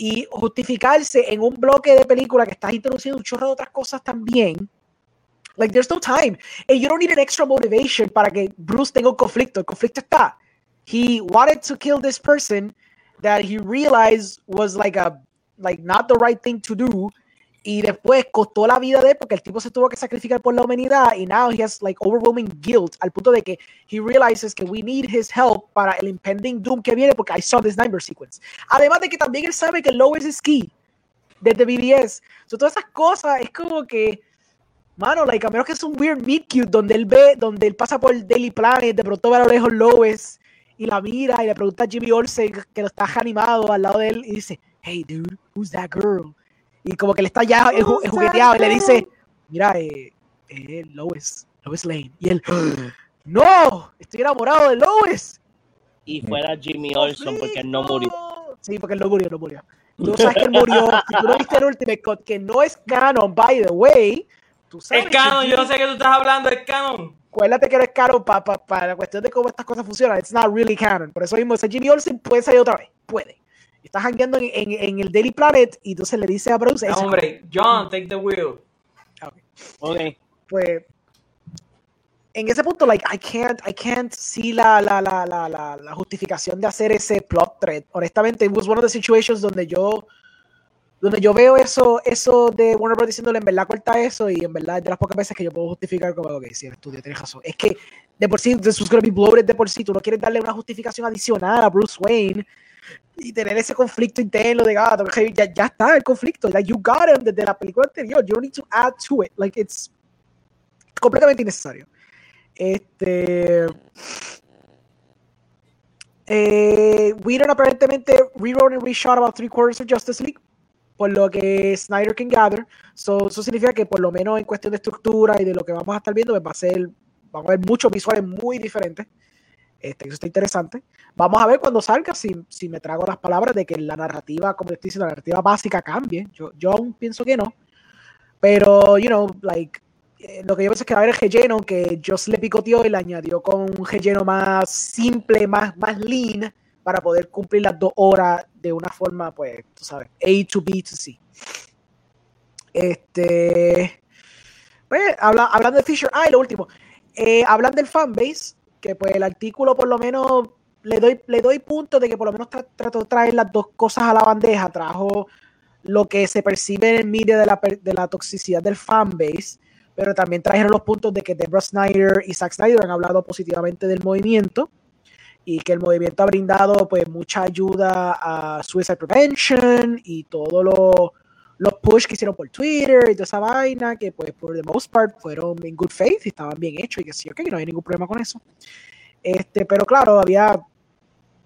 Y justificarse en un bloque de película que estás introduciendo un chorro de otras cosas también. Like, there's no time. And you don't need an extra motivation para que Bruce tenga un conflicto. El conflicto está. He wanted to kill this person that he realized was like a like not the right thing to do. Y después costó la vida de él porque el tipo se tuvo que sacrificar por la humanidad y now he has like overwhelming guilt al punto de que he realizes que we need his help para el impending doom que viene porque I saw this nightmare sequence. Además de que también él sabe que Lois es key desde BBS. So, todas esas cosas es como que mano, like a menos que es un weird meet cute donde él ve, donde él pasa por el Daily Planet, de pronto ve a lo lejos Lois y la mira y le pregunta a Jimmy Olsen que lo está animado al lado de él y dice, hey dude, who's that girl? Y como que le está ya jugueteado y le dice, mira, eh, eh, Lois, Lois Lane. Y él, <gasps> no, estoy enamorado de Lois. Y fuera Jimmy Olson porque él no murió. Sí, porque él no murió, no murió. Tú sabes que él murió. <laughs> Si tú no viste el Ultimate Cut, que no es canon, by the way. Tú sabes es canon, yo no sé qué tú estás hablando, es canon. Acuérdate que no es canon para pa, la cuestión de cómo estas cosas funcionan. It's not really canon. Por eso mismo, ese Jimmy Olsen puede salir otra vez. Puede está jangueando en, en, en, el Daily Planet y entonces le dice a Bruce. No, hombre, John, take the wheel. Okay. okay. Pues en ese punto, like, I can't, I can't see la, la, la, la, la, justificación de hacer ese plot thread. Honestamente, it was one of the situations donde yo, donde yo veo eso, eso de Warner Bros. diciéndole en verdad corta eso y en verdad es de las pocas veces que yo puedo justificar como, ok, sí, el estudio tiene razón. Es que de por sí, this was going to be bloated de por sí, tú no quieres darle una justificación adicional a Bruce Wayne y tener ese conflicto interno de gato, ah, ya, ya está el conflicto, like you got him desde la película anterior, you don't need to add to it, like it's completamente innecesario. Este eh, Whedon aparentemente rewrote and reshot about three quarters of Justice League, por lo que Snyder can gather. So, eso significa que por lo menos en cuestión de estructura y de lo que vamos a estar viendo, pues va a ser, vamos a ver muchos visuales muy diferentes. Este, eso está interesante. Vamos a ver cuando salga si, si, me trago las palabras de que la narrativa, como estoy diciendo, la narrativa básica cambie. Yo, yo aún pienso que no. Pero, you know, like, eh, lo que yo pienso es que va a haber el relleno que Joss le picoteó y le añadió con un relleno más simple, más, más lean, para poder cumplir las dos horas de una forma, pues, tú sabes, A to B to C. Este. Pues, habla, hablando de Fisher, ah, y lo último. Eh, hablan del fanbase que pues el artículo por lo menos le doy, le doy punto de que por lo menos trató de traer las dos cosas a la bandeja, trajo lo que se percibe en el media de la, de la toxicidad del fanbase, pero también trajeron los puntos de que Deborah Snyder y Zack Snyder han hablado positivamente del movimiento y que el movimiento ha brindado pues mucha ayuda a Suicide Prevention y todo lo los push que hicieron por Twitter y toda esa vaina, que pues por the most part fueron en good faith y estaban bien hechos y que sí, ok, no hay ningún problema con eso. Este, pero claro, había,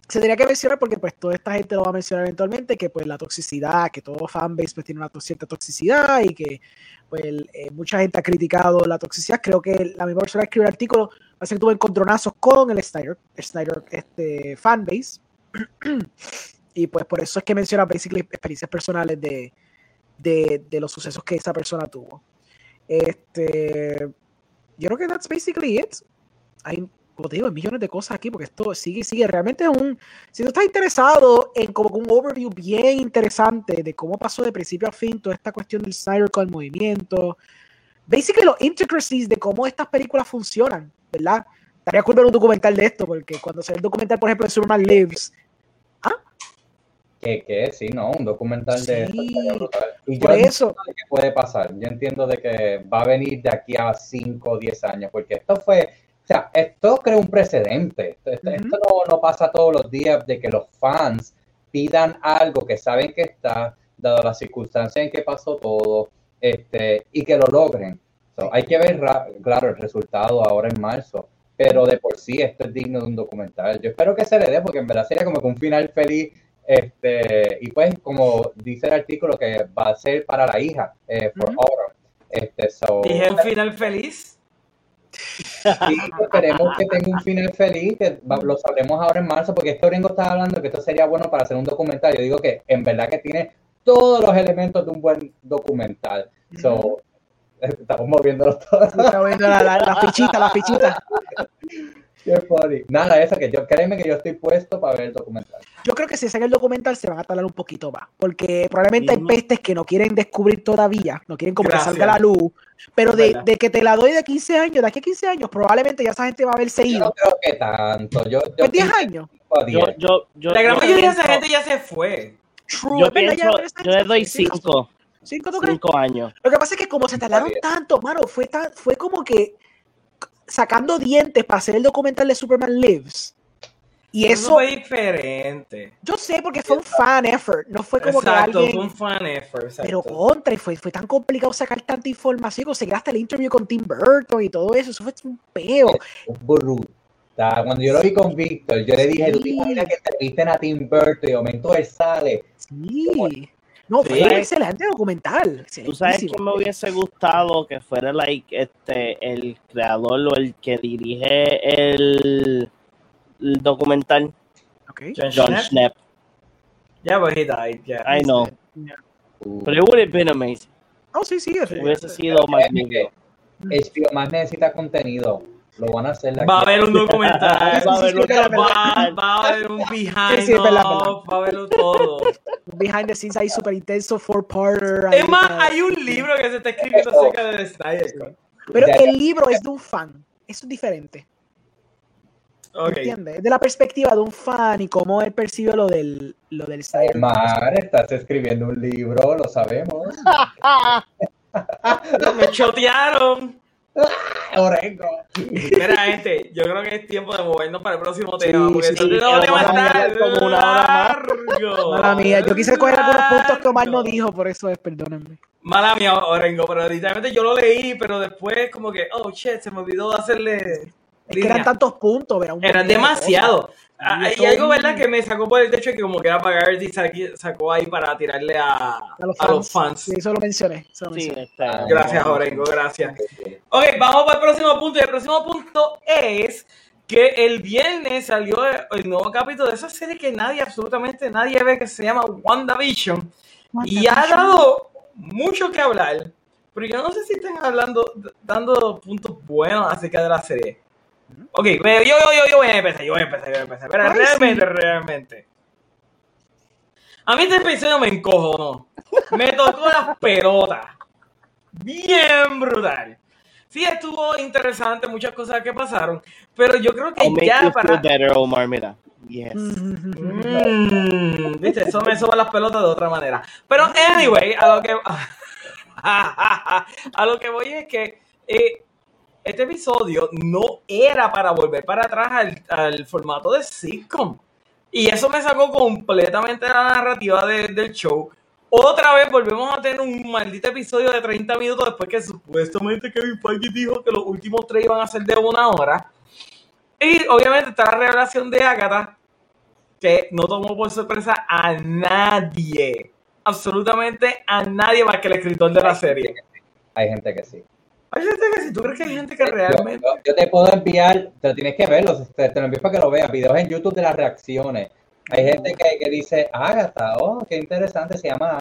se tenía que mencionar porque pues toda esta gente lo va a mencionar eventualmente, que pues la toxicidad, que todo fanbase pues tiene una cierta toxicidad y que pues eh, mucha gente ha criticado la toxicidad. Creo que la misma persona que escribió el artículo parece que tuvo encontronazos con el Snyder, el Snyder este, fanbase. <clears throat> y pues por eso es que menciona basically experiencias personales de, de, de, los sucesos que esa persona tuvo. Este, yo creo que that's basically it. Hay, como te digo, millones de cosas aquí porque esto sigue, sigue. Realmente es un. Si tú estás interesado en como un overview bien interesante de cómo pasó de principio a fin toda esta cuestión del Snyder con el movimiento, basically los intricacies de cómo estas películas funcionan, ¿verdad? Estaría cool ver un documental de esto porque cuando se ve el documental, por ejemplo, de Superman Lives, que, que sí, ¿no? Un documental de Y yo eso. qué puede pasar. Yo entiendo de que va a venir de aquí a 5 o 10 años, porque esto fue, o sea, esto crea un precedente. Esto, no, no, pasa todos los días de que los fans pidan algo que saben que está, dado las circunstancias en que pasó todo, este, y que lo logren. hay que ver, claro, el resultado ahora en marzo pero de por sí esto es digno de un documental. Yo espero que se le dé, porque en verdad sería como que un final feliz este, y pues, como dice el artículo, que va a ser para la hija, eh, for Este, ¿Dije un final feliz? Sí, esperemos que tenga un final feliz, que lo sabremos ahora en marzo, porque este gringo está hablando que esto sería bueno para hacer un documental. Yo digo que en verdad que tiene todos los elementos de un buen documental. So, <laughs> estamos moviéndolos todos. Estamos moviendo la, la, la fichita, la fichita. <laughs> Qué funny. Nada, eso que yo, créeme que yo estoy puesto para ver el documental. Yo creo que si sacan el documental se van a tardar un poquito más, porque probablemente hay pestes que no quieren descubrir todavía, no quieren como que salga la luz, pero de, de, que te la doy de 15 años, de aquí a 15 años, probablemente ya esa gente va a haber seguido. Yo no creo que tanto. Yo, yo 10 pues años. Yo, yo, yo, la gran mayoría de esa gente ya se fue. yo, pienso, yo le doy 5. ¿Cinco tú crees? Cinco años. Lo que pasa es que como se tardaron tanto, mano, fue, tan, fue como que sacando dientes para hacer el documental de Superman Lives. Y Eso eso, fue diferente. yo sé porque fue un fan effort, no fue como Exacto, que fue un alguien... fan effort. exacto. Pero contra, y fue, fue tan complicado sacar tanta información, conseguir hasta el interview con Tim Burton y todo eso, eso fue un peo. brutal. Cuando yo lo vi con Víctor, yo le dije, ¿tú te Sí. imaginas que entrevisten a Tim Burton y de momento él sale? Sí. No, fue Sí. un excelente documental. ¿Tú sabes quién me hubiese gustado que fuera like este el creador o el que dirige el, el documental? Ok. John John Schnepp? Yeah, but he died, yeah. I know. Uh, Pero it would have been amazing. Oh, sí, sí. Hubiese sido magnífico. HBO más necesita contenido. Lo van a hacer. Va a haber un documental, va a haber un, va, va a haber un behind, Sí, sí, off, va a haber todo. Behind the scenes ahí súper intenso, four-parter. Es más, hay un libro que se está escribiendo acerca de Snyder. Pero el libro es de un fan. Eso es diferente. Ok. ¿Entiendes? Es de la perspectiva de un fan y cómo él percibe lo del, lo del Snyder. Mar, estás escribiendo un libro, lo sabemos. <laughs> Me chotearon. <laughs> Orengo. Mira, gente, yo creo que es tiempo de movernos para el próximo Sí, tema. Porque sí, este que tema está como una hora más. largo. Mala mía, yo quise coger algunos puntos que Omar no dijo, por eso es, perdónenme. Mala mía, Orengo, pero literalmente yo lo leí, pero después como que, oh shit, se me olvidó hacerle Es que línea. eran tantos puntos, era un Eran montón de demasiado. Ah, algo, ¿verdad? Que me sacó por el techo y que como que era pagar y saqui- sacó ahí para tirarle a, cosas. a los fans. Sí, eso lo mencioné. Eso lo Sí, mencioné. este, Gracias, Orengo, gracias. Ok, vamos para el próximo punto. Y el próximo punto es que el viernes salió el nuevo capítulo de esa serie que nadie, absolutamente nadie ve, que se llama WandaVision. Y ha dado mucho que hablar. Pero yo no sé si están hablando, dando puntos buenos acerca de la serie. Ok, yo, yo, yo, yo voy a empezar, yo voy a empezar, yo voy a empezar. Pero Ay, realmente, sí. realmente. A mí este episodio me encojonó. Me tocó las pelotas. Bien brutal. Sí, estuvo interesante, muchas cosas que pasaron. Pero yo creo que I'll ya you para. better, Omar, mira. Yes. Mm, Viste, eso me soba las pelotas de otra manera. Pero, anyway, a lo que. <laughs> A lo que voy es que eh, este episodio no era para volver para atrás al, al formato de sitcom. Y eso me sacó completamente la narrativa de- del show. Otra vez volvemos a tener un maldito episodio de 30 minutos después que supuestamente Kevin Feige dijo que los últimos tres iban a ser de una hora. Y obviamente está la revelación de Agatha, que no tomó por sorpresa a nadie. Absolutamente a nadie más que el escritor de la serie. Hay gente que sí. Hay gente que si tú crees que hay gente que realmente. yo- yo te puedo enviar, te lo tienes que verlo, te, te lo envío para que lo veas, videos en YouTube de las reacciones. Hay gente que, que dice, Agatha, oh, qué interesante, se llama.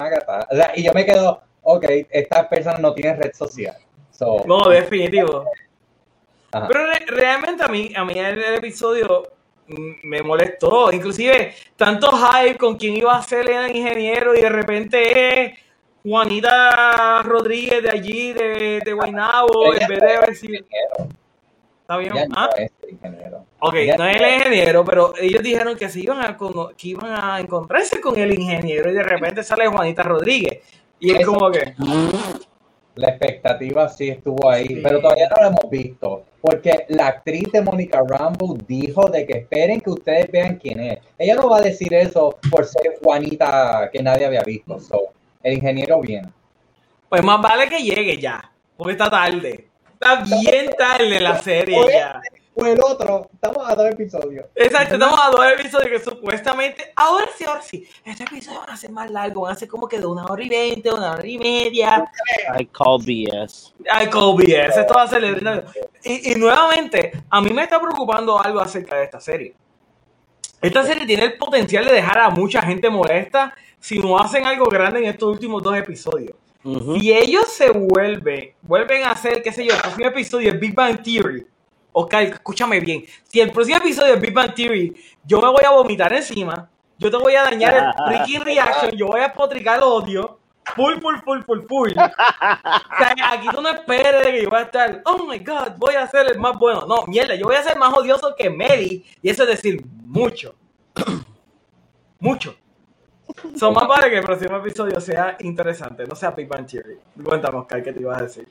O sea, y yo me quedo, ok, esta persona no tiene red social. So, No, definitivo. Ajá. Pero re- realmente a mí, a mí el, el episodio mm, me molestó. Inclusive, tanto hype con quién iba a ser el ingeniero y de repente es Juanita Rodríguez de allí, de, de Guaynabo, en vez de ver si... ¿Está bien? no ¿Ah? es ingeniero. Ok, Ya no es el ingeniero, pero ellos dijeron que se iban a, que iban a encontrarse con el ingeniero y de repente sale Juanita Rodríguez. Y es Eso- como que... <laughs> La expectativa sí estuvo ahí, Sí. pero todavía no lo hemos visto. Porque la actriz de Mónica Rambo dijo de que esperen que ustedes vean quién es. Ella no va a decir eso por ser Juanita que nadie había visto. So, el ingeniero viene. Pues más vale que llegue ya, porque está tarde. Está bien tarde la serie ya. O el otro, estamos a dos episodios. Exacto, estamos a dos episodios que supuestamente, ahora sí, ahora sí, este episodio van a ser más largos, van a ser como que de una hora y veinte, una hora y media. I call BS. Ay, BS, esto va a ser... Y, y nuevamente, a mí me está preocupando algo acerca de esta serie. Esta serie tiene el potencial de dejar a mucha gente molesta si no hacen algo grande en estos últimos dos episodios. Ujú. Si ellos se vuelven, vuelven a hacer, qué sé yo, el próximo episodio de Big Bang Theory, ok, escúchame bien, si el próximo episodio de Big Bang Theory yo me voy a vomitar encima, yo te voy a dañar el <laughs> freaking reaction, yo voy a potricar el odio, full, full, full, full, full. O sea, aquí tú no esperes de que yo voy a estar, oh my god, voy a ser el más bueno. No, mierda, yo voy a ser más odioso que Mary, y eso es decir, mucho. <clears throat> mucho. Son más para que el próximo episodio sea interesante, no sea Big Bang Theory. Cuéntanos, Oscar, ¿qué te ibas a decir?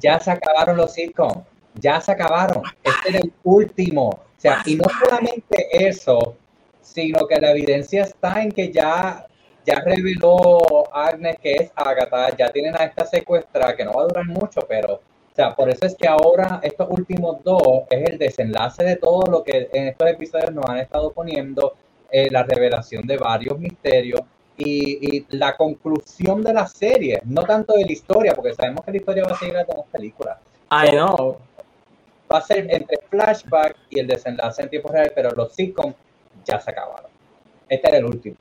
Ya se acabaron los sitcoms. Ya se acabaron. Este era el último. O sea, y no solamente eso, sino que la evidencia está en que ya, ya reveló Agnes que es Agatha, ya tienen a esta secuestra que no va a durar mucho, pero, o sea, por eso es que ahora estos últimos dos es el desenlace de todo lo que en estos episodios nos han estado poniendo, eh, la revelación de varios misterios y, y la conclusión de la serie, no tanto de la historia, porque sabemos que la historia va a seguir hasta las películas. I know. Va a ser entre flashback y el desenlace en tiempo real, pero los sitcoms ya se acabaron. Este era el último.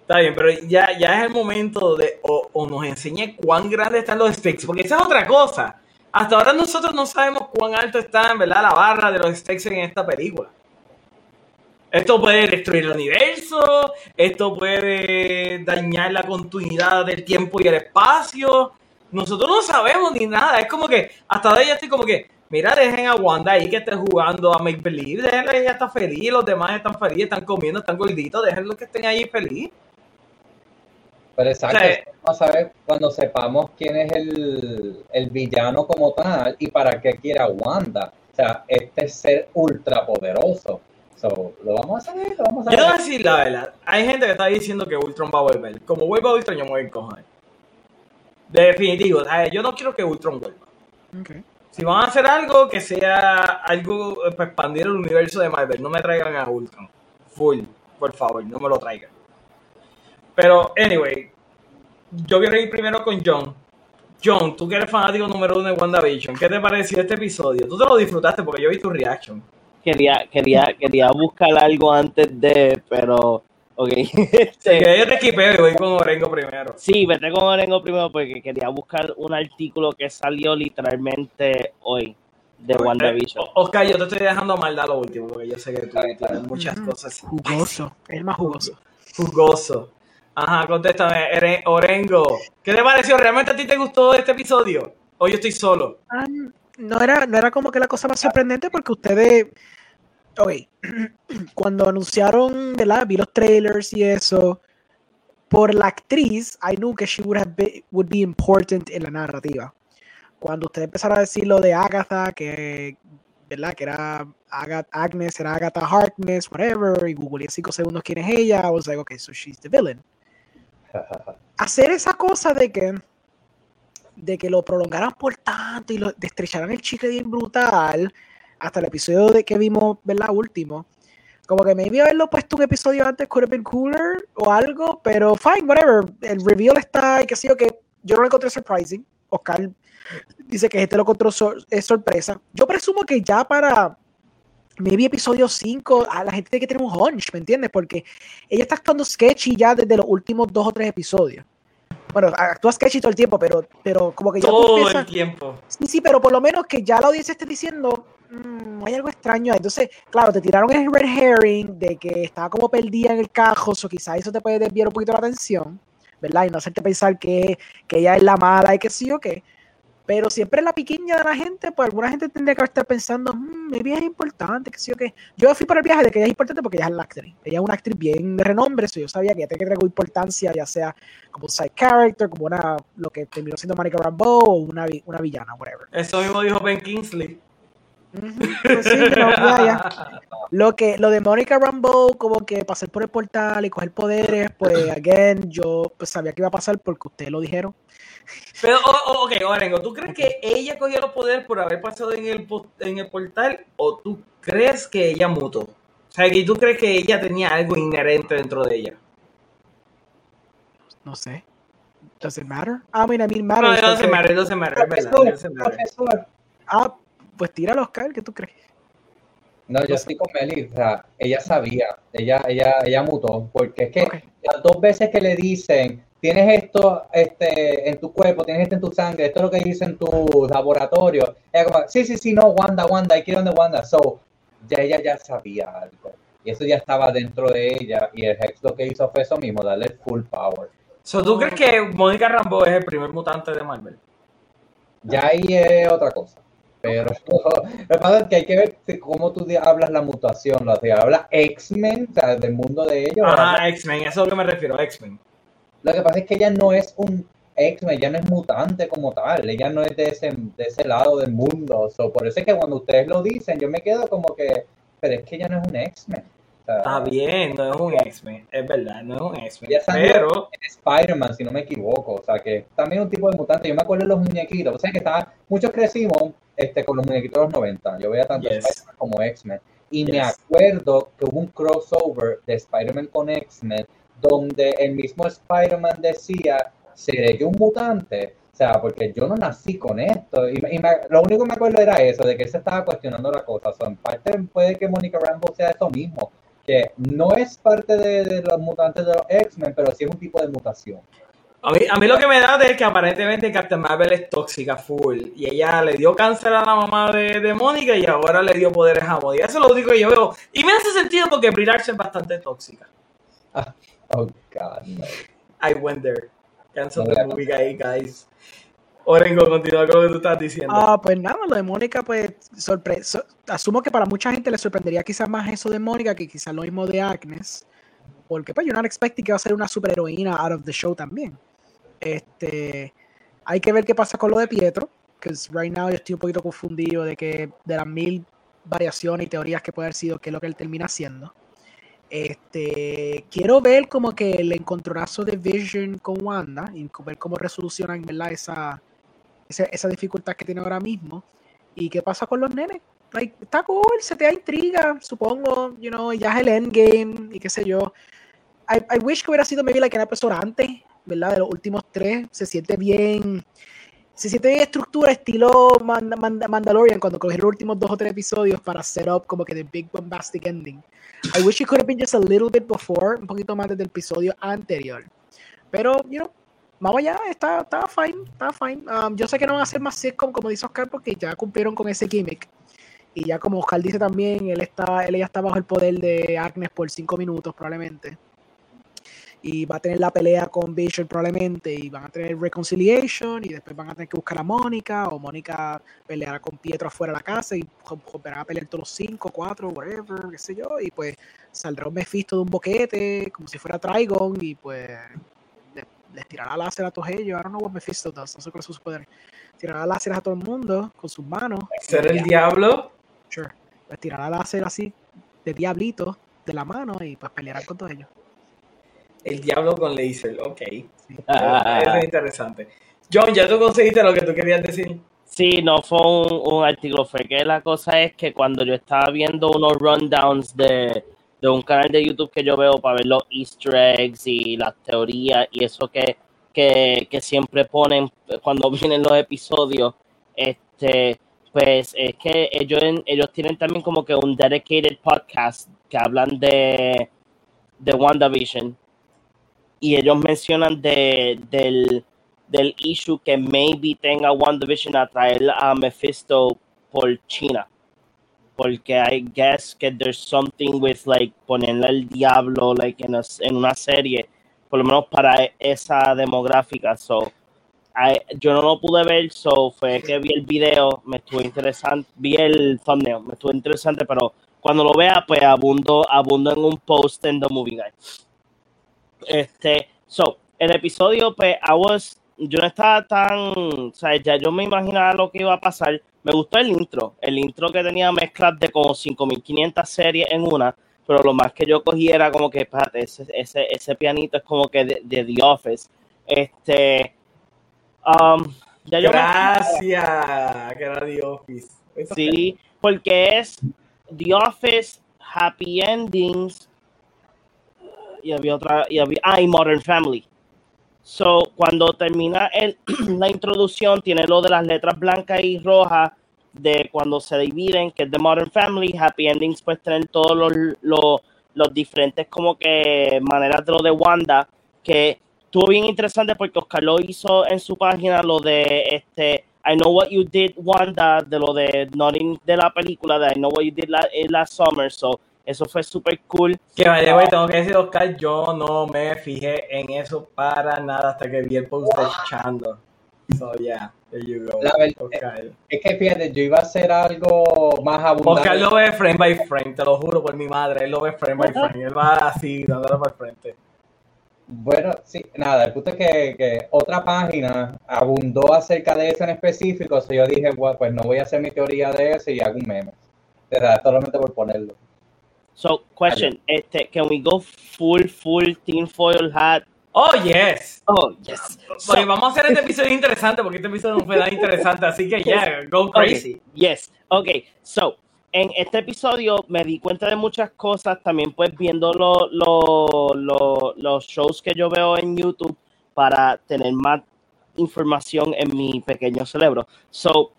Está bien, pero ya, ya es el momento de o, o nos enseñe cuán grandes están los stakes, porque esa es otra cosa. Hasta ahora nosotros no sabemos cuán alto está, en verdad, la barra de los stakes en esta película. Esto puede destruir el universo, esto puede dañar la continuidad del tiempo y el espacio. Nosotros no sabemos ni nada. Es como que hasta ahora ya estoy como que, mira, dejen a Wanda ahí que esté jugando a Make Believe, déjenla, ella está feliz, los demás están felices, están comiendo, están gorditos, déjenlos que estén ahí feliz. Pero exacto, O sea, vamos a ver cuando sepamos quién es el, el villano como tal y para qué quiere a Wanda. O sea, este ser ultra poderoso. So, lo vamos a saber, lo vamos a Yo voy a ver. decir la verdad. Hay gente que está diciendo que Ultron va a volver. Como vuelva Ultron, yo me voy a encojonar. Definitivo. ¿sabes? Yo no quiero que Ultron vuelva. Si van a hacer algo, que sea algo eh, para expandir el universo de Marvel. No me traigan a Ultron. Full. Por favor, no me lo traigan. Pero, anyway. Yo quiero ir primero con John. John, tú que eres fanático número uno de WandaVision. ¿Qué te pareció este episodio? Tú te lo disfrutaste porque yo vi tu reaction. Quería, quería, quería buscar algo antes de, pero, ok. <laughs> Este, Que yo te esquipeo y voy con Orengo primero. Sí, vete con Orengo primero porque quería buscar un artículo que salió literalmente hoy de WandaVision. O- Oscar, yo te estoy dejando maldad lo último, porque yo sé que tú tienes muchas cosas. Jugoso. El más jugoso. Jugoso. Ajá, contéstame, Orengo. ¿Qué te pareció? ¿Realmente a ti te gustó este episodio? ¿O yo estoy solo? No era, no era como que la cosa más sorprendente porque ustedes, ok, <clears throat> cuando anunciaron, ¿verdad? Vi los trailers y eso, por la actriz, I knew que she would, have be, would be important en la narrativa. Cuando ustedes empezaron a decir lo de Agatha, que, ¿verdad? Que era Agat- Agnes, era Agatha Harkness, whatever, y googleé cinco segundos quién es ella, I was like, okay, so she's the villain. <laughs> Hacer esa cosa de que de que lo prolongaran por tanto y lo estrecharan el chicle bien brutal hasta el episodio de que vimos, ¿verdad? Último. Como que maybe haberlo puesto un episodio antes could have been cooler o algo, pero fine, whatever. El reveal está y qué sé yo, que yo no lo encontré surprising. Oscar dice que este lo encontró es sorpresa. Yo presumo que ya para maybe episodio 5 a la gente tiene que tener un hunch, ¿me entiendes? Porque ella está actuando sketchy ya desde los últimos dos o tres episodios. Bueno, actúa sketchy todo el tiempo, pero, pero como que ya tú Todo el tiempo. Sí, sí, pero por lo menos que ya la audiencia esté diciendo, "Mm, hay algo extraño. ahí". Entonces, claro, te tiraron el red herring de que estaba como perdida en el cajo, o quizás eso te puede desviar un poquito la atención, ¿verdad? Y no hacerte pensar que, que ella es la mala y que sí o qué. Pero siempre la piquiña de la gente, pues alguna gente tendría que estar pensando, mmm, maybe es importante, que sí o qué. Yo fui por el viaje de que ella es importante porque ella es la actriz. Ella es una actriz bien de renombre, so yo sabía que ella tenía que tener importancia, ya sea como un side character, como una, lo que terminó siendo Monica Rambeau o una, una villana, whatever. Eso mismo dijo Ben Kingsley. Pues sí, pero ya, ya. Lo que lo de Monica Rambeau, como que pasar por el portal y coger poderes, pues again, yo pues, sabía que iba a pasar porque ustedes lo dijeron. Pero, o- o- ok, Orengo, ¿tú crees que ella cogió los poderes por haber pasado en el, en el portal o tú crees que ella mutó? O sea, que tú crees que ella tenía algo inherente dentro de ella. No sé. Does it matter? I mean, I mean No, matters, no se me no se me es verdad, Profesor, no profesor. Ah, pues tíralo, Oscar, ¿qué tú crees? No, yo estoy con Meli, o sea, ella sabía, ella, ella, ella mutó, porque es que las dos veces que le dicen, tienes esto este, en tu cuerpo, tienes esto en tu sangre, esto es lo que dice en tu laboratorio, como, sí, sí, sí, no, Wanda, Wanda, hay que ir donde Wanda, so, ya ella ya sabía algo, y eso ya estaba dentro de ella, y el Hex lo que hizo fue eso mismo, darle full power. So, ¿Tú crees que Mónica Rambeau es el primer mutante de Marvel? Ya ahí es otra cosa. Pero <laughs> lo que pasa es que hay que ver cómo tú hablas la mutación. ¿Lo que hablas X-Men, o sea, del mundo de ellos? Ah, X-Men, eso es lo que me refiero, X-Men. Lo que pasa es que ella no es un X-Men, ella no es mutante como tal, ella no es de ese, de ese lado del mundo. So, por eso es que cuando ustedes lo dicen, yo me quedo como que, pero es que ella no es un X-Men. Está bien, no es un X-Men, es verdad, no es un X-Men. Pero. Spider-Man, si no me equivoco, o sea que también un tipo de mutante. Yo me acuerdo de los muñequitos, o sea que estaba, muchos crecimos este, con los muñequitos de los 90. Yo veía tanto Spider-Man como X-Men. Y me acuerdo que hubo un crossover de Spider-Man con X-Men, donde el mismo Spider-Man decía: ¿Seré yo un mutante? O sea, porque yo no nací con esto. Y, lo único que me acuerdo era eso, de que él se estaba cuestionando la cosa. O sea, en parte puede que Mónica Rambo sea eso mismo que no es parte de, los mutantes de los X-Men, pero sí es un tipo de mutación. A mí, a mí, lo que me da es que aparentemente Captain Marvel es tóxica full y ella le dio cáncer a la mamá de, de Mónica y ahora le dio poderes a Mónica. Eso es lo único que yo veo. Y me hace sentido porque Brie Larson es bastante tóxica. Ah, oh, God, no. I went there. Cancel the movie, guys. Orengo, continúa con lo que tú estás diciendo. Ah, pues nada, lo de Mónica, pues sorpresa. asumo que para mucha gente le sorprendería quizás más eso de Mónica que quizás lo mismo de Agnes. Porque pues yo no expecté que va a ser una superheroína out of the show también. Este, hay que ver qué pasa con lo de Pietro, que right now yo estoy un poquito confundido de que de las mil variaciones y teorías que puede haber sido qué es lo que él termina haciendo. Este, quiero ver como que el encontronazo de Vision con Wanda y ver cómo resolucionan ¿verdad? esa esa, dificultad que tiene ahora mismo. ¿Y qué pasa con los nenes? está cool, se te da intriga, supongo, you know, ya es el endgame y qué sé yo. I, I wish que hubiera sido maybe like una persona antes, ¿verdad? De los últimos tres, se siente bien, se siente estructura estilo Mandalorian cuando cogieron los últimos dos o tres episodios para set up como que the big bombastic ending. I wish it could have been just a little bit before, un poquito más desde el episodio anterior. Pero, you know, vamos allá, está, está fine, está fine. Um, yo sé que no van a hacer más sitcom, como dice Oscar, porque ya cumplieron con ese gimmick. Y ya como Oscar dice también, él está, él ya está bajo el poder de Agnes por cinco minutos probablemente. Y va a tener la pelea con Vision probablemente. Y van a tener reconciliation. Y después van a tener que buscar a Mónica. O Mónica peleará con Pietro afuera de la casa. Y volverán a pelear todos los cinco, cuatro, whatever, qué sé yo. Y pues saldrá un Mephisto de un boquete. Como si fuera Trigon. Y pues les tirará láser a todos ellos. I don't know what Mephisto does, no sé cuál es su poder. Tirará láser a todo el mundo con sus manos. ¿Ser el diablo? Sure. Les tirará láser así de diablito de la mano y pues pelearán con todos ellos. El diablo con laser, ok. <laughs> Eso es interesante. John, ¿ya tú conseguiste lo que tú querías decir? Sí, no fue un, un artículo, fue que la cosa es que cuando yo estaba viendo unos rundowns de, de un canal de YouTube que yo veo para ver los easter eggs y las teorías y eso que, que, siempre ponen cuando <laughs> vienen los episodios, este, pues es que ellos, ellos tienen también como que un dedicated podcast que hablan de, de WandaVision y ellos mencionan de, del, del issue que maybe tenga WandaVision a traer a Mephisto por China porque I guess que there's something with like ponerle al diablo like en, en una serie, por lo menos para esa demográfica. So, yo no lo pude ver, so fue que vi el video, me estuvo interesante, vi el thumbnail, me estuvo interesante, pero cuando lo vea, pues abundo, abundo en un post en The Movie Guy. Este, so, el episodio, pues, I was, yo no estaba tan, o sea, ya yo me imaginaba lo que iba a pasar, me gustó el intro, el intro que tenía mezclas de como 5500 series en una, pero lo más que yo cogí era como que, espérate, ese, ese, ese pianito es como que de, The Office. Este. Um, ya yo Gracias, que era The Office. sí, porque es The Office, Happy Endings. Y había otra. Y había, ah, Modern Family. So, cuando termina el, <clears throat> la introducción, tiene lo de las letras blancas y rojas de cuando se dividen, que es The Modern Family, Happy Endings, pues tener todos los, los, los, diferentes como que maneras de lo de Wanda, que estuvo bien interesante porque Oscar lo hizo en su página, lo de este I Know What You Did Wanda, de lo de Nothing de la película, de I Know What You Did Last Summer, so eso fue súper cool. Que vaya, güey, tengo que decir, Oscar, yo no me fijé en eso para nada hasta que vi el post de Chando. So, yeah, there you go. La verdad- Oscar. Es que fíjate, yo iba a hacer algo más abundante. Oscar lo ve frame by frame, te lo juro por mi madre, él lo ve frame by frame, él va así, dándolo para el frente. Bueno, sí, nada, el punto es que, que otra página abundó acerca de eso en específico, so yo dije, bueno, pues no voy a hacer mi teoría de eso y hago un meme. De verdad, solamente por ponerlo. So, question, este, can we go full, full tinfoil hat? Oh, yes. Oh, yes. So, vamos a hacer este episodio interesante, porque este episodio no fue tan interesante, así que yeah, go crazy. Okay, Yes. Ok. So, en este episodio me di cuenta de muchas cosas. También, pues, viendo lo- lo- lo- los shows que yo veo en YouTube para tener más información en mi pequeño cerebro. So,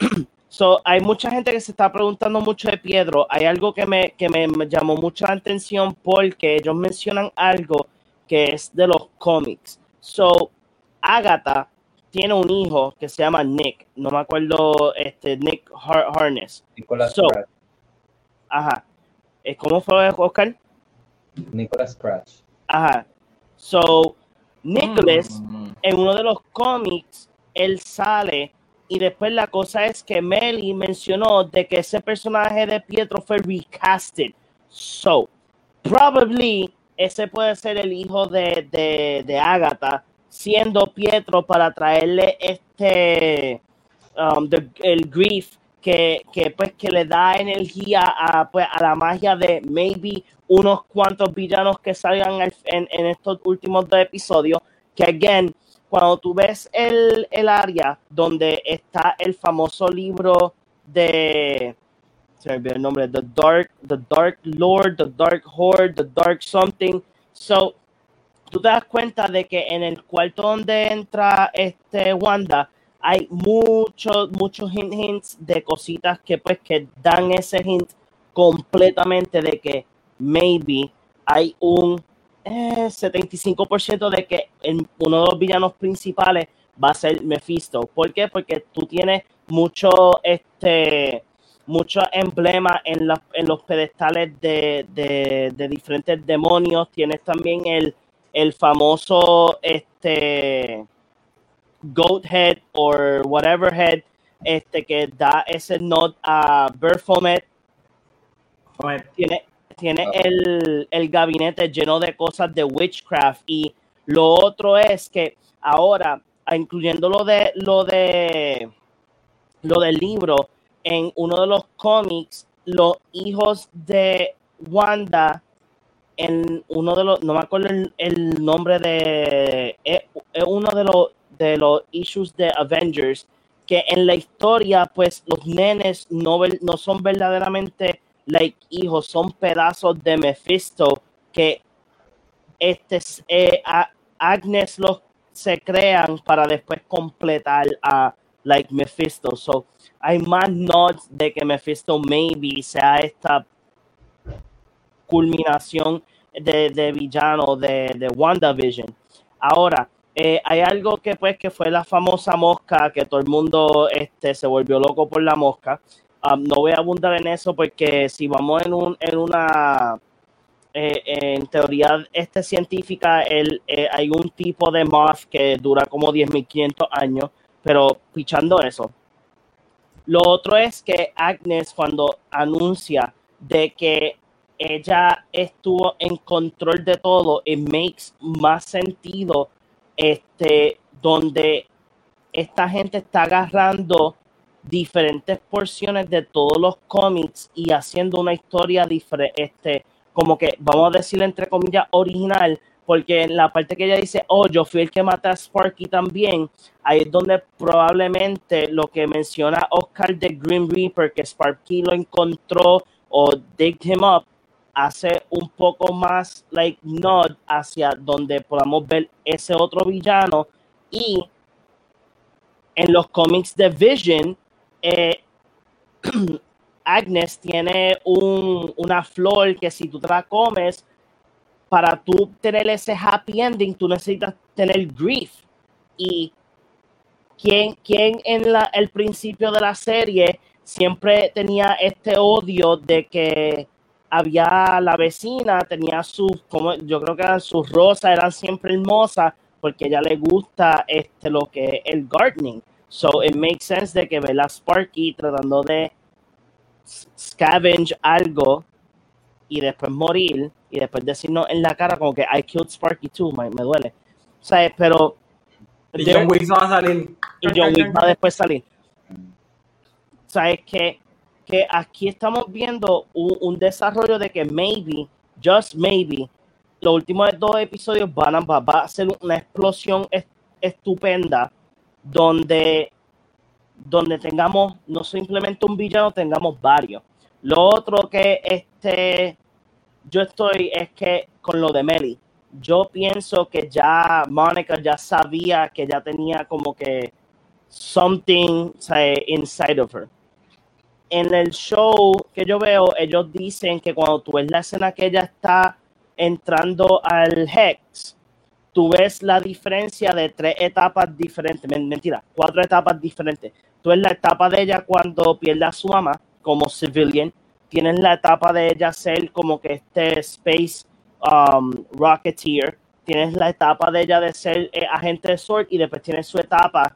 <clears throat> so hay mucha gente que se está preguntando mucho de Piedro. Hay algo que me, que me llamó mucha atención porque ellos mencionan algo que es de los cómics. So, Agatha tiene un hijo que se llama Nick, no me acuerdo, este, Nick Har- Harness. Nicolas So- Scratch. Ajá. Eh, ¿Cómo fue, Oscar? Nicolas Scratch. Ajá. So, Nicholas, Mm. en uno de los cómics, él sale y después la cosa es que Melly mencionó de que ese personaje de Pietro fue recasted. So, probably ese puede ser el hijo de, de, de Agatha, siendo Pietro para traerle este, um, the- el grief que, que, pues que le da energía a, pues, a la magia de maybe unos cuantos villanos que salgan al- en, en estos últimos dos episodios, que again, cuando tú ves el, el área donde está el famoso libro de se me el nombre, The Dark, The Dark Lord, The Dark Horde, The Dark Something. So, tú te das cuenta de que en el cuarto donde entra este Wanda hay muchos, muchos hint, hints de cositas que pues que dan ese hint completamente de que maybe hay un eh, 75% de que el- uno de los villanos principales va a ser Mephisto. ¿Por qué? Porque tú tienes mucho este muchos emblemas en, la- en los pedestales de, de- de diferentes demonios. Tienes también el, el famoso este Goat Head o whatever head este que da ese nod a Baphomet. Bueno, Tiene, el, el gabinete lleno de cosas de witchcraft. Y lo otro es que ahora, ah, incluyendo lo de lo de lo del libro, en uno de los cómics, los hijos de Wanda, en uno de los, no me acuerdo el, el nombre de, es, es uno de los, de los issues de Avengers, que en la historia, pues los nenes no, no son verdaderamente like hijos, son pedazos de Mephisto que este, es- eh, Agnes los se crean para después completar a like Mephisto. So, hay más nods de que Mephisto maybe sea esta culminación de, de villano de, de WandaVision. Ahora, eh, hay algo que pues que fue la famosa mosca, que todo el mundo este, se volvió loco por la mosca. Um, no voy a abundar en eso porque si vamos en, un, en una eh, en teoría este científica, el, eh, hay un tipo de moth que dura como 10.500 años, pero pichando eso. Lo otro es que Agnes cuando anuncia de que ella estuvo en control de todo, it makes más sentido este, donde esta gente está agarrando diferentes porciones de todos los cómics y haciendo una historia diferente, este, como que vamos a decir entre comillas original, porque en la parte que ella dice, oh, yo fui el que maté a Sparky también, ahí es donde probablemente lo que menciona Oscar de Green Reaper, que Sparky lo encontró o digged him up, hace un poco más like nod hacia donde podamos ver ese otro villano. Y en los cómics de Vision eh, <clears throat> Agnes tiene un- una flor que si tú te la comes para tú tener ese happy ending tú necesitas tener grief y quien, en el principio de la serie siempre tenía este odio de que había la vecina, tenía sus, como yo creo que eran sus rosas, eran siempre hermosas, porque ella le gusta este, lo que es el gardening. So it makes sense de que ve a Sparky tratando de scavenge algo y después morir y después decirnos en la cara como que I killed Sparky too, me, me duele. O sea, pero... Y John Wick va a salir. Y John Wick va a después salir. O sea, es que, que aquí estamos viendo un, un desarrollo de que maybe, just maybe, los últimos dos episodios van a, va, a ser una explosión est- estupenda donde, donde tengamos no simplemente un villano, tengamos varios. Lo otro que este, yo estoy es que con lo de Meli, yo pienso que ya Mónica ya sabía que ya tenía como que something inside of her. En el show que yo veo, ellos dicen que cuando tú ves la escena que ella está entrando al Hex, tú ves la diferencia de tres etapas diferentes, men- mentira, cuatro etapas diferentes. Tú ves la etapa de ella cuando pierde a su mamá como civilian, tienes la etapa de ella ser como que este space um, rocketeer, tienes la etapa de ella de ser eh, agente de SWORD y después tienes su etapa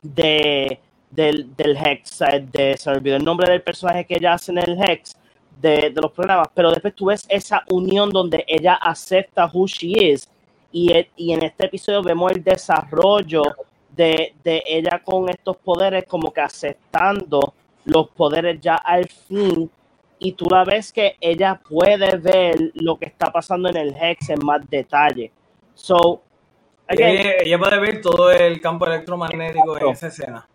de del, Hex, de, se me olvidó el nombre del personaje que ella hace en el Hex, de, de los programas, pero después tú ves esa unión donde ella acepta who she is y, e- y en este episodio vemos el desarrollo de, de ella con estos poderes como que aceptando los poderes ya al fin y tú la ves que ella puede ver lo que está pasando en el Hex en más detalle. So, again, Ella, ella puede ver todo el campo electromagnético en esa escena.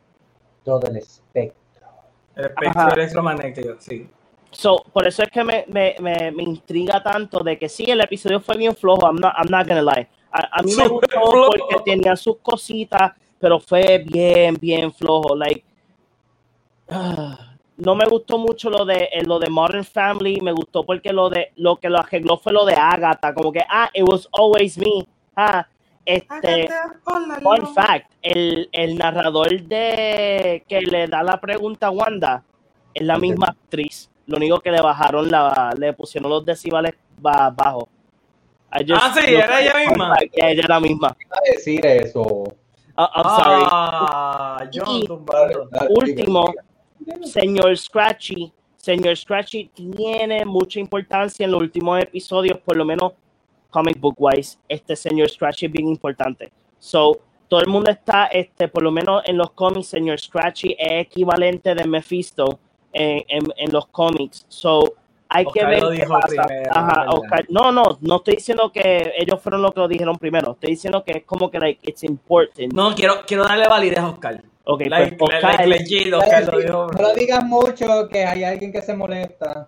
Todo el espectro. El espectro Ajá. electromagnético, sí. So, por eso es que me, me, me, me intriga tanto de que sí, el episodio fue bien flojo, I'm not, I'm not gonna lie. A, a mí me gustó flojo. porque tenía sus cositas, pero fue bien, bien flojo. Like, ah, no me gustó mucho lo de eh, lo de Modern Family, me gustó porque lo de lo que lo arregló fue lo de Agatha, como que ah, it was always me. Ah, este Fun fact, el, el narrador de que le da la pregunta a Wanda es la misma actriz. Lo único que le bajaron la, le pusieron los decibales ba- bajos. Ah, sí, era ella misma. Ella era la misma. a decir eso. Uh, I'm sorry. Ah, John, Y- tumbado. Último, señor Scratchy. Señor Scratchy tiene mucha importancia en los últimos episodios, por lo menos comic book wise. Este señor Scratchy es bien importante. So, todo el mundo está, este, por lo menos en los cómics, señor Scratchy es equivalente de Mephisto en, en, en los cómics. So, hay que ver lo qué dijo pasa. primero, Ajá. Oscar. No, no, no estoy diciendo que ellos fueron los que lo dijeron primero. Estoy diciendo que es como que like, it's important. No, quiero, quiero darle validez a Oscar. Ok, Like, pues, like, Oscar- legit, Oscar lo dijo. No lo digas mucho, que hay alguien que se molesta.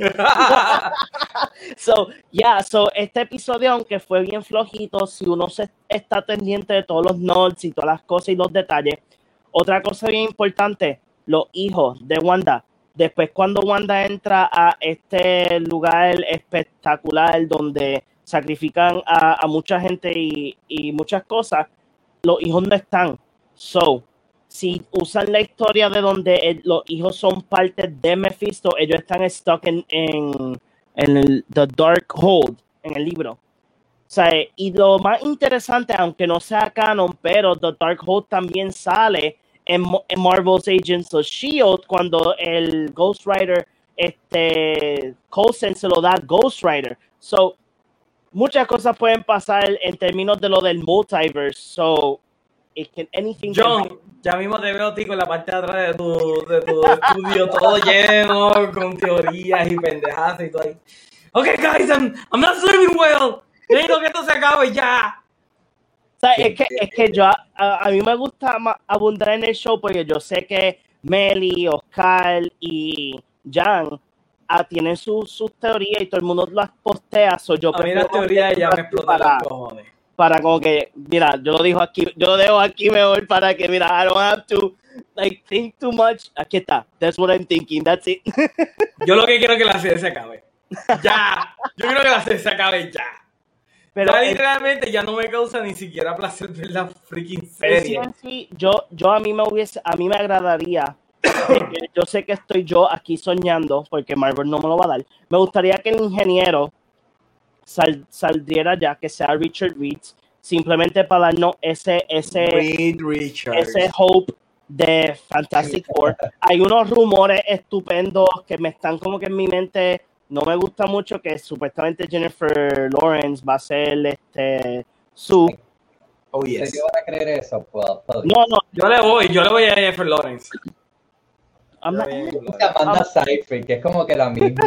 <laughs> So, yeah, so este episodio, aunque fue bien flojito, si uno se está pendiente de todos los notes y todas las cosas y los detalles, otra cosa bien importante, los hijos de Wanda. Después cuando Wanda entra a este lugar espectacular donde sacrifican a, mucha gente y, y muchas cosas, los hijos no están. So, si usan la historia de donde el- los hijos son parte de Mephisto, ellos están stuck en, en, en el The Dark Hold, en el libro. O sea, y lo más interesante, aunque no sea canon, pero The Dark Hold también sale en, en Marvel's Agents of S.H.I.E.L.D. cuando el Ghost Rider, este, Coulson se lo da Ghost Rider. So, muchas cosas pueden pasar en términos de lo del multiverse. It can, anything can happen. John, ya mismo te veo a ti con la parte de atrás de tu, de tu estudio todo lleno con teorías y pendejadas y todo ahí. Ok, guys, I'm, I'm not sleeping well. Necesito que esto se acabe ya. O sea, es que, es que yo, a, a mí me gusta abundar en el show porque yo sé que Meli, Oscar y Jan ah, tienen su- sus teorías y todo el mundo las postea. So yo A mí las teorías ya me explotan los cojones. Para como que, mira, yo lo digo aquí, yo lo dejo aquí mejor para que, mira, I don't have to like think too much. Aquí está. That's what I'm thinking. That's it. <laughs> Yo lo que quiero es que la serie se acabe. Ya. Yo quiero que la serie se acabe ya. Pero ya literalmente ya no me causa ni siquiera placer ver la freaking serie. Yo, yo a mí me hubiese, a mí me agradaría yo sé que estoy yo aquí soñando, porque Marvel no me lo va a dar. Me gustaría que el ingeniero sal- saldría ya, que sea Richard Reeds, simplemente para darnos ese, ese, ese hope de Fantastic Four. <laughs> Hay unos rumores estupendos que me están como que en mi mente. No me gusta mucho que supuestamente Jennifer Lawrence va a ser este Sue. Oh, ¿En yes. serio van a creer eso? Pues, pues, No, no, Yo le voy, yo le voy a Jennifer Lawrence. I'm not- Seyfried, que es como que la misma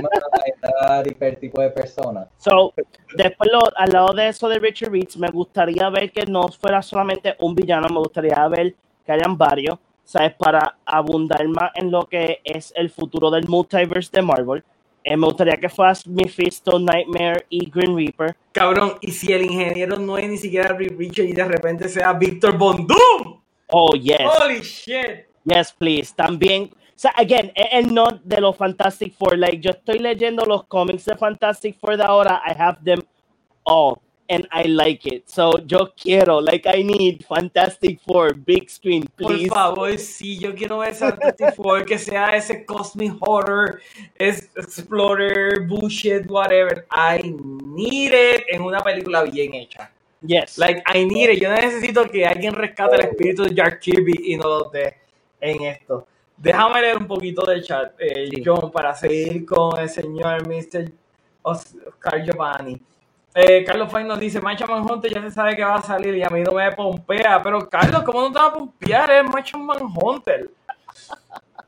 edad y tipo de persona. So, después lo- al lado de eso de Richard Reeds, me gustaría ver que no fuera solamente un villano, me gustaría ver que hayan varios, ¿sabes? Para abundar más en lo que es el futuro del multiverse de Marvel. Eh, me gustaría que fuera Mephisto, Nightmare y Green Reaper. Cabrón, y si el ingeniero no es ni siquiera Reed Richards y de repente sea Victor Von Doom. Oh, yes. Holy shit. Yes, please. También, sea, again, es el not de los Fantastic Four. Like, yo estoy leyendo los cómics de Fantastic Four de ahora. I have them all. And I like it. So, yo quiero, like, I need Fantastic Four, big screen, please. Por favor, sí, yo quiero ver Fantastic <laughs> Four, que sea ese Cosmic Horror, es Explorer, bullshit, whatever. I need it en una película bien hecha. Yes. Like, I need it. Yo necesito que alguien rescate el espíritu de Jack Kirby y no lo dé en esto. Déjame leer un poquito del chat, eh, John, para seguir con el señor Mr. Oscar Giovanni. Eh, Carlos Fay nos dice, Mancha Manhunter ya se sabe que va a salir y a mí no me pompea. Pero Carlos, ¿cómo no te va a pompear? Es Mancha Manhunter. <laughs>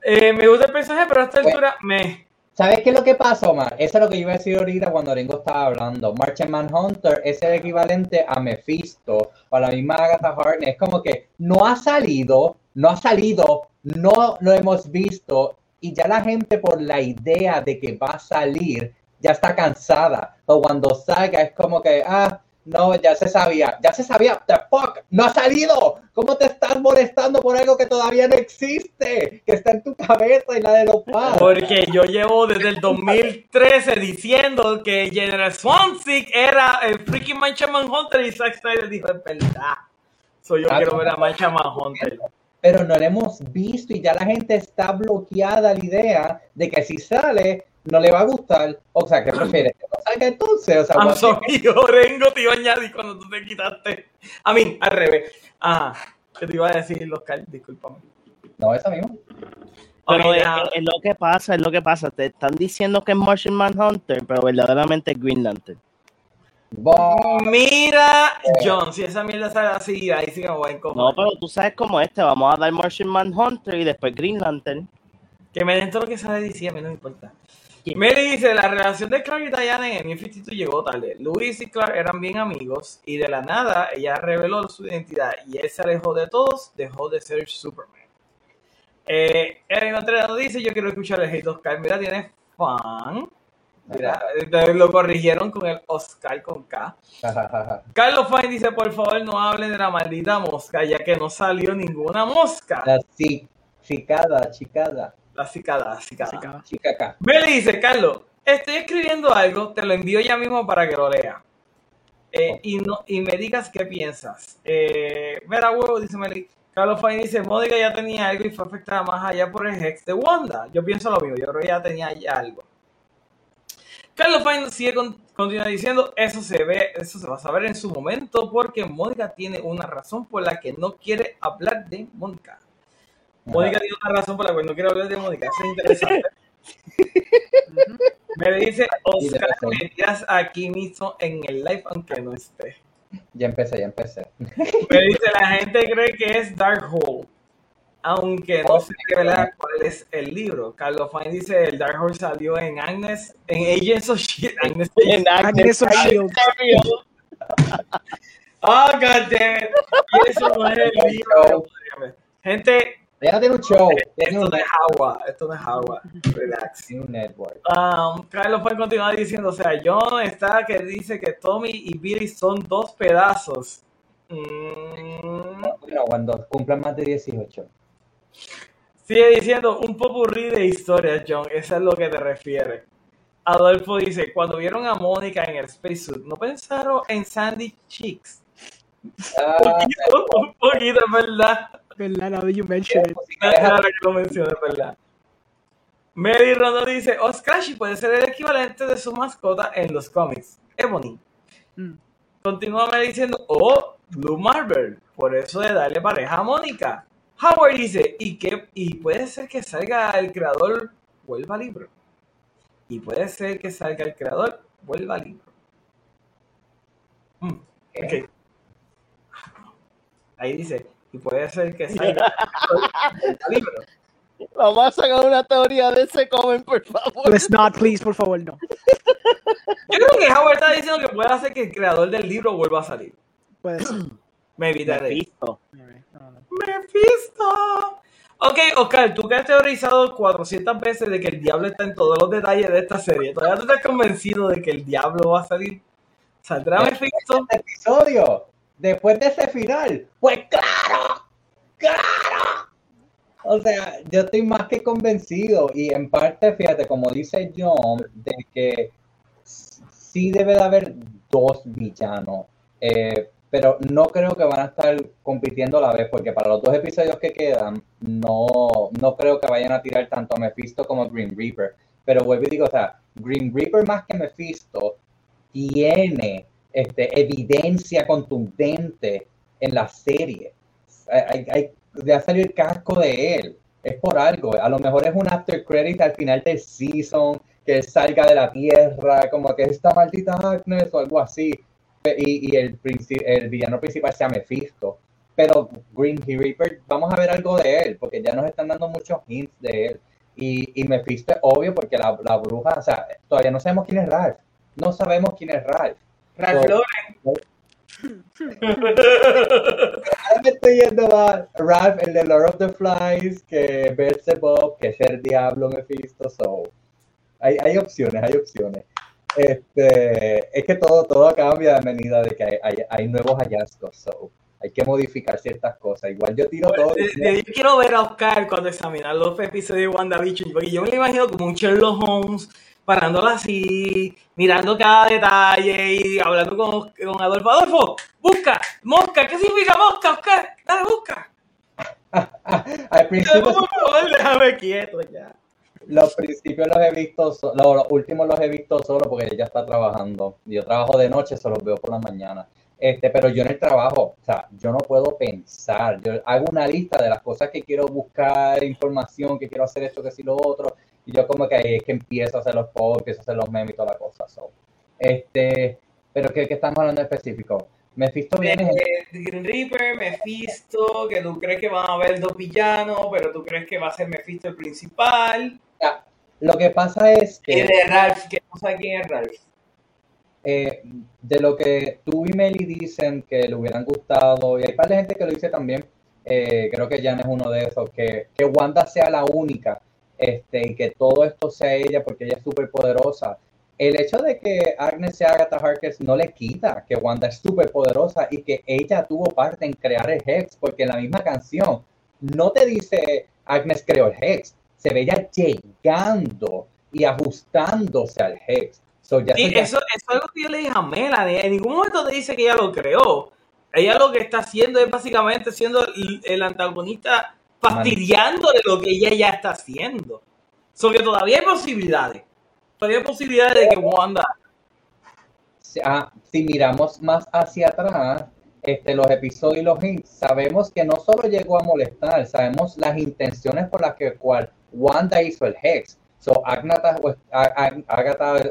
Eh, me gusta el personaje, pero a esta altura me... ¿Sabes qué es lo que pasa, Omar? Eso es lo que yo iba a decir ahorita cuando Ringo estaba hablando. Martian Manhunter es el equivalente a Mephisto o a la misma Agatha Harkness. Es como que no ha salido, no ha salido, no lo hemos visto y ya la gente por la idea de que va a salir ya está cansada. O cuando salga es como que, ah, no, ya se sabía, ya se sabía, the fuck, no ha salido. ¿Cómo te estás molestando por algo que todavía no existe? Que está en tu cabeza y la de los padres. Porque yo llevo desde el 2013 diciendo que General Swansea era el freaking Mancha Manhunter y Zack Snyder dijo, es verdad. So yo Ah, quiero no. ver a Mancha Manhunter. Pero no lo hemos visto y ya la gente está bloqueada a la idea de que si sale no le va a gustar. O sea, ¿qué prefieres? ¿Que no salga entonces? O sea, I'm Orengo <laughs> te iba a añadir cuando tú te quitaste. A mí, al revés. Ajá. ¿Qué te iba a decir, Oscar? Discúlpame. no, eso mismo. Pero es, es lo que pasa, es lo que pasa. Te están diciendo que es Martian Manhunter, pero verdaderamente es Green Lantern. Mira, John, si esa mierda sale así, ahí sí que me voy a No, encojonar. pero tú sabes cómo es. Te vamos a dar Martian Manhunter y después Green Lantern. Que me den todo lo que sale de DC, a mí no me importa. Mary dice, la relación de Clark y Diana en el New 52 llegó tarde. Luis y Clark eran bien amigos y de la nada ella reveló su identidad y él se alejó de todos, dejó de ser Superman. Eh, Erin Otrera nos dice, yo quiero escuchar el hate Oscar. Mira, tiene fan. Mira, lo corrigieron con el Oscar con K. <laughs> Carlos Fine dice, por favor no hablen de la maldita mosca, ya que no salió ninguna mosca. La ci- cicada, chicada, La cicada, la cicada. Así que- chica acá. Meli dice, Carlos, estoy escribiendo algo, te lo envío ya mismo para que lo lea. Eh, y, no, y me digas qué piensas. Eh, Vera huevo, dice Meli. Carlos Fine dice, Mónica ya tenía algo y fue afectada más allá por el Hex de Wanda. Yo pienso lo mismo, yo creo que ya tenía ya algo. Carlos Fine sigue con- continúa diciendo, eso se ve, eso se va a saber en su momento porque Mónica tiene una razón por la que no quiere hablar de Mónica. Mónica tiene una razón por la cual no quiere hablar de Mónica. Eso es interesante. <laughs> Me dice Oscar, me tiras aquí mismo en el live aunque no esté. Ya empecé, ya empecé. Me dice, la gente cree que es Darkhold, aunque no se revela cuál es el libro. Carlos Fine dice, el Darkhold salió en Agnes, en Agents of Shield. <laughs> Agnes En Agnes of Shield. <laughs> Oh, God damn it. Y eso no es el libro. Gente, Ya tiene un show, esto no es agua, esto no es agua. Relax. <laughs> un network. Um, Carlos puede continuar diciendo, o sea, John está que dice que Tommy y Billy son dos pedazos. Mm, Bueno, cuando cumplan más de 18. Sigue diciendo un popurrí de historias, John, eso es lo que te refiere. Adolfo dice, cuando vieron a Mónica en el spacesuit, ¿no pensaron en Sandy Cheeks? Ah, Un poquito, un poquito, es verdad. ¿Verdad? Now you mention it. Ahora que lo mencionas, ¿verdad? Mary Rondo dice, Oscashi puede ser el equivalente de su mascota en los cómics, Ebony. Mm. Continúa Mary diciendo, oh, Blue Marvel, por eso de darle pareja a Mónica. Howard dice, y, que, y puede ser que salga el creador, vuelva libro. Y puede ser que salga el creador, vuelva libro. Mm, ok. Ahí dice, y puede ser que salga el libro. Vamos a sacar una teoría de ese comen, por favor. Let's not, please, por favor, no. Yo creo que Howard está diciendo que puede hacer que el creador del libro vuelva a salir. Puede ser. <clears throat> Me evitaré. Visto. Mephisto. Ok, Oscar, tú que has teorizado 400 veces de que el diablo está en todos los detalles de esta serie, ¿todavía tú estás convencido de que el diablo va a salir? ¿Saldrá Mephisto? Este episodio, después de ese final, pues claro, claro. O sea, yo estoy más que convencido y en parte, fíjate, como dice John, de que sí debe de haber dos villanos, eh, pero no creo que van a estar compitiendo a la vez, porque para los dos episodios que quedan, no, no creo que vayan a tirar tanto a Mephisto como a Green Reaper. Pero vuelvo y digo, o sea, Green Reaper más que Mephisto tiene este, evidencia contundente en la serie. Hay, hay- ya salió el casco de él. Es por algo. A lo mejor es un after credit al final del season, que él salga de la tierra, como que esta maldita Agnes o algo así. Y, y el, el villano principal sea Mephisto. Pero Green Reaper, vamos a ver algo de él, porque ya nos están dando muchos hints de él. Y, y Mephisto es obvio porque la, la bruja, o sea, todavía no sabemos quién es Ralph. No sabemos quién es Ralph. Ralph. Ahora me estoy yendo a Ralph, el de Lord of the Flies, que Beelzebub, que es el diablo Mephisto. So, hay, hay opciones, hay opciones. Este, es que todo, todo cambia a medida de que hay, hay, hay nuevos hallazgos. So, hay que modificar ciertas cosas. Igual yo tiro todo. De- de- Yo quiero ver a Oscar cuando examina los episodios de WandaVision, porque yo me lo imagino como un Sherlock Holmes, parándola así, mirando cada detalle y hablando con, con Adolfo. Adolfo, busca, mosca, ¿qué significa mosca, Oscar? Dale, busca. <laughs> Al principio, Por <laughs> favor, déjame quieto ya. Los principios los he visto, so- lo- los, últimos los he visto solo porque ella está trabajando. Yo trabajo de noche, solo los veo por la mañana. Este, pero yo en el trabajo, o sea, yo no puedo pensar. Yo hago una lista de las cosas que quiero buscar, información, que quiero hacer esto, que si lo otro. Y yo como que ahí es que empiezo a hacer los posts, empiezo a hacer los memes y toda la cosa. so. Este, pero ¿qué, qué estamos hablando en específico? Mephisto viene en- Green Reaper, Mephisto, que tú crees que van a haber dos villanos, pero tú crees que va a ser Mephisto el principal. Lo que pasa es Y que de Ralph, no sabe quién es Ralph. eh, de lo que tú y Meli dicen que le hubieran gustado, y hay un par de gente que lo dice también, eh, creo que Jan es uno de esos, que, que Wanda sea la única este, y que todo esto sea ella porque ella es súper poderosa. El hecho de que Agnes sea Agatha Harkness no le quita que Wanda es súper poderosa y que ella tuvo parte en crear el Hex, porque en la misma canción no te dice Agnes creó el Hex, se ve ella llegando y ajustándose al Hex. So, ya Sí, eso ya- eso, eso es algo que yo le dije a Melanie. En ningún momento te dice que ella lo creó. Ella lo que está haciendo es básicamente siendo el, el antagonista fastidiando de lo que ella ya está haciendo. So que todavía hay posibilidades. Todavía hay posibilidades de que Wanda. si- ah, si miramos más hacia atrás, este, los episodios y los hints, sabemos que no solo llegó a molestar, sabemos las intenciones por las que cual Wanda hizo el Hex. So, Agnata,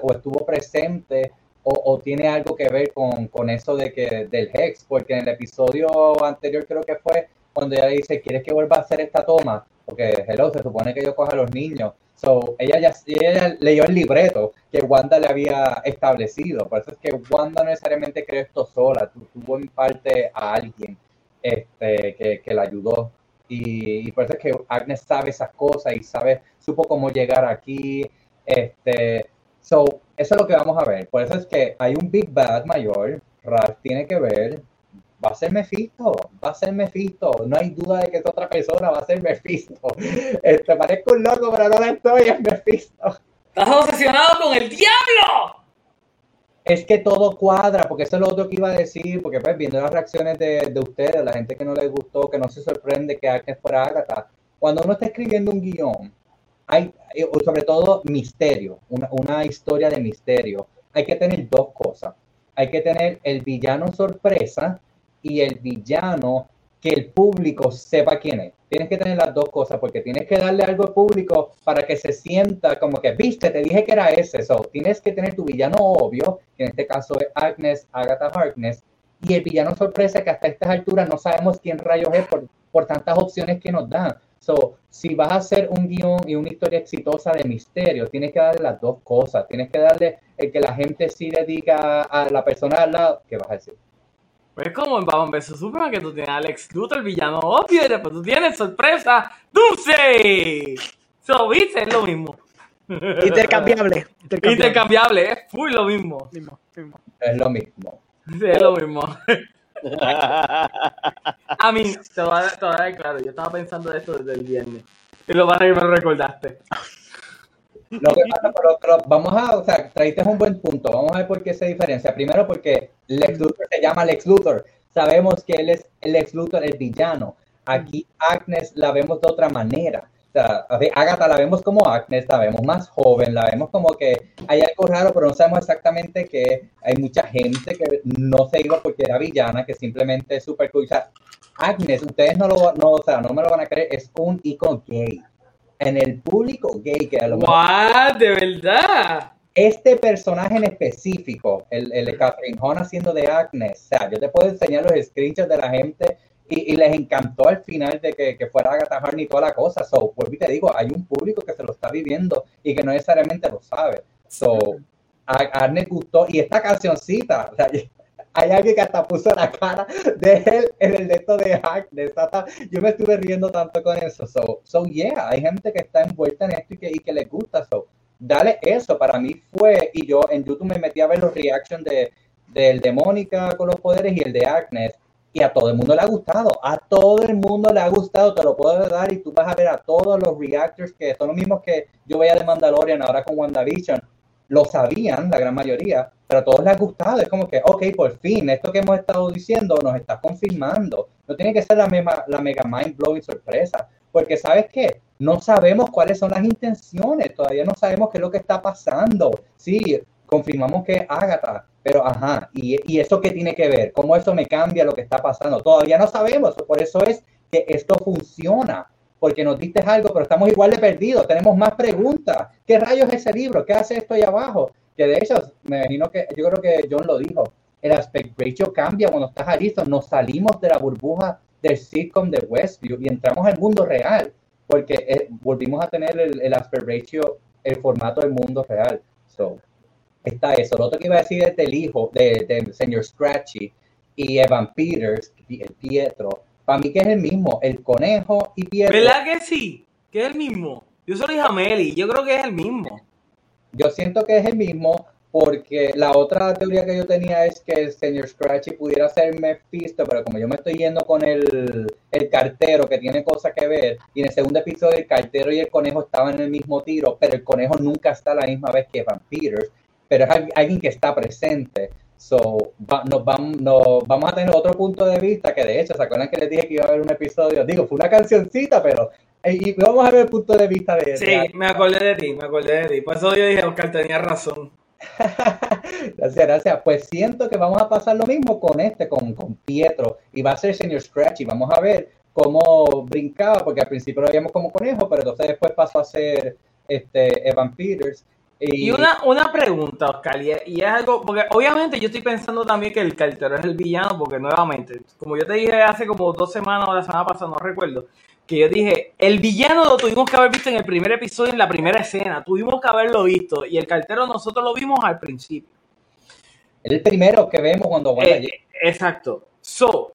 o, estuvo presente o, tiene algo que ver con, con eso de que, del Hex, porque en el episodio anterior creo que fue cuando ella dice, ¿quieres que vuelva a hacer esta toma? Porque, hello, se supone que yo coja a los niños. So, ella ya leyó el libreto que Wanda le había establecido. Por eso es que Wanda no necesariamente creó esto sola. Tu- Tuvo en parte a alguien este, que, que la ayudó. Y, y es que Agnes sabe esas cosas y sabe, supo cómo llegar aquí. Este, so, eso es lo que vamos a ver. Por eso es que hay un Big Bad mayor. Ralph tiene que ver. Va a ser Mephisto, va a ser Mephisto. No hay duda de que es otra persona, va a ser Mephisto. <laughs> Este, parezco un loco, pero no estoy, es Mephisto. ¡Estás obsesionado con el diablo! Es que todo cuadra, porque eso es lo otro que iba a decir, porque pues viendo las reacciones de, de ustedes, la gente que no les gustó, que no se sorprende que Agnes fuera Agatha, cuando uno está escribiendo un guion, hay, eh, sobre todo misterio, una, una historia de misterio, hay que tener dos cosas. Hay que tener el villano sorpresa y el villano que el público sepa quién es. Tienes que tener las dos cosas porque tienes que darle algo al público para que se sienta como que, viste, te dije que era ese. So, tienes que tener tu villano obvio, que en este caso es Agnes, Agatha Harkness, y el villano sorpresa que hasta estas alturas no sabemos quién rayos es por, por tantas opciones que nos dan. So, si vas a hacer un guion y una historia exitosa de misterio, tienes que darle las dos cosas. Tienes que darle el que la gente sí le diga a la persona al lado, ¿qué vas a decir? Pues como en Batman vs Superman que tú tienes a Alex Luthor, el villano obvio, y después tú tienes sorpresa, Dulce. So, viste, es lo mismo. Intercambiable. Intercambiable. Intercambiable, es full lo mismo. Mismo, mismo. Es lo mismo. Sí, es lo mismo. <laughs> A mí, te voy a, te voy a dar claro, yo estaba pensando de esto desde el viernes. Y lo vas a que me lo recordaste. Lo que pasa, pero, pero vamos a, o sea, traíste un buen punto. Vamos a ver por qué se diferencia. Primero, porque Lex Luthor se llama Lex Luthor. Sabemos que él es el Lex Luthor, el villano. Aquí Agnes la vemos de otra manera. O sea, Agatha la vemos como Agnes, la vemos más joven, la vemos como que hay algo raro, pero no sabemos exactamente qué. Hay mucha gente que no se iba porque era villana, que simplemente es súper cool. O sea, Agnes, ustedes no lo, no, o sea, no me lo van a creer, es un icono gay. En el público gay, que a lo mejor. ¿De verdad? este personaje en específico, el, el de Catherine Hahn haciendo de Agnes, o sea, yo te puedo enseñar los screenshots de la gente y, y les encantó al final de que, que fuera Agatha Harkness y toda la cosa. So, pues te digo, hay un público que se lo está viviendo y que no necesariamente lo sabe. So, a a Agnes gustó y esta cancioncita, o sea, hay alguien que hasta puso la cara de él en el de de Agnes. hasta- Yo me estuve riendo tanto con eso. So, so yeah, hay gente que está envuelta en esto y que, y que les gusta. So, dale eso. Para mí fue, y yo en YouTube me metí a ver los reactions de, del de Mónica con los poderes y el de Agnes. Y a todo el mundo le ha gustado. A todo el mundo le ha gustado. Te lo puedo dar y tú vas a ver a todos los reactors que son los mismos que yo veía de Mandalorian ahora con WandaVision. Lo sabían, la gran mayoría, pero a todos les ha gustado. Es como que, ok, por fin, esto que hemos estado diciendo nos está confirmando. No tiene que ser la, mega, la mega mind blowing sorpresa. Porque, ¿sabes qué? No sabemos cuáles son las intenciones. Todavía no sabemos qué es lo que está pasando. Sí, confirmamos que es Agatha, pero ajá, ¿y, ¿y eso qué tiene que ver? ¿Cómo eso me cambia lo que está pasando? Todavía no sabemos, por eso es que esto funciona, porque nos diste algo, pero estamos igual de perdidos, tenemos más preguntas. ¿Qué rayos es ese libro? ¿Qué hace esto ahí abajo? Que de hecho, me imagino que, yo creo que John lo dijo, el aspect ratio cambia cuando estás ahí, so, nos salimos de la burbuja del sitcom de Westview y entramos al mundo real, porque eh, volvimos a tener el, aspect ratio, el formato del mundo real. So, está eso. Lo otro que iba a decir es del hijo de, de señor Scratchy y Evan Peters, el Pietro. Para mí que es el mismo, el conejo y Pietro. ¿Verdad que sí? Que es el mismo. Yo solo dije a Meli, yo creo que es el mismo. Yo siento que es el mismo porque la otra teoría que yo tenía es que el señor Scratchy pudiera ser Mephisto, pero como yo me estoy yendo con el, el cartero que tiene cosas que ver, y en el segundo episodio el cartero y el conejo estaban en el mismo tiro, pero el conejo nunca está la misma vez que Evan Peters, pero es al- alguien que está presente. So, vamos, nos vamos a tener otro punto de vista que de hecho, ¿se acuerdan que les dije que iba a haber un episodio? Digo, fue una cancioncita, pero y vamos a ver el punto de vista de Sí, de- me acordé de ti, me acordé de ti. Por eso yo dije, Oscar tenía razón. <laughs> Gracias, gracias. Pues siento que vamos a pasar lo mismo con este, con, con Pietro, y va a ser señor Scratch, y vamos a ver cómo brincaba, porque al principio lo veíamos como conejo, pero entonces después pasó a ser este Evan Peters. Y, Y una, una pregunta, Oscar, y es, y es algo, porque obviamente yo estoy pensando también que el cartero es el villano, porque nuevamente, como yo te dije hace como dos semanas o la semana pasada, no recuerdo, que yo dije, el villano lo tuvimos que haber visto en el primer episodio, en la primera escena, tuvimos que haberlo visto, y el cartero nosotros lo vimos al principio. el primero que vemos cuando Wanda Eh, exacto. So,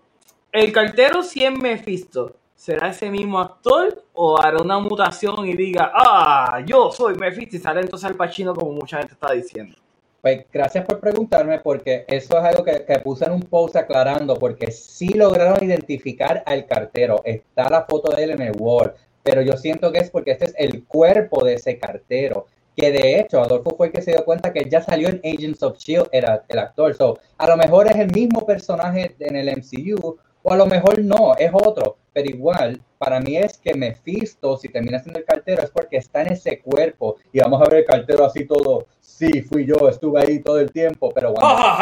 el cartero si es Mephisto, ¿será ese mismo actor o hará una mutación y diga, ah, yo soy Mephisto y sale entonces al Pacino como mucha gente está diciendo? Pues gracias por preguntarme, porque eso es algo que, que puse en un post aclarando, porque sí lograron identificar al cartero. Está la foto de él en el wall, pero yo siento que es porque este es el cuerpo de ese cartero. que de hecho Adolfo fue el que se dio cuenta que ya salió en Agents of Shield era el actor. So, a lo mejor es el mismo personaje en el MCU o a lo mejor no, es otro, pero igual para mí es que Mephisto, si termina siendo el cartero, es porque está en ese cuerpo y vamos a ver el cartero así todo, sí, fui yo, estuve ahí todo el tiempo, pero cuando,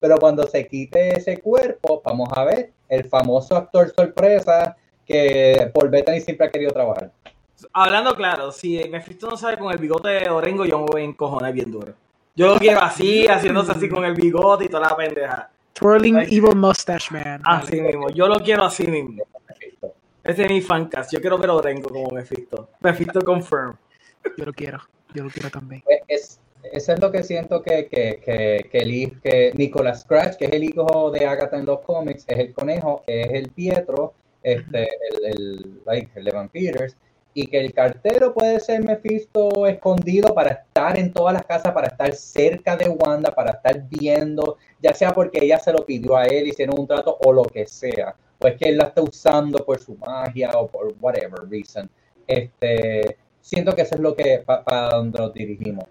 pero cuando se quite ese cuerpo, vamos a ver el famoso actor sorpresa que Paul Bettany siempre ha querido trabajar. Hablando claro, si Mephisto no sabe con el bigote de Orengo, yo me voy a encojonar bien duro. Yo lo quiero así, haciéndose así con el bigote y toda la pendeja. Twirling Ay. Evil Mustache Man. Así mismo, yo lo quiero así mismo. Ese es mi fancast. Yo quiero ver a Orengo como Mephisto. Mephisto confirm. Yo lo quiero. Yo lo quiero también. Pues es, eso es lo que siento que, que, que, que, el que Nicolas Scratch, que es el hijo de Agatha en los cómics, es el conejo, es el Pietro, este, el, el, like, el de Vampires, y que el cartero puede ser Mephisto escondido para estar en todas las casas, para estar cerca de Wanda, para estar viendo, ya sea porque ella se lo pidió a él, hicieron un trato o lo que sea, o es que él la está usando por su magia o por whatever reason. Este, siento que eso es lo que para donde nos dirigimos.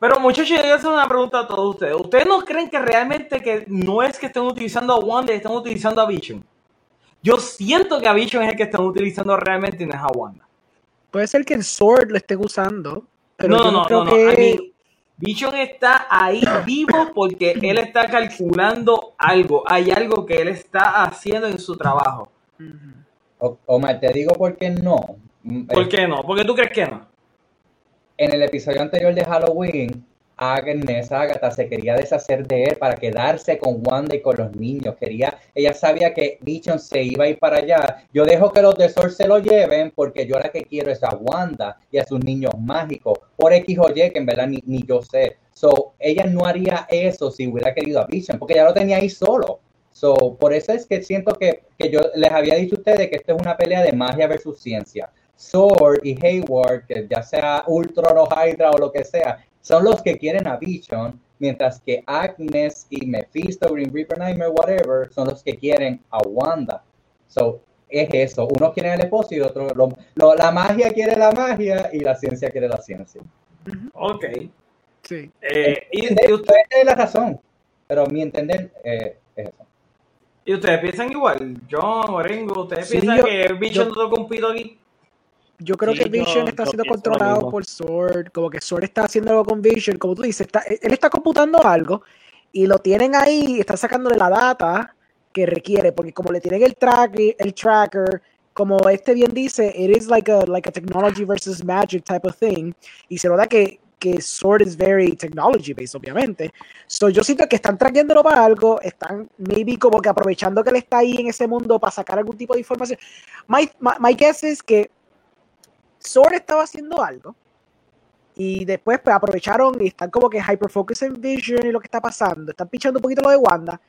Pero muchachos, yo voy a hacer una pregunta a todos ustedes. ¿Ustedes no creen que realmente que no es que estén utilizando a Wanda, están utilizando a Vision? Yo siento que a Vision es el que están utilizando realmente y no es a Wanda. Puede ser que en Sword lo estén usando. Pero no, yo no, no, creo no, no. que... I mean, Vision está ahí vivo porque él está calculando algo. Hay algo que él está haciendo en su trabajo. Omar, te digo por qué no. Mm, ¿Por eh, qué no? ¿Por qué tú crees que no? En el episodio anterior de Halloween, Agnes Agatha se quería deshacer de él para quedarse con Wanda y con los niños. Quería, ella sabía que Vision se iba a ir para allá. Yo dejo que los de se lo lleven porque yo la que quiero es a Wanda y a sus niños mágicos. Por X o Y, que en verdad ni, ni yo sé. So, ella no haría eso si hubiera querido a Vision, porque ya lo tenía ahí solo. So, por eso es que siento que, que yo les había dicho a ustedes que esto es una pelea de magia versus ciencia. Sword y Hayward, que ya sea Ultron o Hydra o lo que sea, son los que quieren a Vision, mientras que Agnes y Mephisto, Green Reaper, Nightmare, whatever, son los que quieren a Wanda. So, es eso. Uno quiere el esposo y otro, lo- lo- la magia quiere la magia y la ciencia quiere la ciencia. Ok. Sí. Eh, y, usted- puede tener la razón, pero mi entender eh, es eso. y ustedes piensan igual. John, Orengo, ¿ustedes Sí, piensan yo- que Vision yo- no toca un pito aquí? Yo creo Sí, que Vision yo- está yo siendo controlado por Sword, como que Sword está haciendo algo con Vision, como tú dices, está- él está computando algo y lo tienen ahí, está sacándole la data que requiere, porque como le tienen el track, el tracker, como este bien dice, it is like a like a technology versus magic type of thing, y se nota que que Sword is very technology based, obviamente. So, yo siento que están trayéndolo para algo, están maybe como que aprovechando que él está ahí en ese mundo para sacar algún tipo de información. My, my, my guess es que Sword estaba haciendo algo y después pues aprovecharon y están como que hyperfocus en Vision y lo que está pasando. Están pichando un poquito lo de Wanda.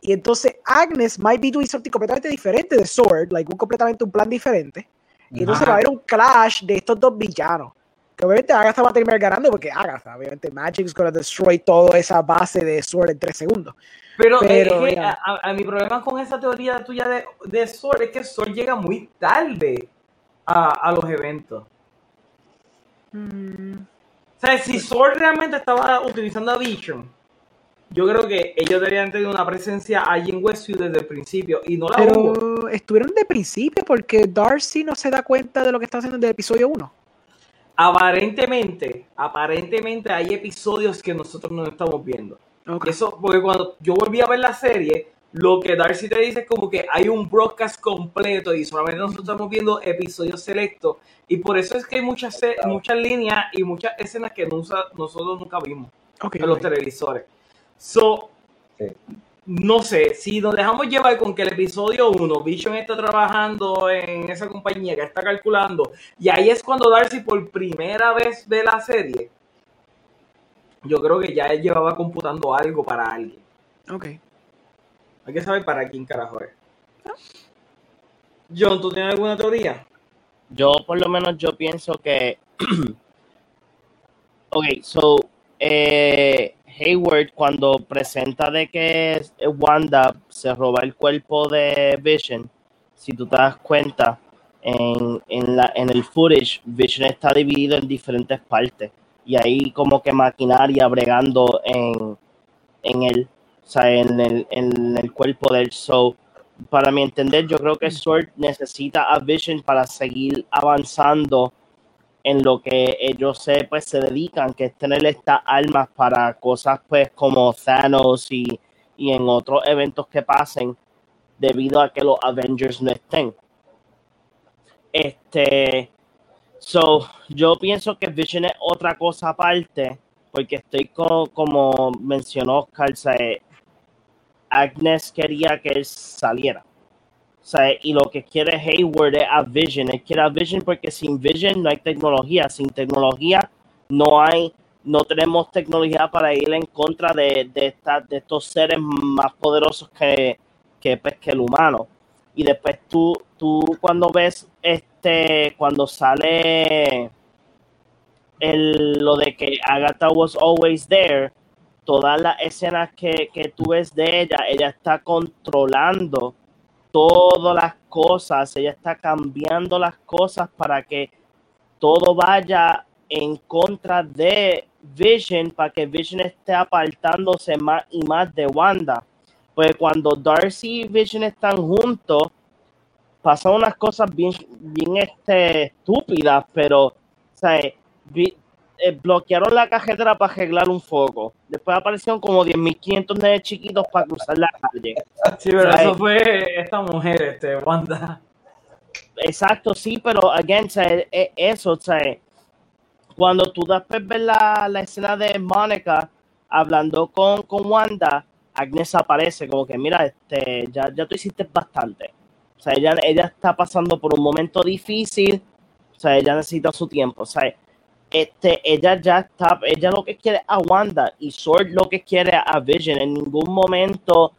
Y entonces Agnes might be doing something completamente diferente de Sword, like un completamente un plan diferente. Y entonces Ajá. va a haber un clash de estos dos villanos. Que obviamente Agatha va a terminar ganando porque Agatha, obviamente Magic's gonna destroy toda esa base de Sword en tres segundos. Pero, Pero, que mira. a, a- a mi problema con esa teoría tuya de, de Sword es que Sword llega muy tarde a, a los eventos. Mm, O sea, si Sword realmente estaba utilizando a Vision, yo creo que ellos deberían tener una presencia allí en Westview desde el principio y no la hubo. Pero estuvieron de principio porque Darcy no se da cuenta de lo que está haciendo desde el episodio 1. Aparentemente, aparentemente hay episodios que nosotros no estamos viendo. Ok. Eso, porque cuando yo volví a ver la serie, lo que Darcy te dice es como que hay un broadcast completo y solamente nosotros estamos viendo episodios selectos. Y por eso es que hay muchas, muchas líneas y muchas escenas que nosotros nunca vimos en los televisores. So, Sí. no sé, si nos dejamos llevar con que el episodio 1, Vision está trabajando en esa compañía que está calculando, y ahí es cuando Darcy por primera vez ve la serie, yo creo que ya él llevaba computando algo para alguien. Ok. Hay que saber para quién carajo es. John, ¿tú tienes alguna teoría? Yo, por lo menos, yo pienso que. <clears throat> ok, so. eh, Hayward, cuando presenta de que Wanda se roba el cuerpo de Vision, si tú te das cuenta, en, en, la, en el footage, Vision está dividido en diferentes partes y ahí como que maquinaria bregando en, en él, sea, en el, en el cuerpo del show. Para mi entender, yo creo que Sword necesita a Vision para seguir avanzando en lo que ellos se, pues, se dedican, que es tener estas armas para cosas pues como Thanos y, y en otros eventos que pasen debido a que los Avengers no estén. Este, so, yo pienso que Vision es otra cosa aparte, porque estoy co- como mencionó Oscar, o Agnes quería que él saliera. O sea, y lo que quiere Hayward es a Vision. Él quiere a Vision porque sin Vision no hay tecnología. Sin tecnología no hay, no tenemos tecnología para ir en contra de, de, esta- de estos seres más poderosos que, que, pues, que el humano. Y después tú, tú cuando ves este, cuando sale el, lo de que Agatha was always there, todas las escenas que, que tú ves de ella, ella está controlando todas las cosas, ella está cambiando las cosas para que todo vaya en contra de Vision, para que Vision esté apartándose más y más de Wanda. Pues cuando Darcy y Vision están juntos, pasan unas cosas bien, bien este, estúpidas, pero, eh, bloquearon la cajetera para arreglar un foco. Después aparecieron como 10.500 nenes chiquitos para cruzar la calle. Sí, pero eso fue esta mujer, este, Wanda. Exacto, sí, pero again, o sea, e- e- eso, o sea, cuando tú después ves la, la escena de Mónica hablando con, con Wanda, Agnes aparece como que, mira, este, ya, ya tú hiciste bastante. O sea, ella, ella está pasando por un momento difícil, o sea, ella necesita su tiempo, o sea, este, ella ya está, ella lo que quiere a Wanda y Sword lo que quiere a Vision. En ningún momento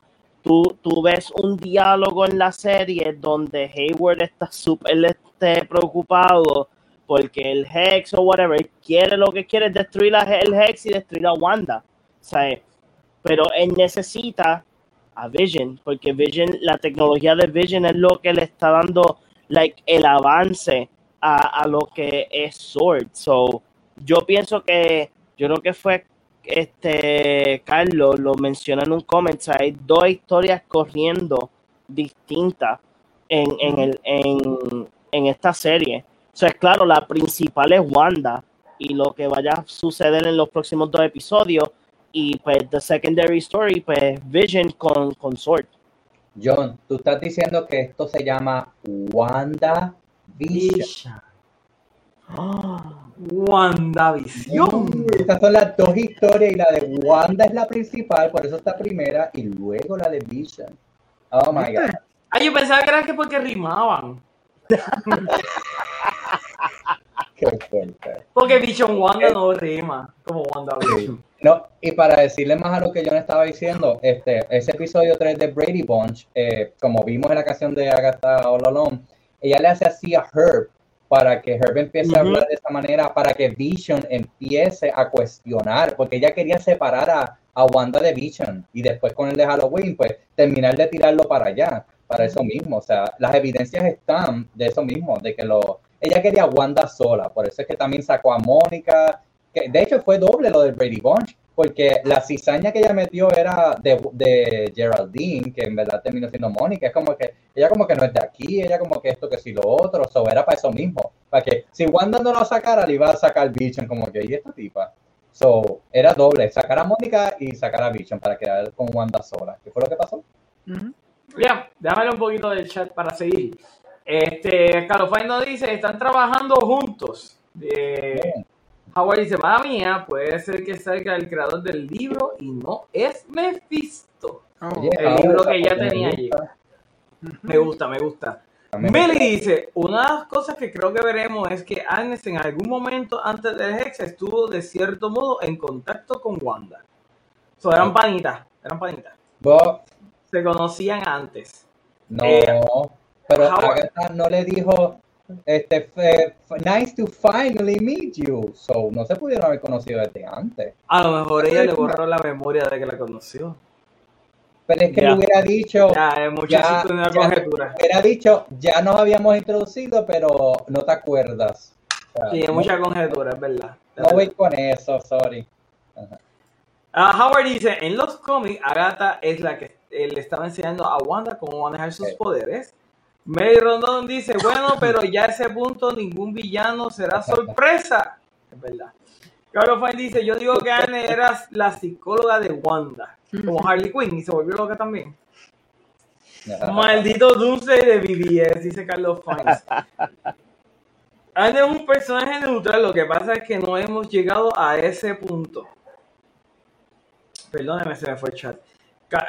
tú, tú ves un diálogo en la serie donde Hayward está súper este, preocupado porque el Hex o whatever quiere lo que quiere es destruir a- el Hex y destruir a Wanda. Sea, pero él necesita a Vision porque Vision, la tecnología de Vision es lo que le está dando like, el avance a, a lo que es Sword. So, yo pienso que, yo creo que fue este Carlos lo menciona en un comment, hay dos historias corriendo distintas en, en, el, en, en esta serie. O sea, claro, la principal es Wanda y lo que vaya a suceder en los próximos dos episodios y pues the secondary story, pues Vision con, con Sword. John, tú estás diciendo que esto se llama Wanda Vision. WandaVision. Estas son las dos historias y la de Wanda es la principal, por eso está primera, y luego la de Vision. Oh my god. Ah, yo pensaba que era que porque rimaban. <laughs> Qué fuerte. Porque Vision Wanda no rima como WandaVision. No, y para decirle más a lo que John estaba diciendo, este, ese episodio 3 de Brady Bunch, eh, como vimos en la canción de Agatha All Alone, ella le hace así a Herb para que Herb empiece a Ujú. hablar de esta manera, para que Vision empiece a cuestionar, porque ella quería separar a, a Wanda de Vision y después con el de Halloween, pues terminar de tirarlo para allá, para eso mismo. O sea, las evidencias están de eso mismo, de que lo. Ella quería a Wanda sola, por eso es que también sacó a Mónica, que de hecho fue doble lo del Brady Bunch, porque la cizaña que ella metió era de, de Geraldine, que en verdad terminó siendo Mónica. Es como que ella como que no es de aquí, ella como que esto, que si lo otro, so, era para eso mismo. Para que si Wanda no lo sacara, le iba a sacar Vision, como que, ¿y esta tipa? So, era doble, sacar a Mónica y sacar a Vision para quedar con Wanda sola. ¿Qué fue lo que pasó? Bien, déjame un poquito del chat para seguir. Este, Carlos Fine nos dice, están trabajando juntos. Eh, Howard dice, mamá mía, puede ser que salga el creador del libro y no es Mephisto. Oh. El libro que ya tenía allí. gusta. Me gusta, me gusta. Meli dice, una de las cosas que creo que veremos es que Agnes en algún momento antes del Hex estuvo de cierto modo en contacto con Wanda. So, eran panitas, eran panitas. Bo- Se conocían antes. No, Eh, pero. Agatha no le dijo, este, nice to finally meet you. So, no se pudieron haber conocido desde antes. A lo mejor ella le borró la memoria de que la conoció. Pero es que le hubiera dicho, Ya, es mucho Ya, chiste de una ya. conjetura. hubiera dicho, ya nos habíamos introducido, pero no te acuerdas. O sea, Sí, es mucha conjetura, es verdad. No voy con eso, sorry. Ah, Howard dice, en los cómics, Agatha es la que eh, le estaba enseñando a Wanda cómo manejar sus Sí. poderes. Mary Rondon dice, bueno, pero ya a ese punto ningún villano será sorpresa. Es verdad. Carlos Fine dice, yo digo que Anne era la psicóloga de Wanda, como Harley Quinn, y se volvió loca también. Maldito dulce de BBS, dice Carlos Fines. Anne es un personaje neutral, lo que pasa es que no hemos llegado a ese punto. Perdóneme, se me fue el chat.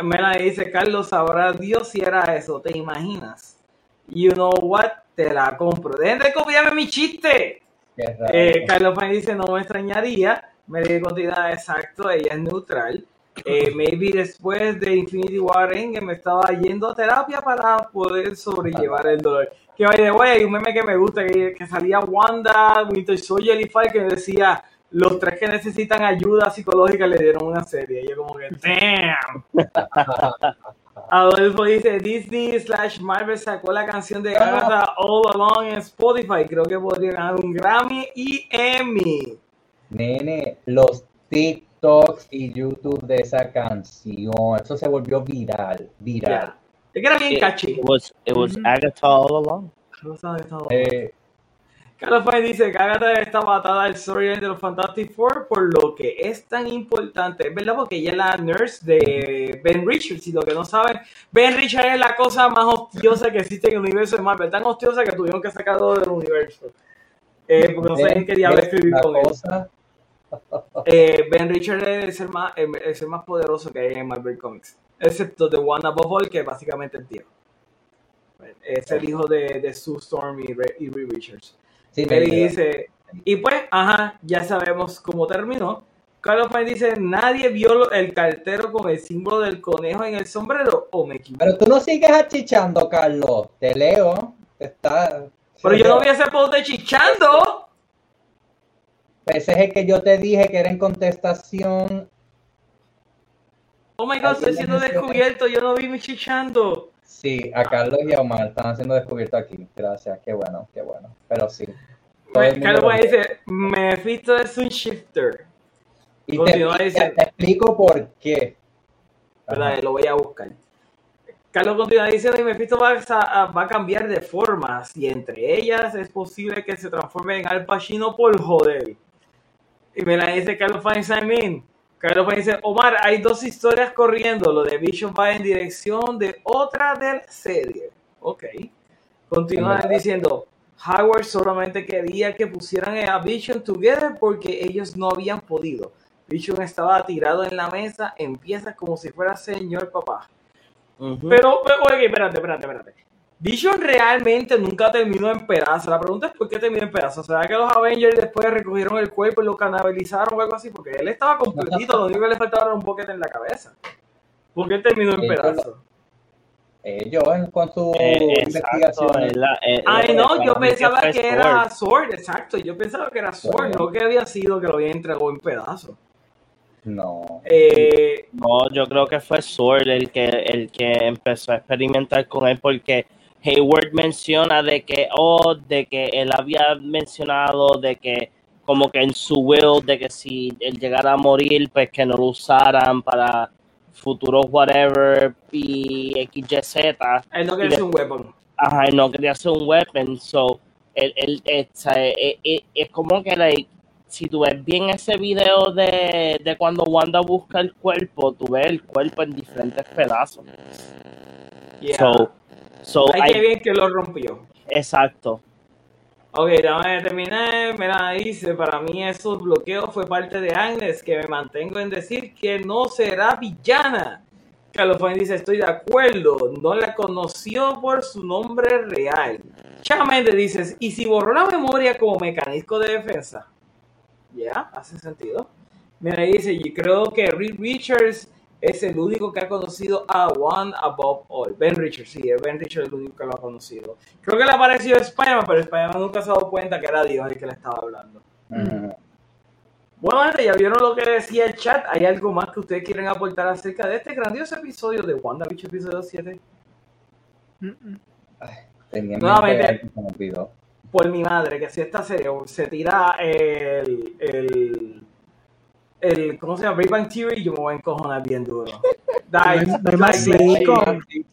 Mela dice, Carlos, sabrá Dios si era eso, ¿te imaginas? You know what? Te la compro. Dejen de copiarme mi chiste. Eh, Carlos Payne dice, no me extrañaría. Me di continuidad exacto, ella es neutral. Eh, maybe después de Infinity War Endgame me estaba yendo a terapia para poder sobrellevar el dolor. Que vaya de way, hay un meme que me gusta, que, que salía Wanda, Winter Soldier y Falcon que decía, los tres que necesitan ayuda psicológica le dieron una serie. Y yo como que, damn. <laughs> Adolfo dice, Disney slash Marvel sacó la canción de Agatha All Along en Spotify. Creo que podría ganar un Grammy y Emmy. Nene, los TikToks y YouTube de esa canción, eso se volvió viral, viral. Ya. Es que era bien It, catchy. it was, it was. Agatha all along. Eh, Carlos Fine dice que Agatha está atada al storyline de los Fantastic Four por lo que es tan importante. Es verdad, porque ella es la nurse de Ben Richards. Y lo que no saben, Ben Richards es la cosa más hostiosa que existe en el universo de Marvel. Tan hostiosa que tuvieron que sacarlo del universo. Eh, porque no saben qué diablo ¿ves escribir con él. cosa? Eh, ben Richards es el más, el, el ser más poderoso que hay en Marvel Comics. Excepto de One Above All, que es básicamente el tío. Es el hijo de, de Sue Storm y, Re- y Reed Richards. Sí, me- dice, y pues, ajá, ya sabemos cómo terminó. Carlos Payne dice, nadie vio el cartero con el símbolo del conejo en el sombrero, o me equivoco. Pero tú no sigues achichando, Carlos. Te leo. Te está... Pero yo no a hacer post de chichando. Ese es el que yo te dije que era en contestación. Oh my god, estoy siendo descubierto, yo no vi mi chichando. Sí, a Carlos y a Omar están siendo descubiertos aquí. Gracias, qué bueno, qué bueno. Pero sí. El mundo Carlos dice, Mephisto es un shifter. Y te, continúa te- diciendo. te explico por qué. Lo voy a buscar. Carlos continúa diciendo y Mephisto va a, va a cambiar de formas y entre ellas es posible que se transforme en Al Pacino por joder. Y me la dice Carlos Feinstein. Carlos Feinstein dice, Omar, hay dos historias corriendo. Lo de Vision va en dirección de otra de la serie. Ok. Continúa ¿verdad? diciendo, Howard solamente quería que pusieran a Vision together porque ellos no habían podido. Vision estaba tirado en la mesa, empieza como si fuera señor papá. Pero, pero, oye, espérate, espérate, espérate. Vision realmente nunca terminó en pedazos. La pregunta es por qué terminó en pedazos. ¿Será que los Avengers después recogieron el cuerpo y lo canalizaron o algo así? Porque él estaba completito, lo único que le faltaba era un boquete en la cabeza. ¿Por qué terminó en lo- pedazos? Ellos en- con su Eh, investigación. eh, Ay, eh, no, yo pensaba que era Sword. Sword, exacto. Yo pensaba que era Sword, Bueno. no que había sido que lo había entregado en pedazos. No. Eh, No, yo creo que fue Sword el que, el que empezó a experimentar con él porque Hayward menciona de que, oh, de que él había mencionado de que como que en su will, de que si él llegara a morir, pues que no lo usaran para futuros whatever y XYZ. él no quería ser un weapon. Ajá, y no quería hacer un weapon, so él, él, o sea, eh, eh, es como que like, si tú ves bien ese video de, de cuando Wanda busca el cuerpo, tú ves el cuerpo en diferentes pedazos. Yeah. So, so Ay, qué bien que lo rompió. exacto. Ok, déjame terminar. Mira, dice, para mí esos bloqueos fue parte de Agnes, que me mantengo en decir que no será villana. Carlos Fuentes dice, estoy de acuerdo, no la conoció por su nombre real. Chava Méndez dice, ¿y si borró la memoria como mecanismo de defensa? Ya, hace sentido. Mira, dice, yo creo que Reed Richards es el único que ha conocido a One Above All. Ben Richards, sí, es Ben Richards el único que lo ha conocido. Creo que le apareció Spider-Man, pero Spider-Man nunca se ha dado cuenta que era Dios el que le estaba hablando. Ujú. Bueno, Bueno, gente, ya vieron lo que decía el chat. ¿Hay algo más que ustedes quieren aportar acerca de este grandioso episodio de WandaVision episodio 7? Mm, mm. Tenía Nuevamente. Por mi madre, que si esta serie se tira el, el, el ¿cómo se llama? Big Bang Theory, yo me voy a encojonar bien duro. Like,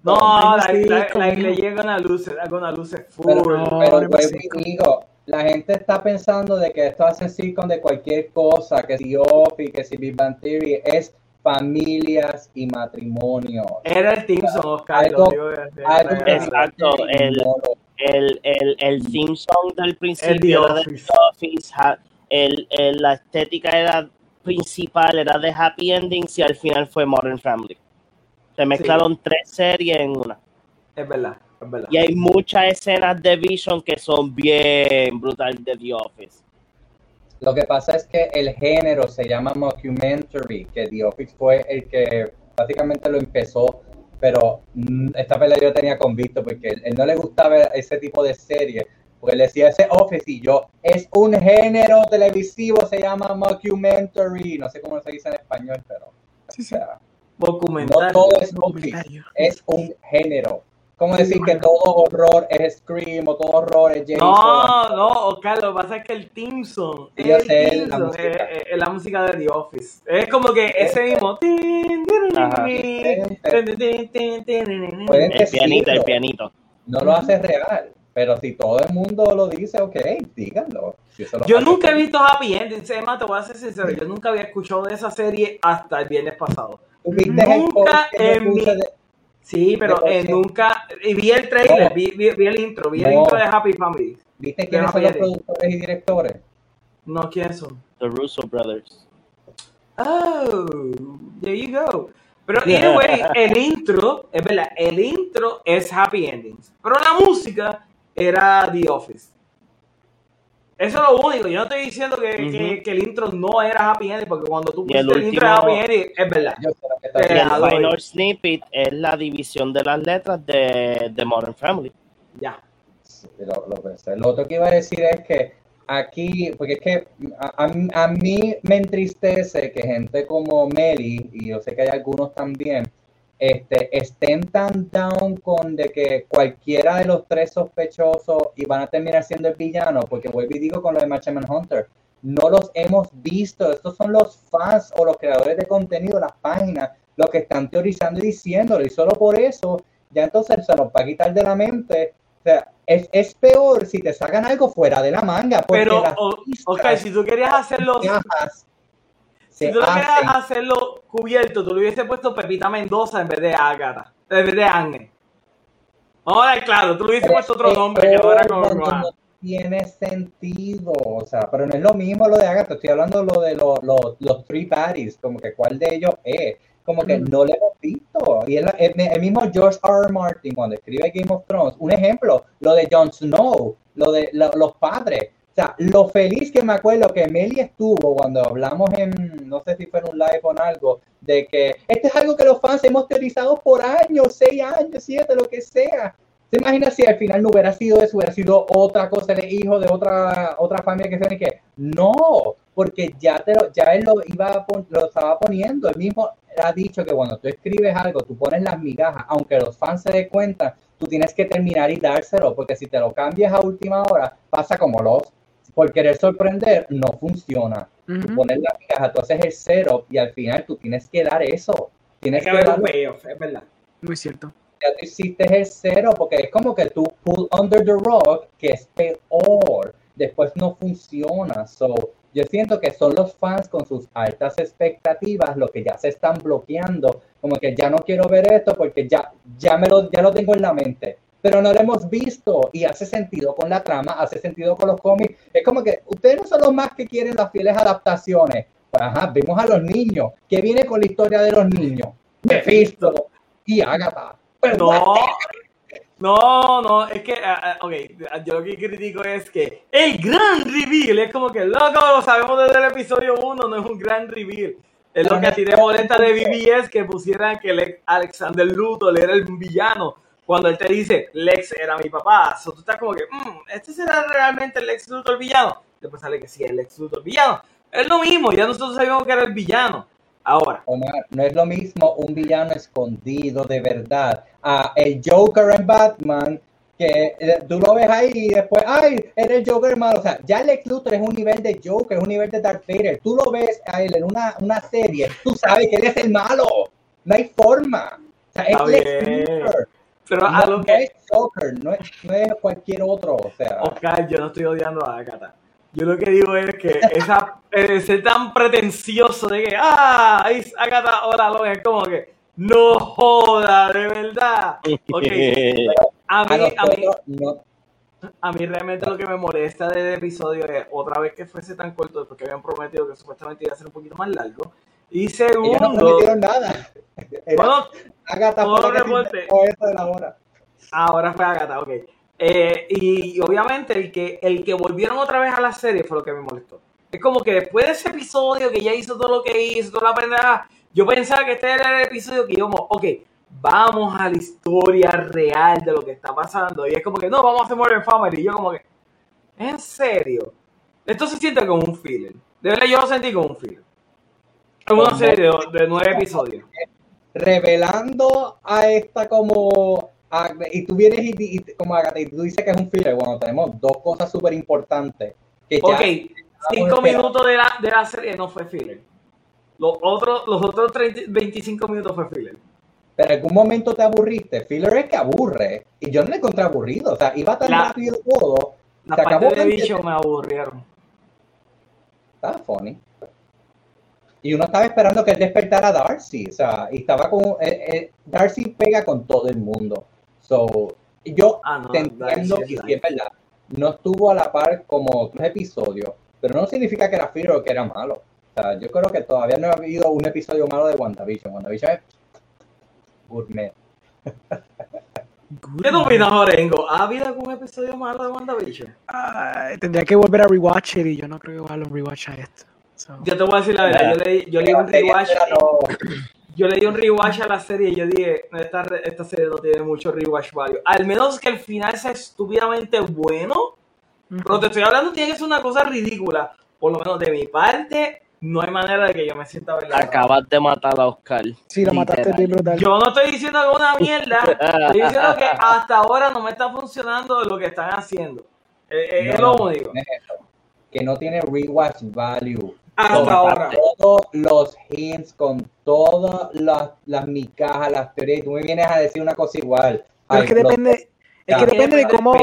No hay más like, like, like, le llegan a luces, a luces full. Pero, pero no vuelvo es y digo, la gente está pensando de que esto hace sitcom de cualquier cosa, que si Office, que si Big Bang Theory, es familias y matrimonio. Era el Timson, Oscar. Algo- digo Exacto, el- El, el, el song del El The principio era de Office. The Office, ha- el, el- la estética era principal, era de Happy Endings y al final fue Modern Family. Se mezclaron tres series en una. Es verdad, es verdad. Y hay muchas escenas de Vision que son bien brutales de The Office. Lo que pasa es que el género se llama mockumentary, que The Office fue el que básicamente lo empezó, pero mm, esta pelea yo tenía con Víctor porque él, él no le gustaba ese tipo de serie, porque él decía ese Office y yo, es un género televisivo, se llama mockumentary, no sé cómo se dice en español, pero Sí, o sí. sea, no todo es Documentario. es un género. Como decir que todo horror es Scream o todo horror es Jason. No, no, Oscar, lo que pasa es que el Timson, Sí, el la música. es, es- es la música de The Office. Es como que ese mismo. Pueden El pianito, el pianito. no lo hace real. Pero si todo el mundo lo dice, ok, díganlo. Si eso lo Yo nunca he visto Happy Endings, Emma, te voy a ser sincero, yo nunca había escuchado de esa serie hasta el viernes pasado. ¿Tú viste el nunca en mi- de- Sí, pero eh, nunca, y vi el trailer, No. vi, vi- vi el intro, vi el intro de Happy Family. ¿Viste quiénes son los Endings. productores y directores? No, ¿quiénes son? The Russo Brothers. Oh, there you go. Pero <laughs> anyway, el intro, es verdad, el intro es Happy Endings. Pero la música era The Office. Eso es lo único. Yo no estoy diciendo que, Ujú. que- que el intro no era Happy Ending, porque cuando tú el pusiste el, intro de Happy Ending, es verdad. Yo que Eh, Y el final snippet es la división de las letras de, de Modern Family. Ya. Sí, Lo, lo pensé. Lo otro que iba a decir es que aquí, porque es que a, a- a mí me entristece que gente como Meli, y yo sé que hay algunos también, este, estén tan down con de que cualquiera de los tres sospechosos y van a terminar siendo el villano, porque vuelvo y digo con lo de Martian Hunter, no los hemos visto, estos son los fans o los creadores de contenido, las páginas, los que están teorizando y diciéndolo, y solo por eso, ya entonces se nos va a quitar de la mente o sea, es, es peor si te sacan algo fuera de la manga. Pero, o- pistas ok, si tú querías hacerlo, si tú querías hacen. hacerlo cubierto, tú le hubiese puesto Pepita Mendoza en vez de Agatha, en vez de Anne. Vamos a ver, claro, tú le hubiese puesto otro nombre que no era como. no tiene sentido. O sea, pero no es lo mismo lo de Agatha. Estoy hablando lo de los, los, los three parties. Como que cuál de ellos es. Como que Mm. no lo hemos visto. Y el, el- el mismo George R. R. Martin, cuando escribe Game of Thrones, un ejemplo, lo de Jon Snow, lo de lo- los padres. Lo feliz que me acuerdo que Meli estuvo cuando hablamos en, no sé si fue en un live o en algo, de que esto es algo que los fans hemos teorizado por años, seis años, siete, lo que sea. ¿Se imagina si al final no hubiera sido eso, hubiera sido otra cosa, el hijo de otra, otra familia que se que? No, porque ya, te lo, ya él lo, iba lo estaba poniendo. Él mismo ha dicho que cuando tú escribes algo, tú pones las migajas, aunque los fans se den cuenta, tú tienes que terminar y dárselo, porque si te lo cambias a última hora, pasa como los. Por querer sorprender, no funciona. Tú Ujú. pones la migaja, tú haces el cero y al final tú tienes que dar eso. Tienes Hay que que haber dar un payoff, es verdad. Muy cierto. ya tú hiciste el cero, porque es como que tú pull under the rock, que es peor, después no funciona. So, yo siento que son los fans con sus altas expectativas los que ya se están bloqueando, como que ya no quiero ver esto porque ya, ya, me lo, ya lo tengo en la mente. Pero no lo hemos visto y hace sentido con la trama, hace sentido con los cómics. Es como que ustedes no son los más que quieren las fieles adaptaciones. Pues, ajá, vemos a los niños. ¿Qué viene con la historia de los niños? Mephisto y Agatha. Pero No, no, no, es que, ah, ok, yo lo que critico es que el gran reveal es como que, loco, lo sabemos desde el episodio 1, no es un gran reveal. Es lo que a ti te molesta de BBS que pusieran que Lex- Alexander Luthor era el villano. Cuando él te dice, Lex era mi papá. So, tú estás como que, "Mm, ¿este será realmente el Lex Luthor villano? Después sale que sí, el Lex Luthor villano. Es lo mismo, ya nosotros sabíamos que era el villano. Ahora, Omar, no es lo mismo un villano escondido de verdad a el Joker en Batman que eh, tú lo ves ahí y después, ay, era el Joker malo. O sea, ya Lex Luthor es un nivel de Joker, es un nivel de Darth Vader. Tú lo ves a él en una, una serie, tú sabes que él es el malo. No hay forma. O sea, es Lex. Luthor. Pero a No, lo no que es Joker, no es, no es cualquier otro. O sea, Oscar, yo no estoy odiando a Agatha. Yo lo que digo es que esa, eh, ser tan pretencioso de que, ah, es Agatha ahora lo es como que, no joda, de verdad. Ok, <laughs> a mí, a mí, no, a mí realmente lo que me molesta del episodio es otra vez que fuese tan corto, porque habían prometido que supuestamente iba a ser un poquito más largo. Y ellos no segundo, prometieron nada. Bueno, Agatha todo reporte. de la hora. Ahora fue Agatha, ok. Eh, y obviamente el que, el que volvieron otra vez a la serie fue lo que me molestó. Es como que después de ese episodio que ya hizo todo lo que hizo, toda la pendeja, yo pensaba que este era el episodio que íbamos, ok, vamos a la historia real de lo que está pasando. Y es como que, no, vamos a hacer Modern Family. Y yo como que, ¿en serio? Esto se siente como un filler. De verdad yo lo sentí como un filler. Una serie de, de nueve episodios. revelando a esta como a- y tú vienes y, y- como y tú dices que es un filler bueno tenemos dos cosas súper importantes que ya cinco minutos de la, de la serie no fue filler. Los otros, los otros 30 25 minutos fue filler. pero en algún momento te aburriste filler es que aburre y yo no lo encontré aburrido o sea iba tan La- rápido todo La se parte acabó de bicho me aburrieron. estaba funny y uno estaba esperando que él despertara a Darcy o sea y estaba con eh, eh, Darcy pega con todo el mundo so yo Ah, no, te entiendo es sí es verdad. No estuvo a la par como otros episodios, pero no significa que era filler o que era malo. O sea, yo creo que todavía no ha habido un episodio malo de WandaVision. WandaVision es gourmet. ¿Qué tú opinas, Orengo? ¿Ha habido algún episodio malo de WandaVision? Ay, tendría que volver a rewatch it y yo no creo que voy a rewatch a esto. So, Yo te voy a decir la verdad, yo le, yo le di un rewatch, yo le di un rewatch a la serie y yo dije, "No, esta, esta serie no tiene mucho rewatch value. Al menos que el final sea estúpidamente bueno, pero te estoy hablando, tiene que ser una cosa ridícula. Por lo menos de mi parte, no hay manera de que yo me sienta verdad. Acabas de matar a Oscar. sí, lo mataste bien brutal. Yo no estoy diciendo que es una mierda, estoy diciendo que <laughs> hasta ahora no me está funcionando lo que están haciendo. Eh, eh, es No, lo único. no es. Que no tiene rewatch value. Hasta Con ahora. Todos los hints, con todas las, las micajas, las teorías. y Tú me vienes a decir una cosa igual. Pero es que depende, es que depende de cómo,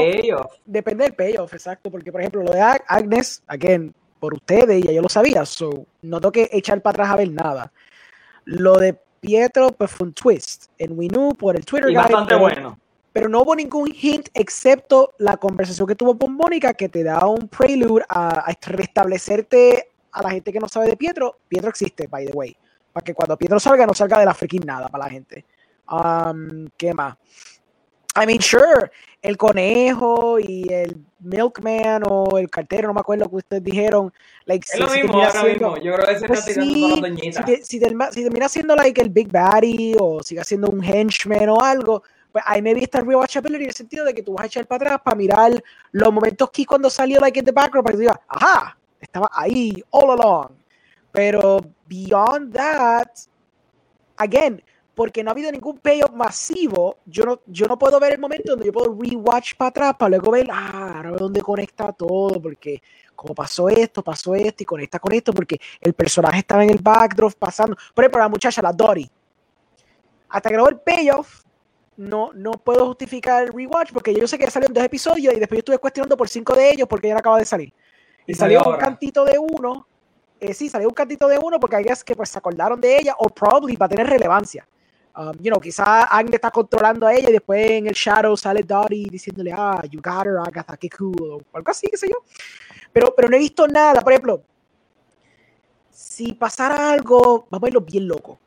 depende del payoff, exacto, porque por ejemplo lo de Ag- Agnes, again, por ustedes, ya yo lo sabía, so no tengo que echar para atrás a ver nada. Lo de Pietro, pues fue un twist en Winu por el Twitter Y guy, bastante pero- bueno. pero no hubo ningún hint excepto la conversación que tuvo con Mónica que te da un prelude a, a restablecerte a la gente que no sabe de Pietro. Pietro existe, by the way. Para que cuando Pietro salga, no salga de la freaking nada para la gente. Um, ¿Qué más? I mean, sure, el conejo y el milkman o el cartero, no me acuerdo que ustedes dijeron. Like, Es lo si- si mismo termina ahora siendo- mismo. Yo creo que se pues sí, las si, si terma- si termina siendo like el Big Baddy o siga siendo un henchman o algo, pues ahí me vista el rewatchability en el sentido de que tú vas a echar para atrás para mirar los momentos que cuando salió like in the background para que tú digas, ajá, estaba ahí all along. Pero beyond that, again, porque no ha habido ningún payoff masivo, yo no, yo no puedo ver el momento donde yo puedo rewatch para atrás para luego ver, ah, ahora veo dónde conecta todo, porque como pasó esto, pasó esto y conecta con esto, porque el personaje estaba en el backdrop pasando. Por ejemplo, la muchacha, la Dory. Hasta que no el payoff, no, no puedo justificar el rewatch, porque yo sé que ya salieron dos episodios y después yo estuve cuestionando por cinco de ellos porque ya no acaba de salir. Y, salió un cantito de uno. Eh, sí, salió un cantito de uno porque hay que pues se acordaron de ella o probably va a tener relevancia. Um, you know, quizá Agne está controlando a ella y después en el shadow sale Dottie diciéndole, ah, you got her, Agatha, qué cool, o algo así, qué sé yo. Pero, pero no he visto nada, por ejemplo, si pasara algo, vamos a irlo bien loco,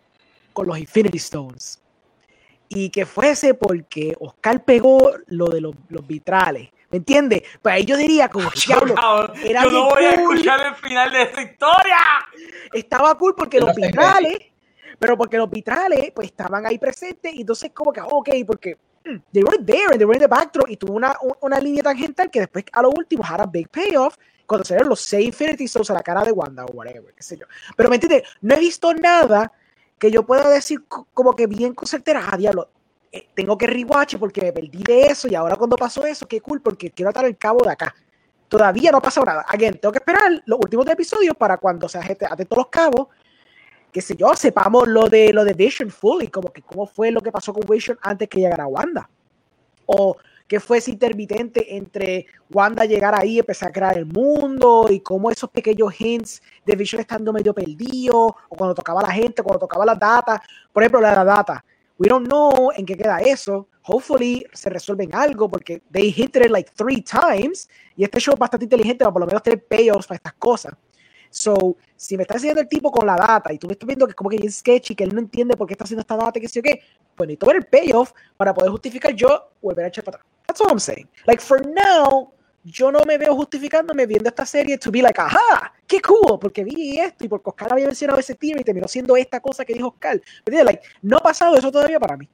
con los Infinity Stones, y que fuese porque Oscar pegó lo de los, los vitrales, ¿me entiendes? Pues ahí yo diría, como, <laughs> diablo, Cabrón, era yo no voy a escuchar el final de esta historia. estaba cool porque los vitrales, pero porque los vitrales pues estaban ahí presentes y entonces como que, ok, porque mm, they were there and they were in the backdrop y tuvo una, un- una línea tangental que después a lo último had a big payoff cuando salieron los seis Infinity Stones a la cara de Wanda o whatever, qué sé yo. Pero me entiendes, no he visto nada que yo pueda decir co- como que bien con certeza, ah, diablo, eh, tengo que rewatch porque me perdí de eso y ahora cuando pasó eso, qué cool, porque quiero atar el cabo de acá. Todavía no ha pasado nada. Again, tengo que esperar los últimos episodios para cuando se ate ate todos los cabos, que sé yo, sepamos lo de lo de Vision fully, como que cómo fue lo que pasó con Vision antes que llegara Wanda. O qué fue ese intermitente entre Wanda llegar ahí y empezar a crear el mundo y cómo esos pequeños hints de Vision estando medio perdido, o cuando tocaba la gente, cuando tocaba la data, por ejemplo, la data. We don't know en qué queda eso. Hopefully se resuelve en algo porque they hinted it like three times y este show es bastante inteligente para por lo menos tener payoffs para estas cosas. So, si me está enseñando el tipo con la data y tú me estás viendo que es como que bien sketchy, que él no entiende por qué está haciendo esta data, y qué sé yo qué, pues necesito ver el payoff para poder justificar yo volver a echar para atrás. That's all I'm saying. Like, for now, yo no me veo justificándome viendo esta serie to be like, ajá, qué cool, porque vi esto y porque Oscar había mencionado ese tiro y terminó siendo esta cosa que dijo Oscar. ¿Me entiendes? Like, no ha pasado eso todavía para mí.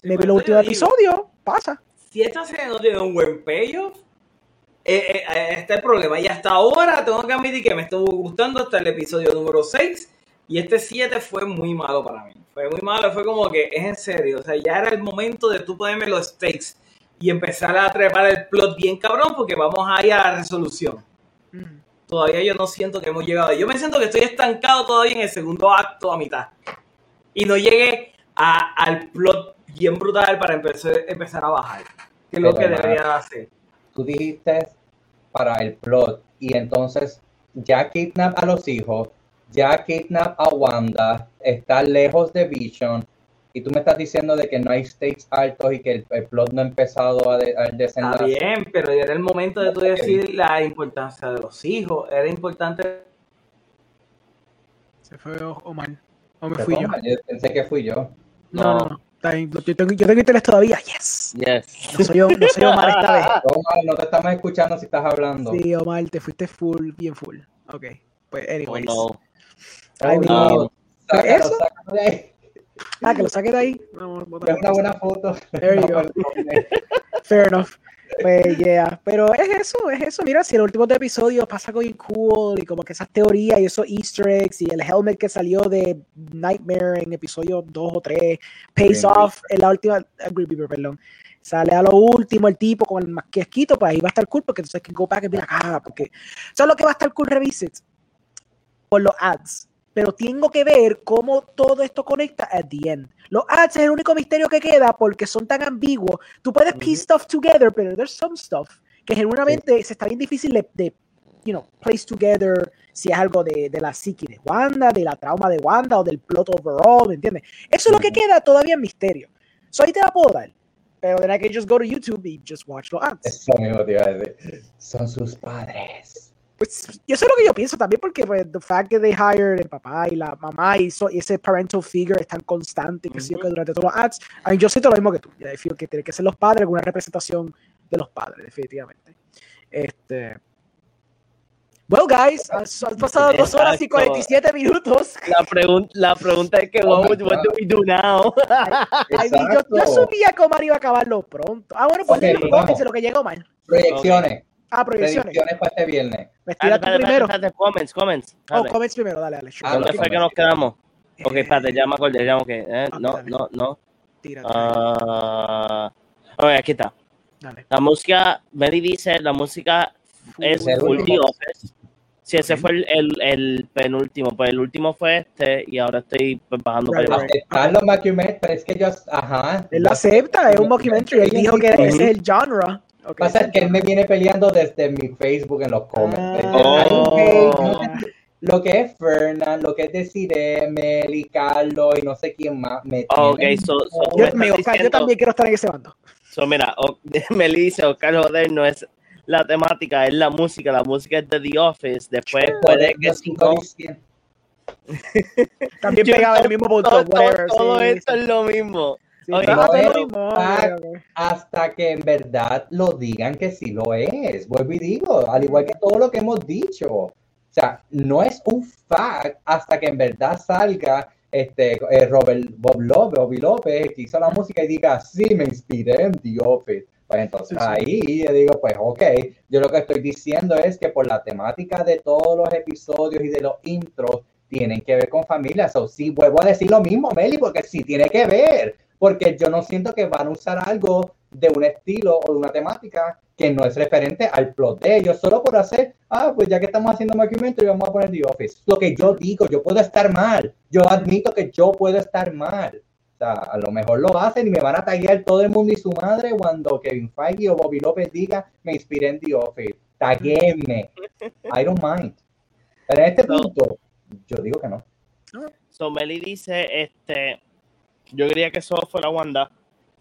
Sí, me vi últimos digo, episodios, pasa. Si esta serie no tiene un buen payoff, eh, eh, eh, este es el problema. Y hasta ahora tengo que admitir que me estuvo gustando hasta el episodio número 6. Y este 7 fue muy malo para mí. Fue muy malo, fue como que es en serio. O sea, ya era el momento de tú ponerme los stakes y empezar a trepar el plot bien cabrón porque vamos a ir a la resolución. Mm. Todavía yo no siento que hemos llegado. Yo me siento que estoy estancado todavía en el segundo acto a mitad. Y no llegué a- al plot bien brutal para empezar, empezar a bajar. Que es lo que debería hacer. Tú dijiste para el plot y entonces ya kidnap a los hijos, ya kidnap a Wanda, está lejos de Vision y tú me estás diciendo de que no hay stakes altos y que el, el plot no ha empezado a, de, a Está desenlace. bien, pero era el momento de tú decir la importancia de los hijos. Era importante. Se fue O- Omar. O me fui yo. yo pensé que fui yo. No, no, no. Está. Yo tengo, yo tengo interés todavía. Yes. Yes. No soy, no Omar esta vez. <laughs> Omar, no te estamos escuchando si estás hablando. Sí, Omar, te fuiste full, bien full. Ok. Pues, Oh, anyways. no. I mean, Oh, sácalo, ¿eso? sácalo de ahí. Ah, que lo saque de ahí. Vamos, Es una buena foto. There you go. <laughs> Fair enough. Pues, yeah. Pero es eso, es eso. Mira, si el último episodio pasa bien cool y como que esas teorías y esos easter eggs y el helmet que salió de Nightmare en episodio 2 o 3 pays off en la última, Green Reaper, perdón. Sale a lo último el tipo con el masquesquito, pues ahí va a estar cool porque entonces hay que go back y mira acá, porque ¿sabes lo que va a estar cool revisit? Por los ads. Pero tengo que ver cómo todo esto conecta at the end. Los ads es el único misterio que queda porque son tan ambiguos. Tú puedes piece stuff together, pero there's some stuff que genuinamente se está bien difícil de, de, you know, place together si es algo de, de la psique de Wanda, de la trauma de Wanda o del plot overall, ¿me entiendes? Eso es lo que queda todavía en misterio. So ahí te la puedo dar. Pero then I can just go to YouTube y just watch los ads. Eso mismo te iba a decir. Son sus padres. Pues, y eso es lo que yo pienso también, porque pues, the fact que they hired el papá y la mamá y, so- y ese parental figure es tan constante que, sí, Ujú. que durante todos los ads, I mean, yo siento lo mismo que tú. Ya feel que tiene que ser los padres, alguna representación de los padres, definitivamente. Este. Well, guys, han pasado dos horas y Exacto. 47 minutos. La, pregun la pregunta es que, Oh what, what do we do now? <laughs> I mean, yo, yo Exacto. asumía que Omar iba a acabarlo pronto. Ah, bueno, pues Ok, lean los vamos. comments de lo que llegó Omar. Proyecciones. Ah, proyecciones. Predicciones para este viernes. Me tira tú primero. espérate, espérate, comments, comments. Oh, Dale. comments primero, dale, dale. Ah, ¿Dónde fue que nos quedamos? Ok, Eh, espérate, ya me acordé, ya me acordé. Eh, Ah, no, dale. no, no. tira, Ah, ok, aquí está. dale. La música, Mary dice, la música es El Full Office. Sí, ese Ok. fue el, el, el penúltimo, pues el último fue este y ahora estoy pues, bajando Right, para abajo. right. Están los documentaries, pero es que yo, ajá. Él lo acepta, es un mockumentary. Él dijo que ese es el genre. Lo que pasa es que él me viene peleando desde mi Facebook en los comments. Ah. Un Oh. lo que es Fernan, lo que es Desiree, Meli, Carlos y no sé quién más. Me Ok, tienen- so, so tú Yo, me también quiero estar en ese bando. So, mira, o- <laughs> Meli dice, Oscar Joder no es la temática, es la música. La música es de The Office. Después puede que cinco. <laughs> También pegaba el mismo punto. Todo, todo- whatever, todo sí, esto sí, es lo mismo. Sí. No, mismo, ok. hasta que en verdad lo digan que sí lo es. Vuelvo y digo, al igual que todo lo que hemos dicho. O sea, no es un fact hasta que en verdad salga este eh, Robert Bob López, Bobby López, que hizo la música y diga, sí, me inspiré en The Office. Pues entonces Sí, sí. ahí yo digo, pues ok, yo lo que estoy diciendo es que por la temática de todos los episodios y de los intros tienen que ver con familia. O sí, vuelvo a decir lo mismo, Meli, porque sí tiene que ver, porque yo no siento que van a usar algo de un estilo o de una temática que no es referente al plot de ellos, solo por hacer, ah, pues ya que estamos haciendo documentary, vamos a poner The Office. Lo que yo digo, yo puedo estar mal, yo admito que yo puedo estar mal. O sea, a lo mejor lo hacen y me van a taguear todo el mundo y su madre cuando Kevin Feige o Bobby López diga, me inspiré en The Office. Taguéenme. I don't mind. Pero en este punto, yo digo que no. So Meli dice, este, yo quería que eso fuera Wanda.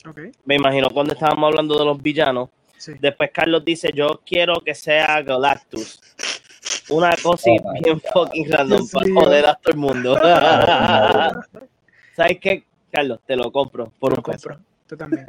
Ok, Me imagino cuando estábamos hablando de los villanos. sí. Después Carlos dice, yo quiero que sea Galactus. Una cosa Oh bien God. fucking random Dios para joder a todo el mundo. <laughs> ¿Sabes qué, Carlos? Te lo compro por Lo un peso. compro. Tú también.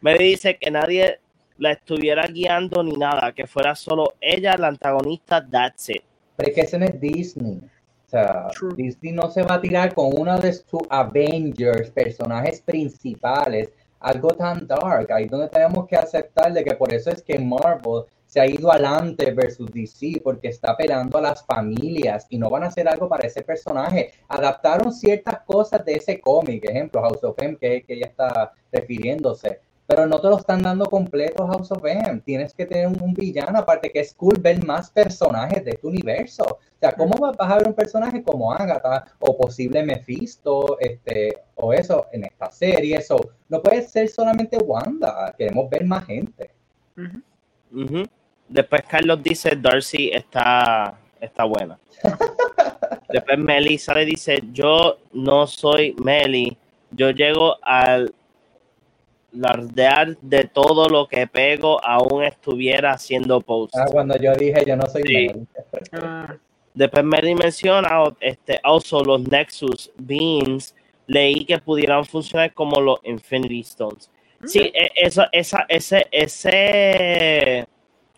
Me dice que nadie la estuviera guiando ni nada, que fuera solo ella la antagonista, that's it. Pero es que eso no es Disney. O sea, True. Disney no se va a tirar con uno de sus Avengers, personajes principales, algo tan dark. Ahí donde tenemos que aceptar de que por eso es que Marvel se ha ido adelante versus DC, porque está apelando a las familias y no van a hacer algo para ese personaje. Adaptaron ciertas cosas de ese cómic, ejemplo, House of M, que, que ella está refiriéndose. Pero no te lo están dando completo House of M. Tienes que tener un, un villano, aparte que es cool ver más personajes de tu universo. O sea, ¿cómo vas a ver un personaje como Agatha o posible Mephisto este, o eso en esta serie? Eso no puede ser solamente Wanda. Queremos ver más gente. Ujú. Ujú. Después Carlos dice, Darcy está, está buena. <laughs> Después Meli sale y dice, yo no soy Meli, yo llego al lardear de todo lo que pego aún estuviera haciendo post. Ah, cuando yo dije yo no soy Sí. Ah, Después Meli menciona este, also los Nexus Beans, leí que pudieran funcionar como los Infinity Stones. Sí, e- eso, esa, ese, ese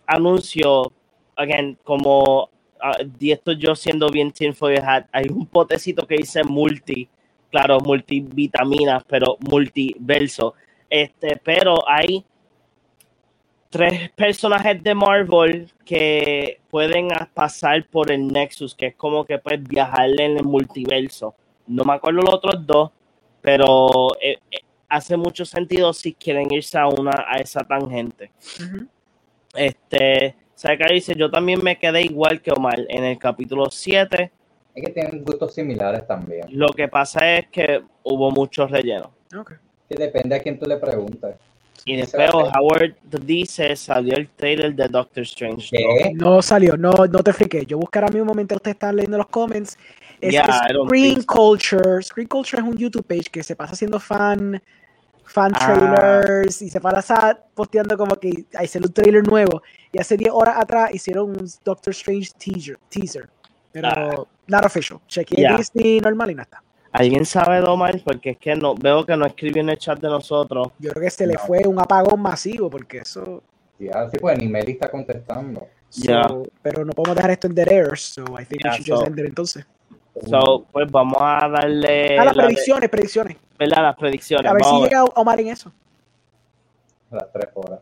anuncio, again, como ah, y esto yo siendo bien Your Hat, hay un potecito que dice multi, claro, multivitaminas, pero multiverso. Este, pero hay tres personajes de Marvel que pueden pasar por el Nexus, que es como que puedes viajar en el multiverso. No me acuerdo los otros dos, pero eh, eh, hace mucho sentido si quieren irse a una a esa tangente. ujú. Este, Saca dice, yo también me quedé igual que Omar en el capítulo 7. Es que tienen gustos similares también. Lo que pasa es que hubo mucho relleno. Ok. Que depende a quién tú le preguntes. Y después. Howard dice, salió el trailer de Doctor Strange. ¿no? ¿Qué? No salió, no, no te friqué. Yo buscaré a mí un momento, ustedes están leyendo los comments. Es Yeah, que I don't Screen. Culture. Screen Culture es un YouTube page que se pasa haciendo fan, fan Ah. trailers y se pasa posteando como que hay sale un trailer nuevo. Y hace 10 horas atrás hicieron un Doctor Strange teaser. teaser pero Ah. not official. Chequeé Yeah. Disney normal y no está. ¿Alguien sabe de Omar? Porque es que no veo que no escribió en el chat de nosotros. Yo creo que se le No. fue un apagón masivo porque eso. Sí, así pues, ni Meli está contestando. Ya. so- pero no podemos dejar esto en dead air, so I think Yeah, we should just so- end it entonces. So, pues vamos a darle Ah, las la- predicciones, predicciones. ¿verdad? las predicciones. A ver si llega Omar en eso. A las tres horas.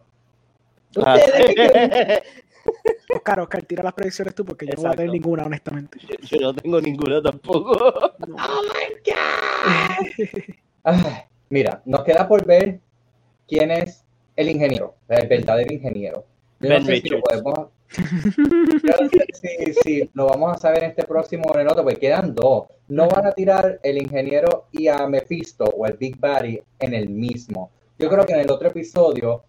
Ah, Ustedes, <laughs> Oscar, Oscar, tira las predicciones tú porque yo no voy a tener ninguna, honestamente. yo, yo no tengo ninguna tampoco. <laughs> Ay, mira, nos queda por ver quién es el ingeniero, el verdadero ingeniero. Yo Ben no sé si lo podemos. Yo no sé si, si lo vamos a saber en este próximo o en el otro, porque quedan dos. No van a tirar el ingeniero y a Mephisto o el Big Daddy en el mismo. Yo creo que en el otro episodio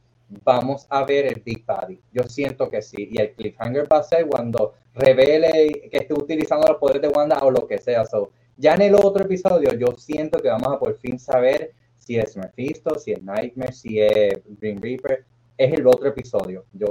vamos a ver el Big Daddy. Yo siento que sí. Y el cliffhanger va a ser cuando revele que esté utilizando los poderes de Wanda o lo que sea. So, ya en el otro episodio yo siento que vamos a por fin saber si es Mephisto, si es Nightmare, si es Green Reaper. Es el otro episodio. Yo,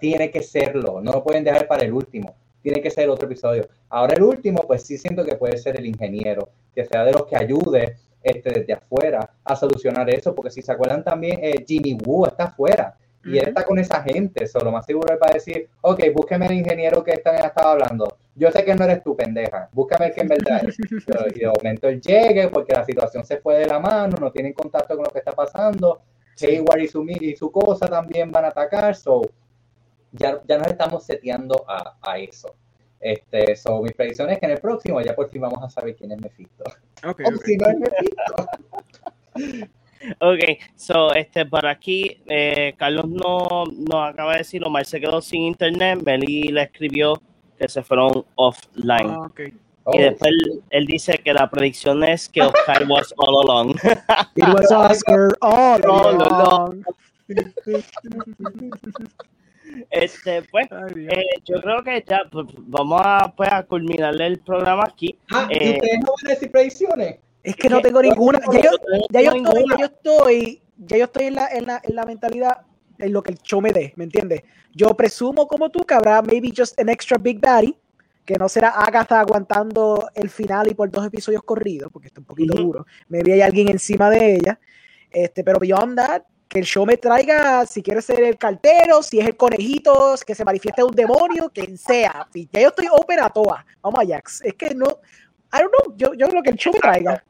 tiene que serlo. No lo pueden dejar para el último. Tiene que ser el otro episodio. Ahora el último, pues sí siento que puede ser el ingeniero, que sea de los que ayude este, desde afuera a solucionar eso, porque si se acuerdan también, eh, Jimmy Woo está afuera y él está con esa gente, solo lo más seguro es para decir, ok, búsqueme el ingeniero que esta estaba hablando. Yo sé que no eres tu pendeja, búscame el que en verdad es. <laughs> Pero- y de momento él llegue porque la situación se fue de la mano, no tienen contacto con lo que está pasando. Hayward y su, y su cosa también van a atacar, so ya, ya nos estamos seteando a, a eso. Este, so, mis predicciones es que en el próximo ya por fin vamos a saber quién es Mephisto. Ok, O ok. si no es Mephisto. Ok, so, este, por aquí, eh, Carlos no, no acaba de decir, Omar se quedó sin internet, Meli le escribió que se fueron offline. Ah, ok. Oh, Y después él, él dice que la predicción es que Oscar <laughs> was all along. It was Oscar all <laughs> along. <laughs> Este, pues, Ay, eh, yo creo que ya pues, vamos a, pues, a culminarle el programa aquí. Ah, ¿y eh, ustedes no van a decir predicciones? Es que no tengo ninguna. Ya yo, ya yo estoy, ya yo estoy, ya yo estoy en la, en la, en la mentalidad en lo que el show me dé, ¿me entiendes? Yo presumo como tú que habrá maybe just an extra Big Daddy, que no será Agatha aguantando el final y por dos episodios corridos, porque está un poquito Ujú. duro. Maybe hay alguien encima de ella. Este, pero beyond that, que el show me traiga, si quiere ser el cartero, si es el conejito, que se manifieste un demonio, quien sea. Y ya yo estoy open a todas. Vamos a Jax. Es que no, I don't know, yo, yo creo que el show me traiga.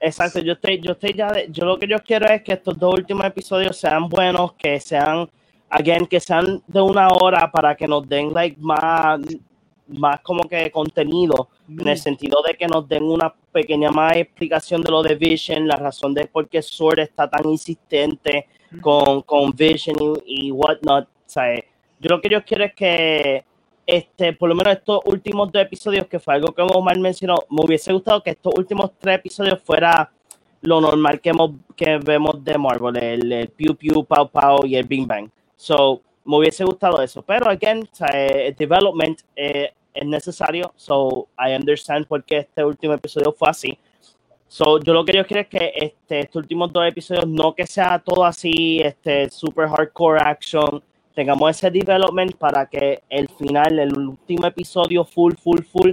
Exacto, yo estoy, yo estoy ya, de- yo lo que yo quiero es que estos dos últimos episodios sean buenos, que sean, again, que sean de una hora para que nos den like más, más como que contenido, en el sentido de que nos den una pequeña más explicación de lo de Vision, la razón de por qué Sword está tan insistente con, con Vision y, whatnot. Sea, yo lo que yo quiero es que este, por lo menos estos últimos dos episodios, que fue algo que Omar mencionó, me hubiese gustado que estos últimos tres episodios fuera lo normal que, hemos, que vemos de Marvel, el, el Pew Pew, Pow Pow y el Bing Bang. So, me hubiese gustado eso. Pero, again, eh, development eh, es necesario. So, I understand por qué este último episodio fue así. So, yo lo que yo quiero es que este, estos últimos dos episodios, no que sea todo así, este, super hardcore action, tengamos ese development para que el final, el último episodio full, full, full,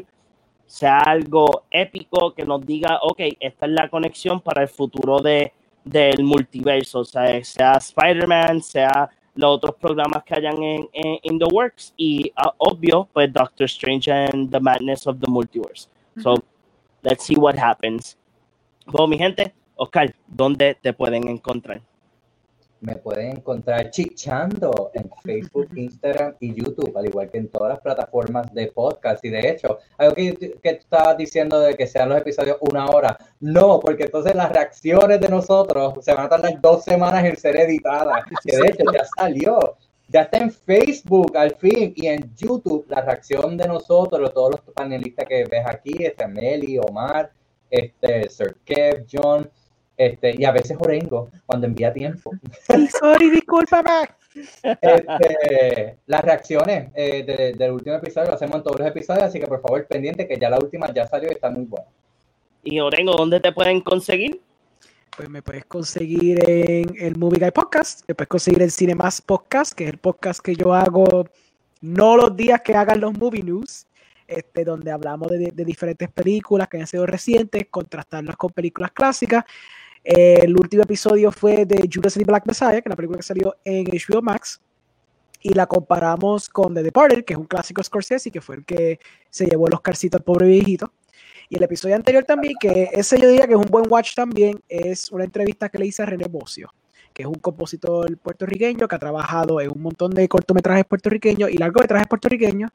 sea algo épico que nos diga, ok, esta es la conexión para el futuro de, del multiverso, o sea, sea Spider-Man, sea los otros programas que hayan en, en in the works y ah, obvio, pues Doctor Strange and the Madness of the Multiverse. So, let's see what happens. Bueno, mi gente, Oscar, ¿dónde te pueden encontrar? Me pueden encontrar chichando en Facebook, <laughs> Instagram y YouTube, al igual que en todas las plataformas de podcast. Y de hecho, algo que, que tú estabas diciendo de que sean los episodios una hora, no, porque entonces las reacciones de nosotros se van a tardar dos semanas en ser editadas. <laughs> Que de hecho ya salió, ya está en Facebook al fin y en YouTube la reacción de nosotros, todos los panelistas que ves aquí, este Meli, Omar, este Sir Kev, John. Este, y a veces Orengo, cuando envía tiempo. Ay, sorry, discúlpame. Este, las reacciones eh, de- del último episodio lo hacemos en todos los episodios, así que por favor pendiente que ya la última ya salió y está muy buena. Y Orengo, ¿dónde te pueden conseguir? Pues me puedes conseguir en el Movie Guy Podcast, me puedes conseguir en Cinemas Podcast, que es el podcast que yo hago no los días que hagan los movie news, este, donde hablamos de, diferentes películas que han sido recientes, contrastarlas con películas clásicas. Eh, el último episodio fue de Judas and Black Messiah, que es la película que salió en HBO Max, y la comparamos con The Departed, que es un clásico Scorsese, que fue el que se llevó el Oscarcito al pobre viejito. Y el episodio anterior también, que ese yo diría que es un buen watch también, es una entrevista que le hice a René Bocio, que es un compositor puertorriqueño que ha trabajado en un montón de cortometrajes puertorriqueños y largometrajes puertorriqueños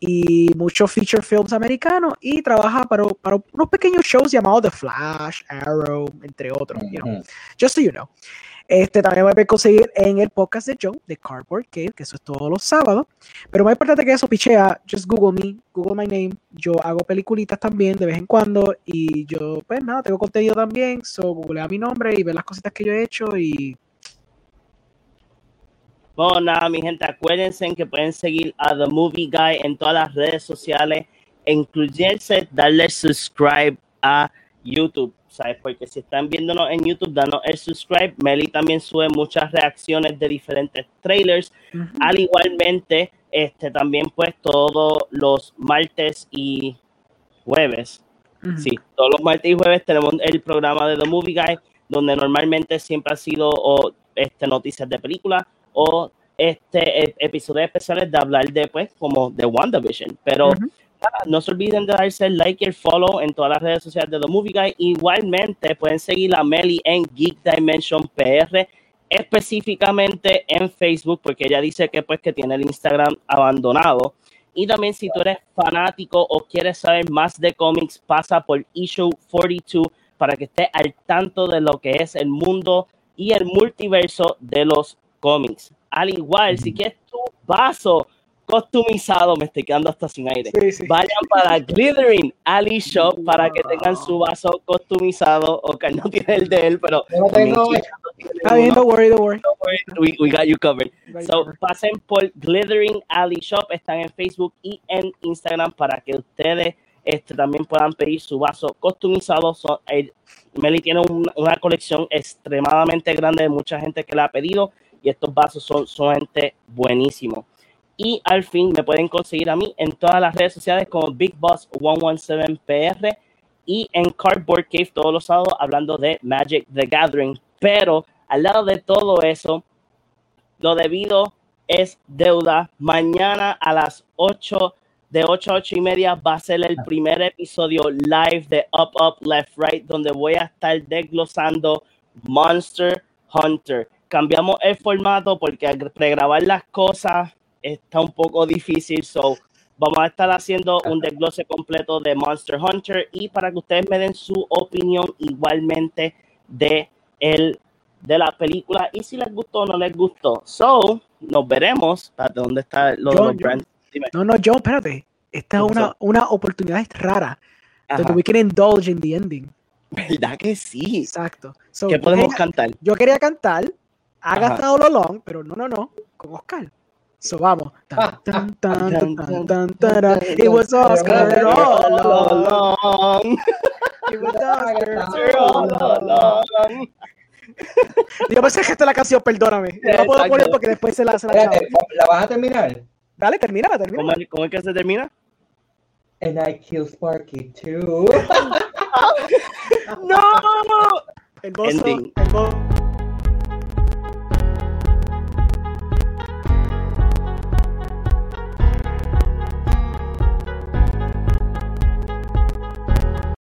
y muchos feature films americanos y trabaja para, para unos pequeños shows llamados The Flash, Arrow, entre otros. you know. Just so you know. Este también me pueden conseguir en el podcast de Joe, de Cardboard Cave, que eso es todos los sábados. Pero más importante que eso, pichea, just Google me, Google my name. Yo hago peliculitas también de vez en cuando y yo, pues nada, tengo contenido también. So, googlea mi nombre y ve las cositas que yo he hecho y Bueno, nada, mi gente, acuérdense que pueden seguir a The Movie Guy en todas las redes sociales, incluyéndose darle subscribe a YouTube, ¿sabes? Porque si están viéndonos en YouTube, danos el subscribe. Meli también sube muchas reacciones de diferentes trailers. Al igualmente, este también pues todos los martes y jueves. Sí, todos los martes y jueves tenemos el programa de The Movie Guy, donde normalmente siempre ha sido este, noticias de películas o este e- episodios especiales de hablar de pues como de WandaVision. Pero nada, no se olviden de darse el like y el follow en todas las redes sociales de The Movie Guy. Igualmente pueden seguir a Meli en Geek Dimension PR específicamente en Facebook, porque ella dice que pues que tiene el Instagram abandonado. Y también si tú eres fanático o quieres saber más de cómics, pasa por Issue 42 para que estés al tanto de lo que es el mundo y el multiverso de los cómics. Al igual, si quieres tu vaso customizado, me estoy quedando hasta sin aire. Sí, sí. Vayan para Glittering Ali Shop para que tengan su vaso customizado. Ok, no tiene el de él, pero no tengo- don't worry, don't worry. we, we got you covered. So, pasen por Glittering Alley Shop, están en Facebook y en Instagram para que ustedes este, también puedan pedir su vaso customizado. Eh, Meli tiene un- una colección extremadamente grande de mucha gente que la ha pedido y estos vasos son sumamente buenísimos. Y al fin me pueden conseguir a mí en todas las redes sociales como Big Boss 117PR y en Cardboard Cave todos los sábados hablando de Magic the Gathering. Pero al lado de todo eso, lo debido es deuda. Mañana a las 8, de 8 a 8 y media, va a ser el primer episodio live de Up, Up, Left, Right, donde voy a estar desglosando Monster Hunter. Cambiamos el formato porque al pregrabar las cosas está un poco difícil, so vamos a estar haciendo un desglose completo de Monster Hunter y para que ustedes me den su opinión igualmente de el de la película y si les gustó o no les gustó. So, nos veremos. ¿dónde está lo de los brands? Dime. No, no, John, espérate. Esta es ¿Qué una, una oportunidad rara donde we can indulge in the ending. ¿Verdad que sí? Exacto. So, ¿Qué podemos quería- cantar? Yo quería cantar, ha Ajá. gastado lo long, pero no, no, no, con Oscar. So vamos. Tan, tan, tan, tan, tan, tan, taran. It was Oscar all along. It was Oscar all along. Yo pensé que esta es la canción, perdóname. No la puedo poner porque después se la, se la. Espérate, ¿la vas a terminar? Dale, termina, ¿Cómo, termina. cómo es que se termina? And I kill Sparky too. ¡No! El bozo, Ending. el bo-